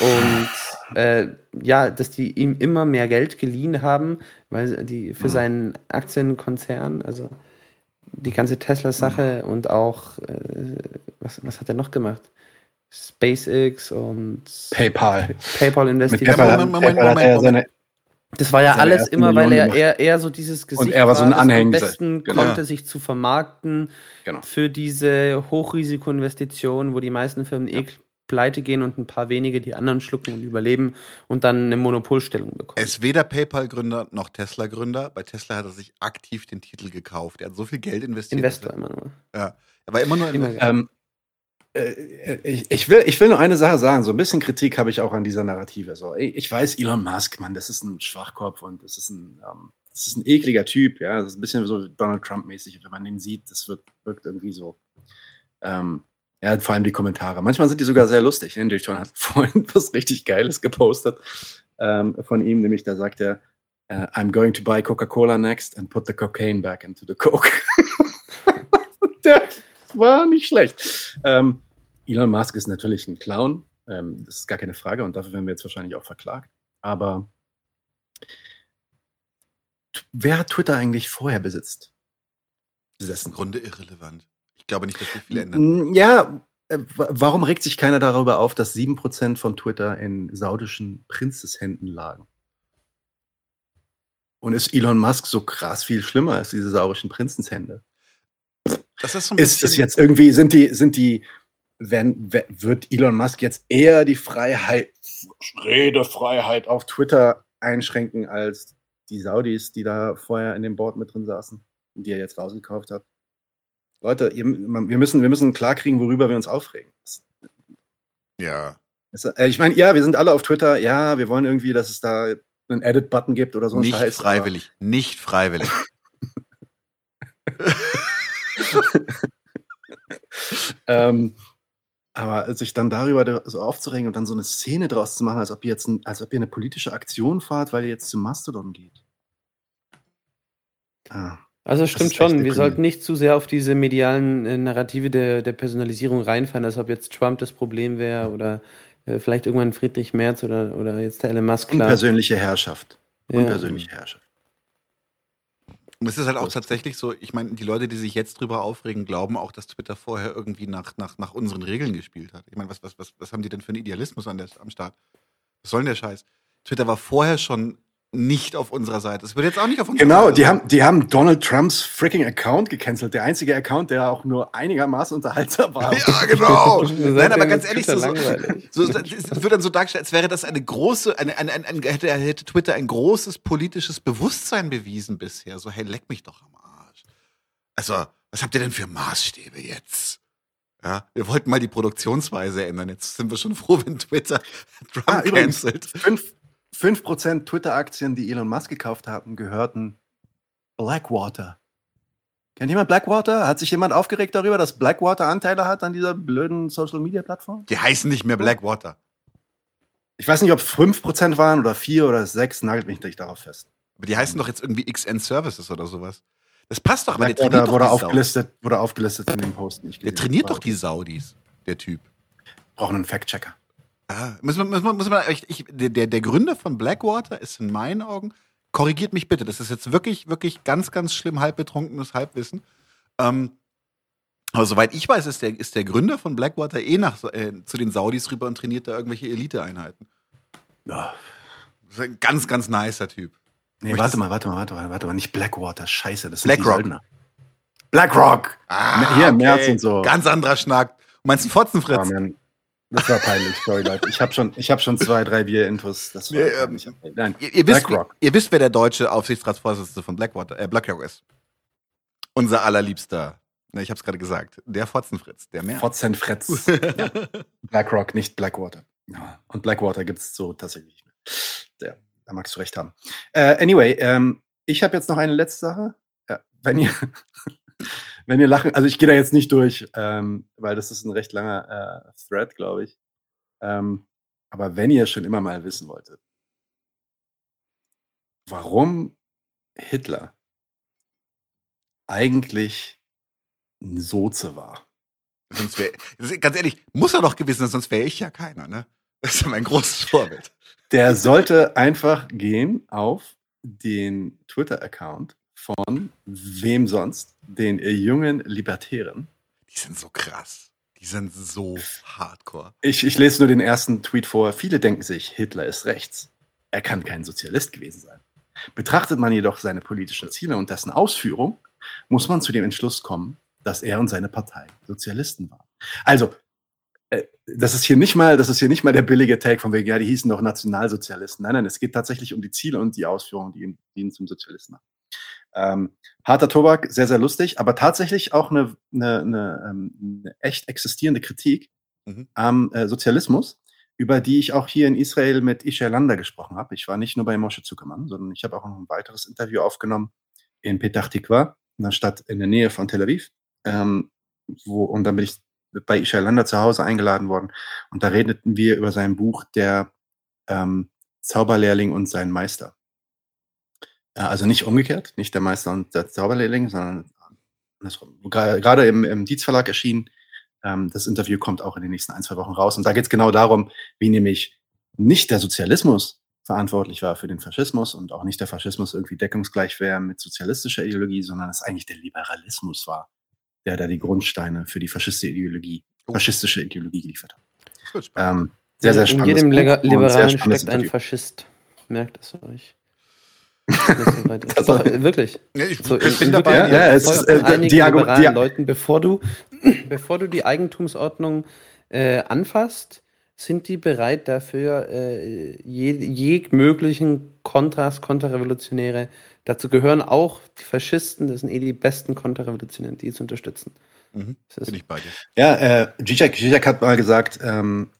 Und äh, ja, dass die ihm immer mehr Geld geliehen haben, weil die für Mhm. seinen Aktienkonzern, also die ganze Tesla-Sache und auch, äh, was, was hat er noch gemacht? SpaceX und PayPal. PayPal Mit Investitionen. PayPal, hat- Moment, er ja Moment, seine, Das war ja alles immer, weil er eher, eher so dieses Gesicht er war so ein das am Anhängsel. besten Genau. konnte, sich zu vermarkten Genau. für diese Hochrisikoinvestitionen, wo die meisten Firmen eh pleite gehen und ein paar wenige die anderen schlucken und überleben und dann eine Monopolstellung bekommen. Er ist weder PayPal-Gründer noch Tesla-Gründer. Bei Tesla hat er sich aktiv den Titel gekauft. Er hat so viel Geld investiert. Investor immer nur. er, ja. Er war immer nur Immer Investor. Ähm, äh, ich, ich, will, ich will nur eine Sache sagen. So ein bisschen Kritik habe ich auch an dieser Narrative. So, ich weiß, Elon Musk, Mann, das ist ein Schwachkopf und das ist ein, ähm, das ist ein ekliger Typ. Ja, das ist ein bisschen so Donald Trump-mäßig. Wenn man den sieht, das wird, wirkt irgendwie so. Ähm, ja, vor allem die Kommentare. Manchmal sind die sogar sehr lustig. Hendrik John hat vorhin was richtig Geiles gepostet ähm, von ihm, nämlich da sagt er, äh, I'm going to buy Coca-Cola next and put the cocaine back into the Coke. Der war nicht schlecht. Ähm, Elon Musk ist natürlich ein Clown, ähm, das ist gar keine Frage und dafür werden wir jetzt wahrscheinlich auch verklagt. Aber wer hat Twitter eigentlich vorher besitzt? Das ist im Grunde irrelevant. Ich glaube nicht, dass sich viel ändert. Mm, Ja, äh, wa- warum regt sich keiner darüber auf, dass 7% von Twitter in saudischen Prinzeshänden lagen? Und ist Elon Musk so krass viel schlimmer als diese saudischen Prinzenshände? Das ist so Ist es bisschen- jetzt irgendwie, sind die, sind die, wenn, we- wird Elon Musk jetzt eher die Freiheit, Redefreiheit auf Twitter einschränken als die Saudis, die da vorher in dem Board mit drin saßen und die er jetzt rausgekauft hat? Leute, ihr, wir, müssen, wir müssen klarkriegen, worüber wir uns aufregen. Ja. Äh, Ich meine, ja, wir sind alle auf Twitter, ja, wir wollen irgendwie, dass es da einen Edit-Button gibt oder so ein Nicht Scheiß. freiwillig. Nicht freiwillig. ähm, aber sich dann darüber da- so aufzuregen und dann so eine Szene draus zu machen, als ob ihr jetzt ein, als ob ihr eine politische Aktion fahrt, weil ihr jetzt zum Mastodon geht. Ah, Also das stimmt schon, wir sollten nicht zu sehr auf diese medialen äh, Narrative der, der Personalisierung reinfallen, als ob jetzt Trump das Problem wäre oder äh, vielleicht irgendwann Friedrich Merz oder, oder jetzt der Elon Musk. Klar. Unpersönliche Herrschaft. Ja. Unpersönliche Herrschaft. Und es ist halt auch tatsächlich so, ich meine, die Leute, die sich jetzt drüber aufregen, glauben auch, dass Twitter vorher irgendwie nach, nach, nach unseren Regeln gespielt hat. Ich meine, was, was, was, was haben die denn für einen Idealismus an der, am Start? Was soll denn der Scheiß? Twitter war vorher schon nicht auf unserer Seite. Es wird jetzt auch nicht auf unserer Genau, Seite die sein. haben, die haben Donald Trumps freaking Account gecancelt. Der einzige Account, der auch nur einigermaßen unterhaltsam war. Ja, genau. Nein, aber ganz ehrlich, so, so, langweilig. so, es wird dann so dargestellt, als wäre das eine große, eine, eine, ein, ein, hätte, hätte Twitter ein großes politisches Bewusstsein bewiesen bisher. So, hey, leck mich doch am Arsch. Also, was habt ihr denn für Maßstäbe jetzt? Ja, wir wollten mal die Produktionsweise ändern. Jetzt sind wir schon froh, wenn Twitter Trump Ah, übrigens, cancelt. 5%, 5% Twitter-Aktien, die Elon Musk gekauft haben, gehörten Blackwater. Kennt jemand Blackwater? Hat sich jemand aufgeregt darüber, dass Blackwater Anteile hat an dieser blöden Social-Media-Plattform? Die heißen nicht mehr Blackwater. Ich weiß nicht, ob es 5% waren oder 4 oder 6, nagelt mich nicht darauf fest. Aber die heißen doch jetzt irgendwie XN Services oder sowas. Das passt doch, aber der trainiert wurde doch aufgelistet, wurde aufgelistet in den Posten. Der trainiert doch die Saudis, der Typ. Brauchen einen Fact-Checker. Ah, muss man, muss man, muss man, ich, ich, der, der der Gründer von Blackwater ist in meinen Augen, korrigiert mich bitte, das ist jetzt wirklich, wirklich ganz, ganz schlimm halbbetrunkenes Halbwissen. Ähm, aber soweit ich weiß, ist der, ist der Gründer von Blackwater eh nach, äh, zu den Saudis rüber und trainiert da irgendwelche Eliteeinheiten. Ja. Das ist ein ganz, ganz nicer Typ. Nee, warte mal, warte mal, warte mal, warte mal. Nicht Blackwater, scheiße, das sind BlackRock. BlackRock! Ah, Hier, okay. März und so. Ganz anderer Schnack. Du meinst einen Fotzenfritz? Man. Das war peinlich, sorry Leute. Ich habe schon, ich hab schon zwei, drei Bier-Intos. Das war Nee, ähm, peinlich. Nein, Ihr, ihr, wisst, ihr wisst, wer der deutsche Aufsichtsratsvorsitzende von Blackwater, äh, BlackRock ist. Unser allerliebster Ne, ich habe es gerade gesagt. Der Fotzenfritz, der mehr. Fotzenfritz. ja. BlackRock, nicht Blackwater. Ja. Und Blackwater gibt es so tatsächlich nicht mehr. Ja, da magst du recht haben. Äh, anyway, ähm, ich habe jetzt noch eine letzte Sache. Ja, wenn ihr, wenn ihr lachen, also ich gehe da jetzt nicht durch, ähm, weil das ist ein recht langer äh, Thread, glaube ich. Ähm, aber wenn ihr schon immer mal wissen wolltet, warum Hitler eigentlich ein Soze war. Sonst wär, ganz ehrlich, muss er doch gewesen sein, sonst wäre ich ja keiner, ne? Das ist ja mein großes Vorbild. Der sollte einfach gehen auf den Twitter-Account von wem sonst? Den jungen Libertären. Die sind so krass. Die sind so hardcore. Ich, ich lese nur den ersten Tweet vor. Viele denken sich, Hitler ist rechts. Er kann kein Sozialist gewesen sein. Betrachtet man jedoch seine politischen Ziele und dessen Ausführung, muss man zu dem Entschluss kommen, dass er und seine Partei Sozialisten waren. Also, äh, das ist hier nicht mal, das ist hier nicht mal der billige Take von wegen, ja, die hießen doch Nationalsozialisten. Nein, nein, es geht tatsächlich um die Ziele und die Ausführungen, die ihn, die ihn zum Sozialisten machen. Ähm, harter Tobak, sehr, sehr lustig, aber tatsächlich auch eine, eine, eine, ähm, eine echt existierende Kritik mhm. am äh, Sozialismus, über die ich auch hier in Israel mit Isha Landa gesprochen habe. Ich war nicht nur bei Moshe Zuckermann, sondern ich habe auch noch ein weiteres Interview aufgenommen in Petach Tikva, einer Stadt in der Nähe von Tel Aviv. Ähm, wo, und dann bin ich bei Isha Landa zu Hause eingeladen worden. Und da redeten wir über sein Buch, der ähm, Zauberlehrling und sein Meister. Also nicht umgekehrt, nicht der Meister und der Zauberlehrling, sondern andersrum. Gerade im, im Dietz Verlag erschienen. Ähm, das Interview kommt auch in den nächsten ein, zwei Wochen raus. Und da geht es genau darum, wie nämlich nicht der Sozialismus verantwortlich war für den Faschismus und auch nicht der Faschismus irgendwie deckungsgleich wäre mit sozialistischer Ideologie, sondern es eigentlich der Liberalismus war, der da die Grundsteine für die faschistische Ideologie, faschistische Ideologie geliefert hat. Ähm, sehr, sehr spannend. In jedem Liberalen steckt ein Faschist. Merkt es euch. Das so wirklich. Ja, ich so, bin in, dabei. Ja, ja, es ist, äh, die, liberalen die, Leuten, bevor du, bevor du die Eigentumsordnung äh, anfasst, sind die bereit dafür, äh, je, je möglichen Kontras, Konterrevolutionäre, dazu gehören auch die Faschisten, das sind eh die besten Konterrevolutionäre, die zu unterstützen. Mhm. Bin ich bei dir. Ja, äh, Zizek, Zizek hat mal gesagt, ähm,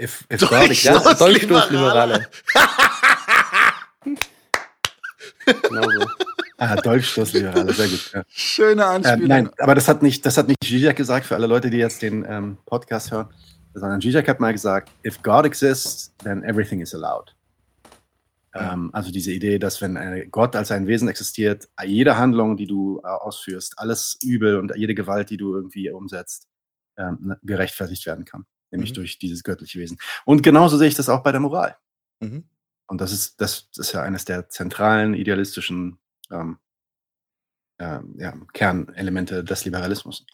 if, if Dolchstoßliberale. Ja, Dolchstoßliberale. genau so. Ah, Dolchstoßliberale, sehr gut. Ja. Schöne Anspielung. Ähm, nein, aber das hat nicht, das hat nicht Zizek gesagt, für alle Leute, die jetzt den ähm, Podcast hören, sondern Zizek hat mal gesagt, if God exists, then everything is allowed. Ähm, also diese Idee, dass wenn äh, Gott als ein Wesen existiert, jede Handlung, die du äh, ausführst, alles Übel und jede Gewalt, die du irgendwie umsetzt, ähm, ne, gerechtfertigt werden kann, nämlich mhm. durch dieses göttliche Wesen. Und genauso sehe ich das auch bei der Moral. Mhm. Und das ist, das ist ja eines der zentralen idealistischen ähm, äh, ja, Kernelemente des Liberalismus.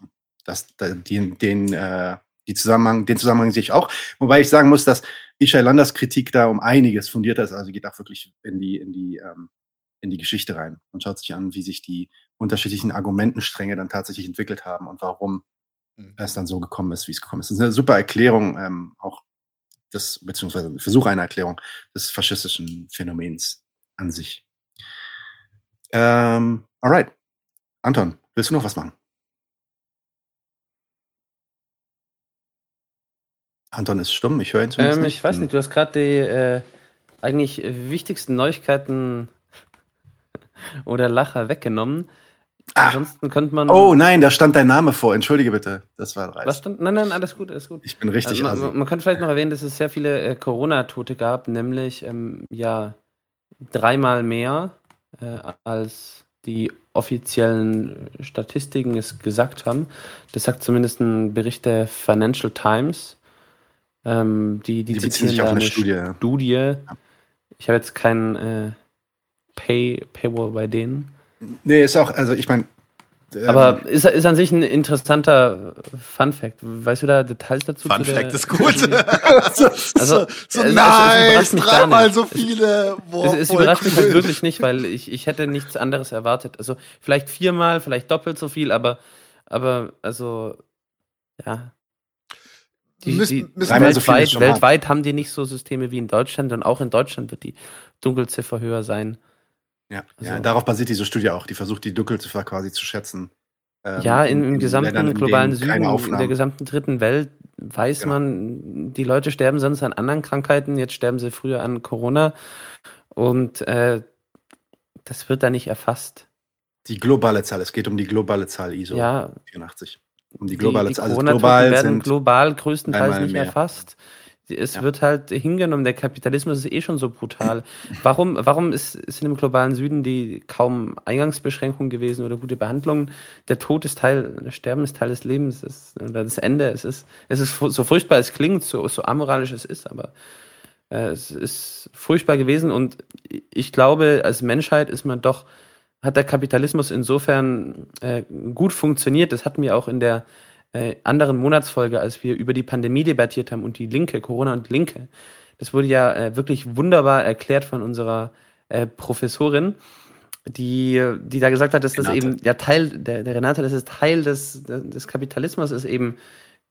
Das, den, den, äh, die Zusammenhang, den Zusammenhang sehe ich auch. Wobei ich sagen muss, dass Isha Landers Kritik da um einiges fundierter ist. Also geht auch wirklich in die, in die, ähm, in die Geschichte rein und schaut sich an, wie sich die unterschiedlichen Argumentenstränge dann tatsächlich entwickelt haben und warum mhm. es dann so gekommen ist, wie es gekommen ist. Das ist eine super Erklärung, ähm, auch des, beziehungsweise Versuch einer Erklärung des faschistischen Phänomens an sich. Ähm, alright. Anton, willst du noch was machen? Anton ist stumm, ich höre ihn zumindest ähm, nicht. Ich weiß nicht, du hast gerade die äh, eigentlich wichtigsten Neuigkeiten oder Lacher weggenommen. Ah. Ansonsten könnte man. Oh nein, da stand dein Name vor. Entschuldige bitte. Das war dreist. Was stand? Nein, nein, alles gut, alles gut. Ich bin richtig. Also, man, man, kann vielleicht noch erwähnen, dass es sehr viele äh, Corona-Tote gab, nämlich ähm, ja dreimal mehr äh, als die offiziellen Statistiken es gesagt haben. Das sagt zumindest ein Bericht der Financial Times. Ähm, die, die, die beziehen sich auf eine Studie. Studie. Ich habe jetzt keinen äh, Pay, Paywall bei denen. Nee, ist auch, also ich meine. Ähm, Aber ist, ist an sich ein interessanter Fun Fact. Weißt du da Details dazu? Fun Fact ist gut. also, so, so es, nice, dreimal so viele. Boah, es, es überrascht cool. mich halt wirklich nicht, weil ich, ich hätte nichts anderes erwartet. Also vielleicht viermal, vielleicht doppelt so viel, aber, aber also ja, die, die weltweit, so weltweit haben die nicht so Systeme wie in Deutschland und auch in Deutschland wird die Dunkelziffer höher sein. Ja, also, ja darauf basiert diese Studie auch. Die versucht, die Dunkelziffer quasi zu schätzen. ähm, Ja, in, im, gesamten Ländern, globalen Süden, in der gesamten dritten Welt weiß Genau. man, die Leute sterben sonst an anderen Krankheiten, jetzt sterben sie früher an Corona und äh, das wird da nicht erfasst. Die globale Zahl, es geht um die globale Zahl ISO Ja, 84. Um die die, globale die Zahl. Also global werden sind global größtenteils nicht mehr. erfasst. Es Ja. wird halt hingenommen, der Kapitalismus ist eh schon so brutal. Warum, warum ist, sind im globalen Süden die kaum Eingangsbeschränkungen gewesen oder gute Behandlungen? Der Tod ist Teil, das Sterben ist Teil des Lebens, ist, oder das Ende. Es ist, es ist so furchtbar es klingt, so, so amoralisch es ist, aber äh, es ist furchtbar gewesen und ich glaube, als Menschheit ist man doch, hat der Kapitalismus insofern äh, gut funktioniert. Das hatten wir auch in der äh, anderen Monatsfolge, als wir über die Pandemie debattiert haben und die Linke, Corona und Linke. Das wurde ja äh, wirklich wunderbar erklärt von unserer äh, Professorin, die, die da gesagt hat, dass das Renate. eben ja Teil, der, der Renate, das ist Teil des, des Kapitalismus, ist eben,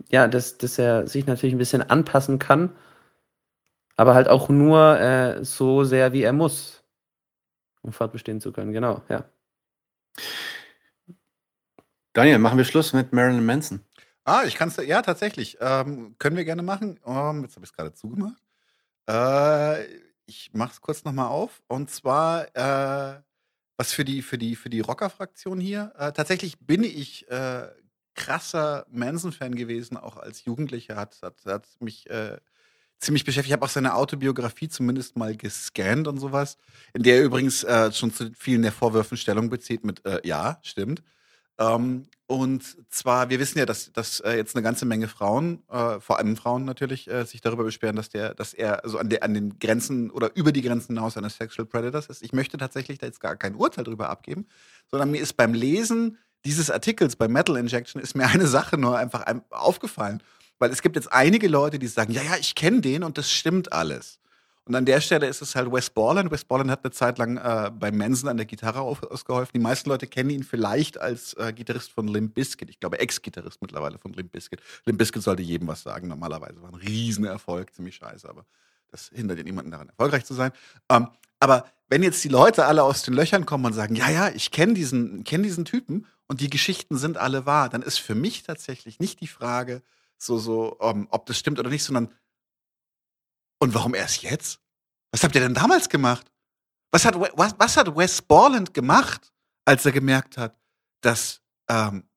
ja, dass, dass er sich natürlich ein bisschen anpassen kann, aber halt auch nur äh, so sehr, wie er muss, um fortbestehen zu können. Genau, ja. Daniel, machen wir Schluss mit Marilyn Manson. Ah, ich kann es, ja, tatsächlich. Ähm, können wir gerne machen. Ähm, jetzt habe ich es gerade zugemacht. Äh, ich mache es kurz nochmal auf. Und zwar, äh, was für die, für die, für die Rocker-Fraktion hier. Äh, tatsächlich bin ich äh, krasser Manson-Fan gewesen, auch als Jugendlicher. Hat, hat, hat mich äh, ziemlich beschäftigt. Ich habe auch seine Autobiografie zumindest mal gescannt und sowas, in der er übrigens äh, schon zu vielen der Vorwürfen Stellung bezieht mit, äh, ja, stimmt. Ähm, und zwar, wir wissen ja, dass, dass äh, jetzt eine ganze Menge Frauen, äh, vor allem Frauen natürlich, äh, sich darüber beschweren, dass der, dass er also an, der, an den Grenzen oder über die Grenzen hinaus eines Sexual Predators ist. Ich möchte tatsächlich da jetzt gar kein Urteil darüber abgeben, sondern mir ist beim Lesen dieses Artikels bei Metal Injection ist mir eine Sache nur einfach ein- aufgefallen. Weil es gibt jetzt einige Leute, die sagen, ja, ja, ich kenne den und das stimmt alles. Und an der Stelle ist es halt Wes Borland. Wes Borland hat eine Zeit lang äh, bei Manson an der Gitarre ausgeholfen. Die meisten Leute kennen ihn vielleicht als äh, Gitarrist von Limp Bizkit. Ich glaube, Ex-Gitarrist mittlerweile von Limp Bizkit. Limp Bizkit sollte jedem was sagen, normalerweise. War ein Riesenerfolg, ziemlich scheiße, aber das hindert niemanden daran, erfolgreich zu sein. Ähm, aber wenn jetzt die Leute alle aus den Löchern kommen und sagen, ja, ja, ich kenne diesen, kenn diesen Typen und die Geschichten sind alle wahr, dann ist für mich tatsächlich nicht die Frage, so, so, ähm, ob das stimmt oder nicht, sondern und warum erst jetzt? Was habt ihr denn damals gemacht? Was hat, was, was hat Wes Borland gemacht, als er gemerkt hat, dass ähm,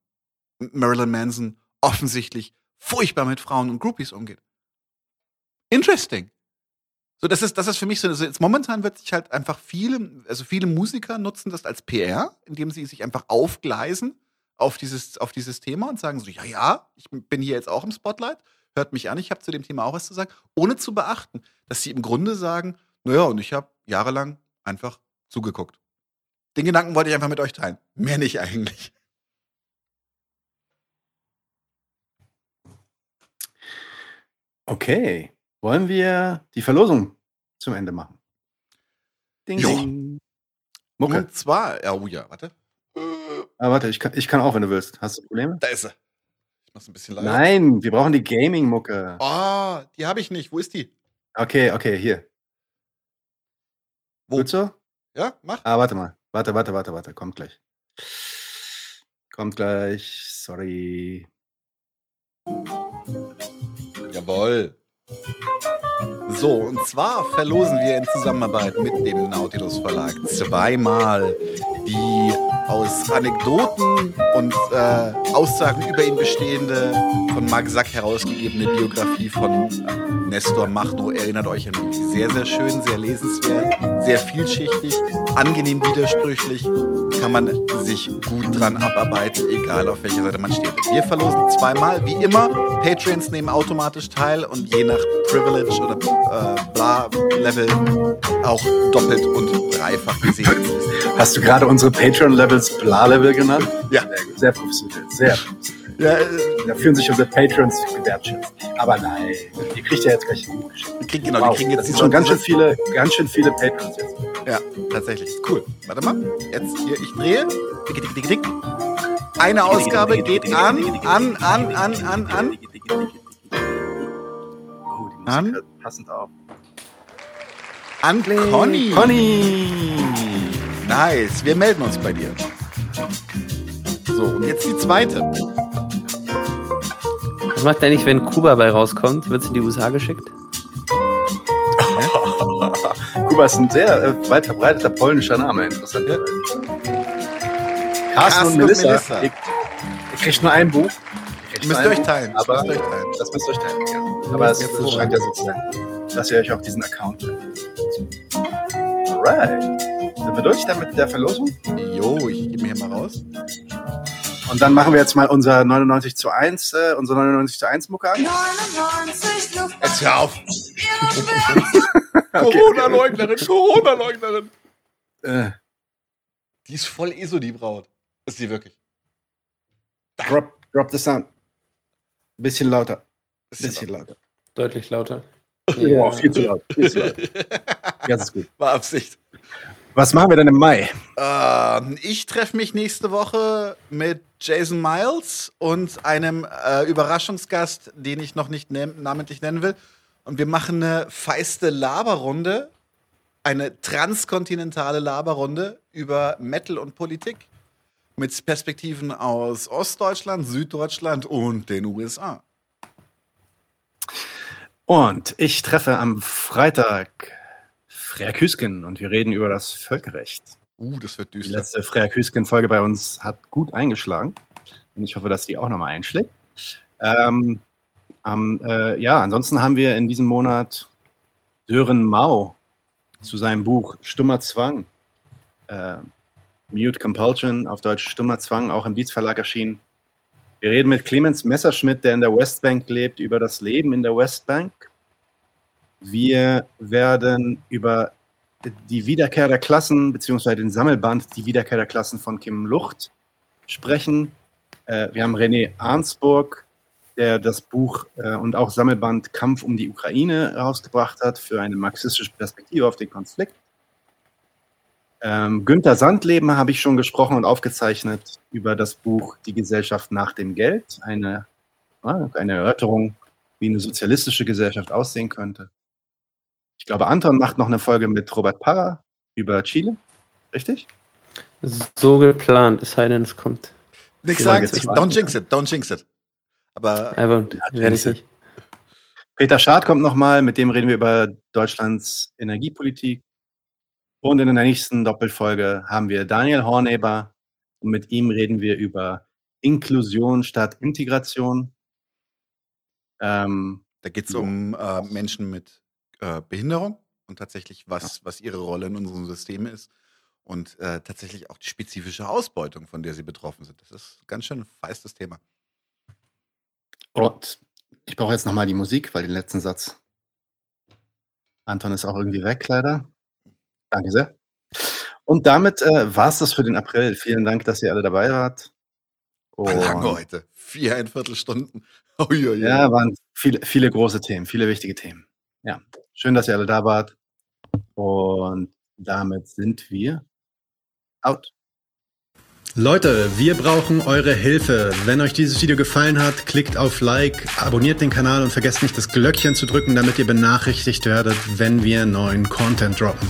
Marilyn Manson offensichtlich furchtbar mit Frauen und Groupies umgeht? Interesting. So, das ist, das ist für mich so, also jetzt momentan wird sich halt einfach viele, also viele Musiker nutzen das als PR, indem sie sich einfach aufgleisen auf dieses, auf dieses Thema und sagen so, ja, ja, ich bin hier jetzt auch im Spotlight, hört mich an, ich habe zu dem Thema auch was zu sagen, ohne zu beachten, dass sie im Grunde sagen, naja, und ich habe jahrelang einfach zugeguckt. Den Gedanken wollte ich einfach mit euch teilen. Mehr nicht eigentlich. Okay. Wollen wir die Verlosung zum Ende machen? Ding, Jo. ding. Mucke. Und zwar, ja, oh ja, warte. Ah, warte, ich kann, ich kann auch, wenn du willst. Hast du Probleme? Da ist sie. Mach's ein bisschen leiser. Nein, wir brauchen die Gaming-Mucke. Oh, die habe ich nicht. Wo ist die? Okay, okay, hier. Wo? Gut so? Ja, mach. Ah, warte mal. Warte, warte, warte, warte. Kommt gleich. Kommt gleich. Sorry. Jawohl. So, und zwar verlosen wir in Zusammenarbeit mit dem Nautilus Verlag zweimal die aus Anekdoten und äh, Aussagen über ihn bestehende, von Marc Sack herausgegebene Biografie von äh, Nestor Machno. Erinnert euch an mich. Sehr, sehr schön, sehr lesenswert, sehr vielschichtig, angenehm widersprüchlich. Kann man sich gut dran abarbeiten, egal auf welcher Seite man steht. Wir verlosen zweimal, wie immer. Patreons nehmen automatisch teil und je nach Privilege oder äh, bla Level auch doppelt und dreifach gesehen. Hast du gerade unsere Patreon-Levels Bla-Level genannt? Ja. Sehr, professionell. Sehr professionell. Ja, äh, Da fühlen sich unsere Patrons gewertschätzt. Aber nein, ihr kriegt ja jetzt gleich ein die kriegen, genau, Wow, die kriegen jetzt das sind schon ganz schön viele, ganz schön viele Patrons jetzt. Ja, tatsächlich. Cool. Warte mal. Jetzt hier, ich drehe. Dick, dick, dick, dick. Eine Ausgabe geht an, an, an, an, an, an. Oh, die Musik An? passend auf. An Conny. Conny! Nice. Wir melden uns bei dir. So, und jetzt die zweite. Was macht eigentlich, wenn Kuba bei rauskommt? Wird es in die USA geschickt? Kuba ist ein sehr äh, weit verbreiteter polnischer Name, interessant. Ja. Carsten, Carsten und und Melissa. Melissa. Ihr, ihr kriegt nur ein Buch. Ihr Müsst nur ihr ein euch teilen. Buch, Aber Müsst ihr euch teilen. das müsst ihr euch teilen. Ja. Aber es, es scheint ja so zu sein, dass ihr euch auch diesen Account Alright. Sind wir durch dann mit der Verlosung? Jo, ich gebe mir hier mal raus. Und dann machen wir jetzt mal unser 99 zu 1, äh, unser 99 zu 1 Mucke an. Jetzt hör auf. Corona-Leugnerin, Corona-Leugnerin. Äh, Die ist voll ESO, die Braut. Ist sie wirklich. drop, drop the sound. Bisschen lauter. Bisschen Bisschen lauter. Deutlich lauter. Ja, viel zu laut. Viel zu laut. Ja, das ist gut. War Absicht. Was machen wir denn im Mai? Ähm, ich treffe mich nächste Woche mit Jason Miles und einem äh, Überraschungsgast, den ich noch nicht namentlich nennen will. Und wir machen eine feiste Laberrunde, eine transkontinentale Laberrunde über Metal und Politik. Mit Perspektiven aus Ostdeutschland, Süddeutschland und den USA. Und ich treffe am Freitag Freya Küsken und wir reden über das Völkerrecht. Uh, das wird Die düster. letzte Freya Küsken-Folge bei uns hat gut eingeschlagen. Und ich hoffe, dass die auch nochmal einschlägt. Ähm, am, äh, ja, ansonsten haben wir in diesem Monat Sören Mau zu seinem Buch Stummer Zwang. Äh, Mute Compulsion, auf Deutsch Stummer Zwang, auch im Dietz Verlag erschienen. Wir reden mit Clemens Messerschmidt, der in der Westbank lebt, über das Leben in der Westbank. Wir werden über die Wiederkehr der Klassen, beziehungsweise den Sammelband Die Wiederkehr der Klassen von Kim Lucht sprechen. Äh, wir haben René Arnsburg, der das Buch äh, und auch Sammelband Kampf um die Ukraine herausgebracht hat für eine marxistische Perspektive auf den Konflikt. Ähm, Günther Sandleben habe ich schon gesprochen und aufgezeichnet über das Buch Die Gesellschaft nach dem Geld, eine, ja, eine Erörterung, wie eine sozialistische Gesellschaft aussehen könnte. Ich glaube, Anton macht noch eine Folge mit Robert Parra über Chile, richtig? So geplant, es sei denn, es kommt. Nix Die sagen, don't jinx it, don't jinx it. Aber Aber werde ich jinx it. nicht. Peter Schad kommt nochmal, mit dem reden wir über Deutschlands Energiepolitik. Und in der nächsten Doppelfolge haben wir Daniel Horneber und mit ihm reden wir über Inklusion statt Integration. Ähm, Da geht es um äh, Menschen mit äh, Behinderung und tatsächlich, was, was ihre Rolle in unserem System ist. Und äh, tatsächlich auch die spezifische Ausbeutung, von der sie betroffen sind. Das ist ganz schön ein feistes Thema. und ich brauche jetzt nochmal die Musik, weil den letzten Satz. Anton ist auch irgendwie weg, leider. Danke sehr. Und damit äh, war es das für den April. Vielen Dank, dass ihr alle dabei wart. War lange heute. Viereinviertel Stunden. Uiuiui. Ja, waren viele, viele große Themen, viele wichtige Themen. Ja, schön, dass ihr alle da wart. Und damit sind wir out. Leute, wir brauchen eure Hilfe. Wenn euch dieses Video gefallen hat, klickt auf Like, abonniert den Kanal und vergesst nicht das Glöckchen zu drücken, damit ihr benachrichtigt werdet, wenn wir neuen Content droppen.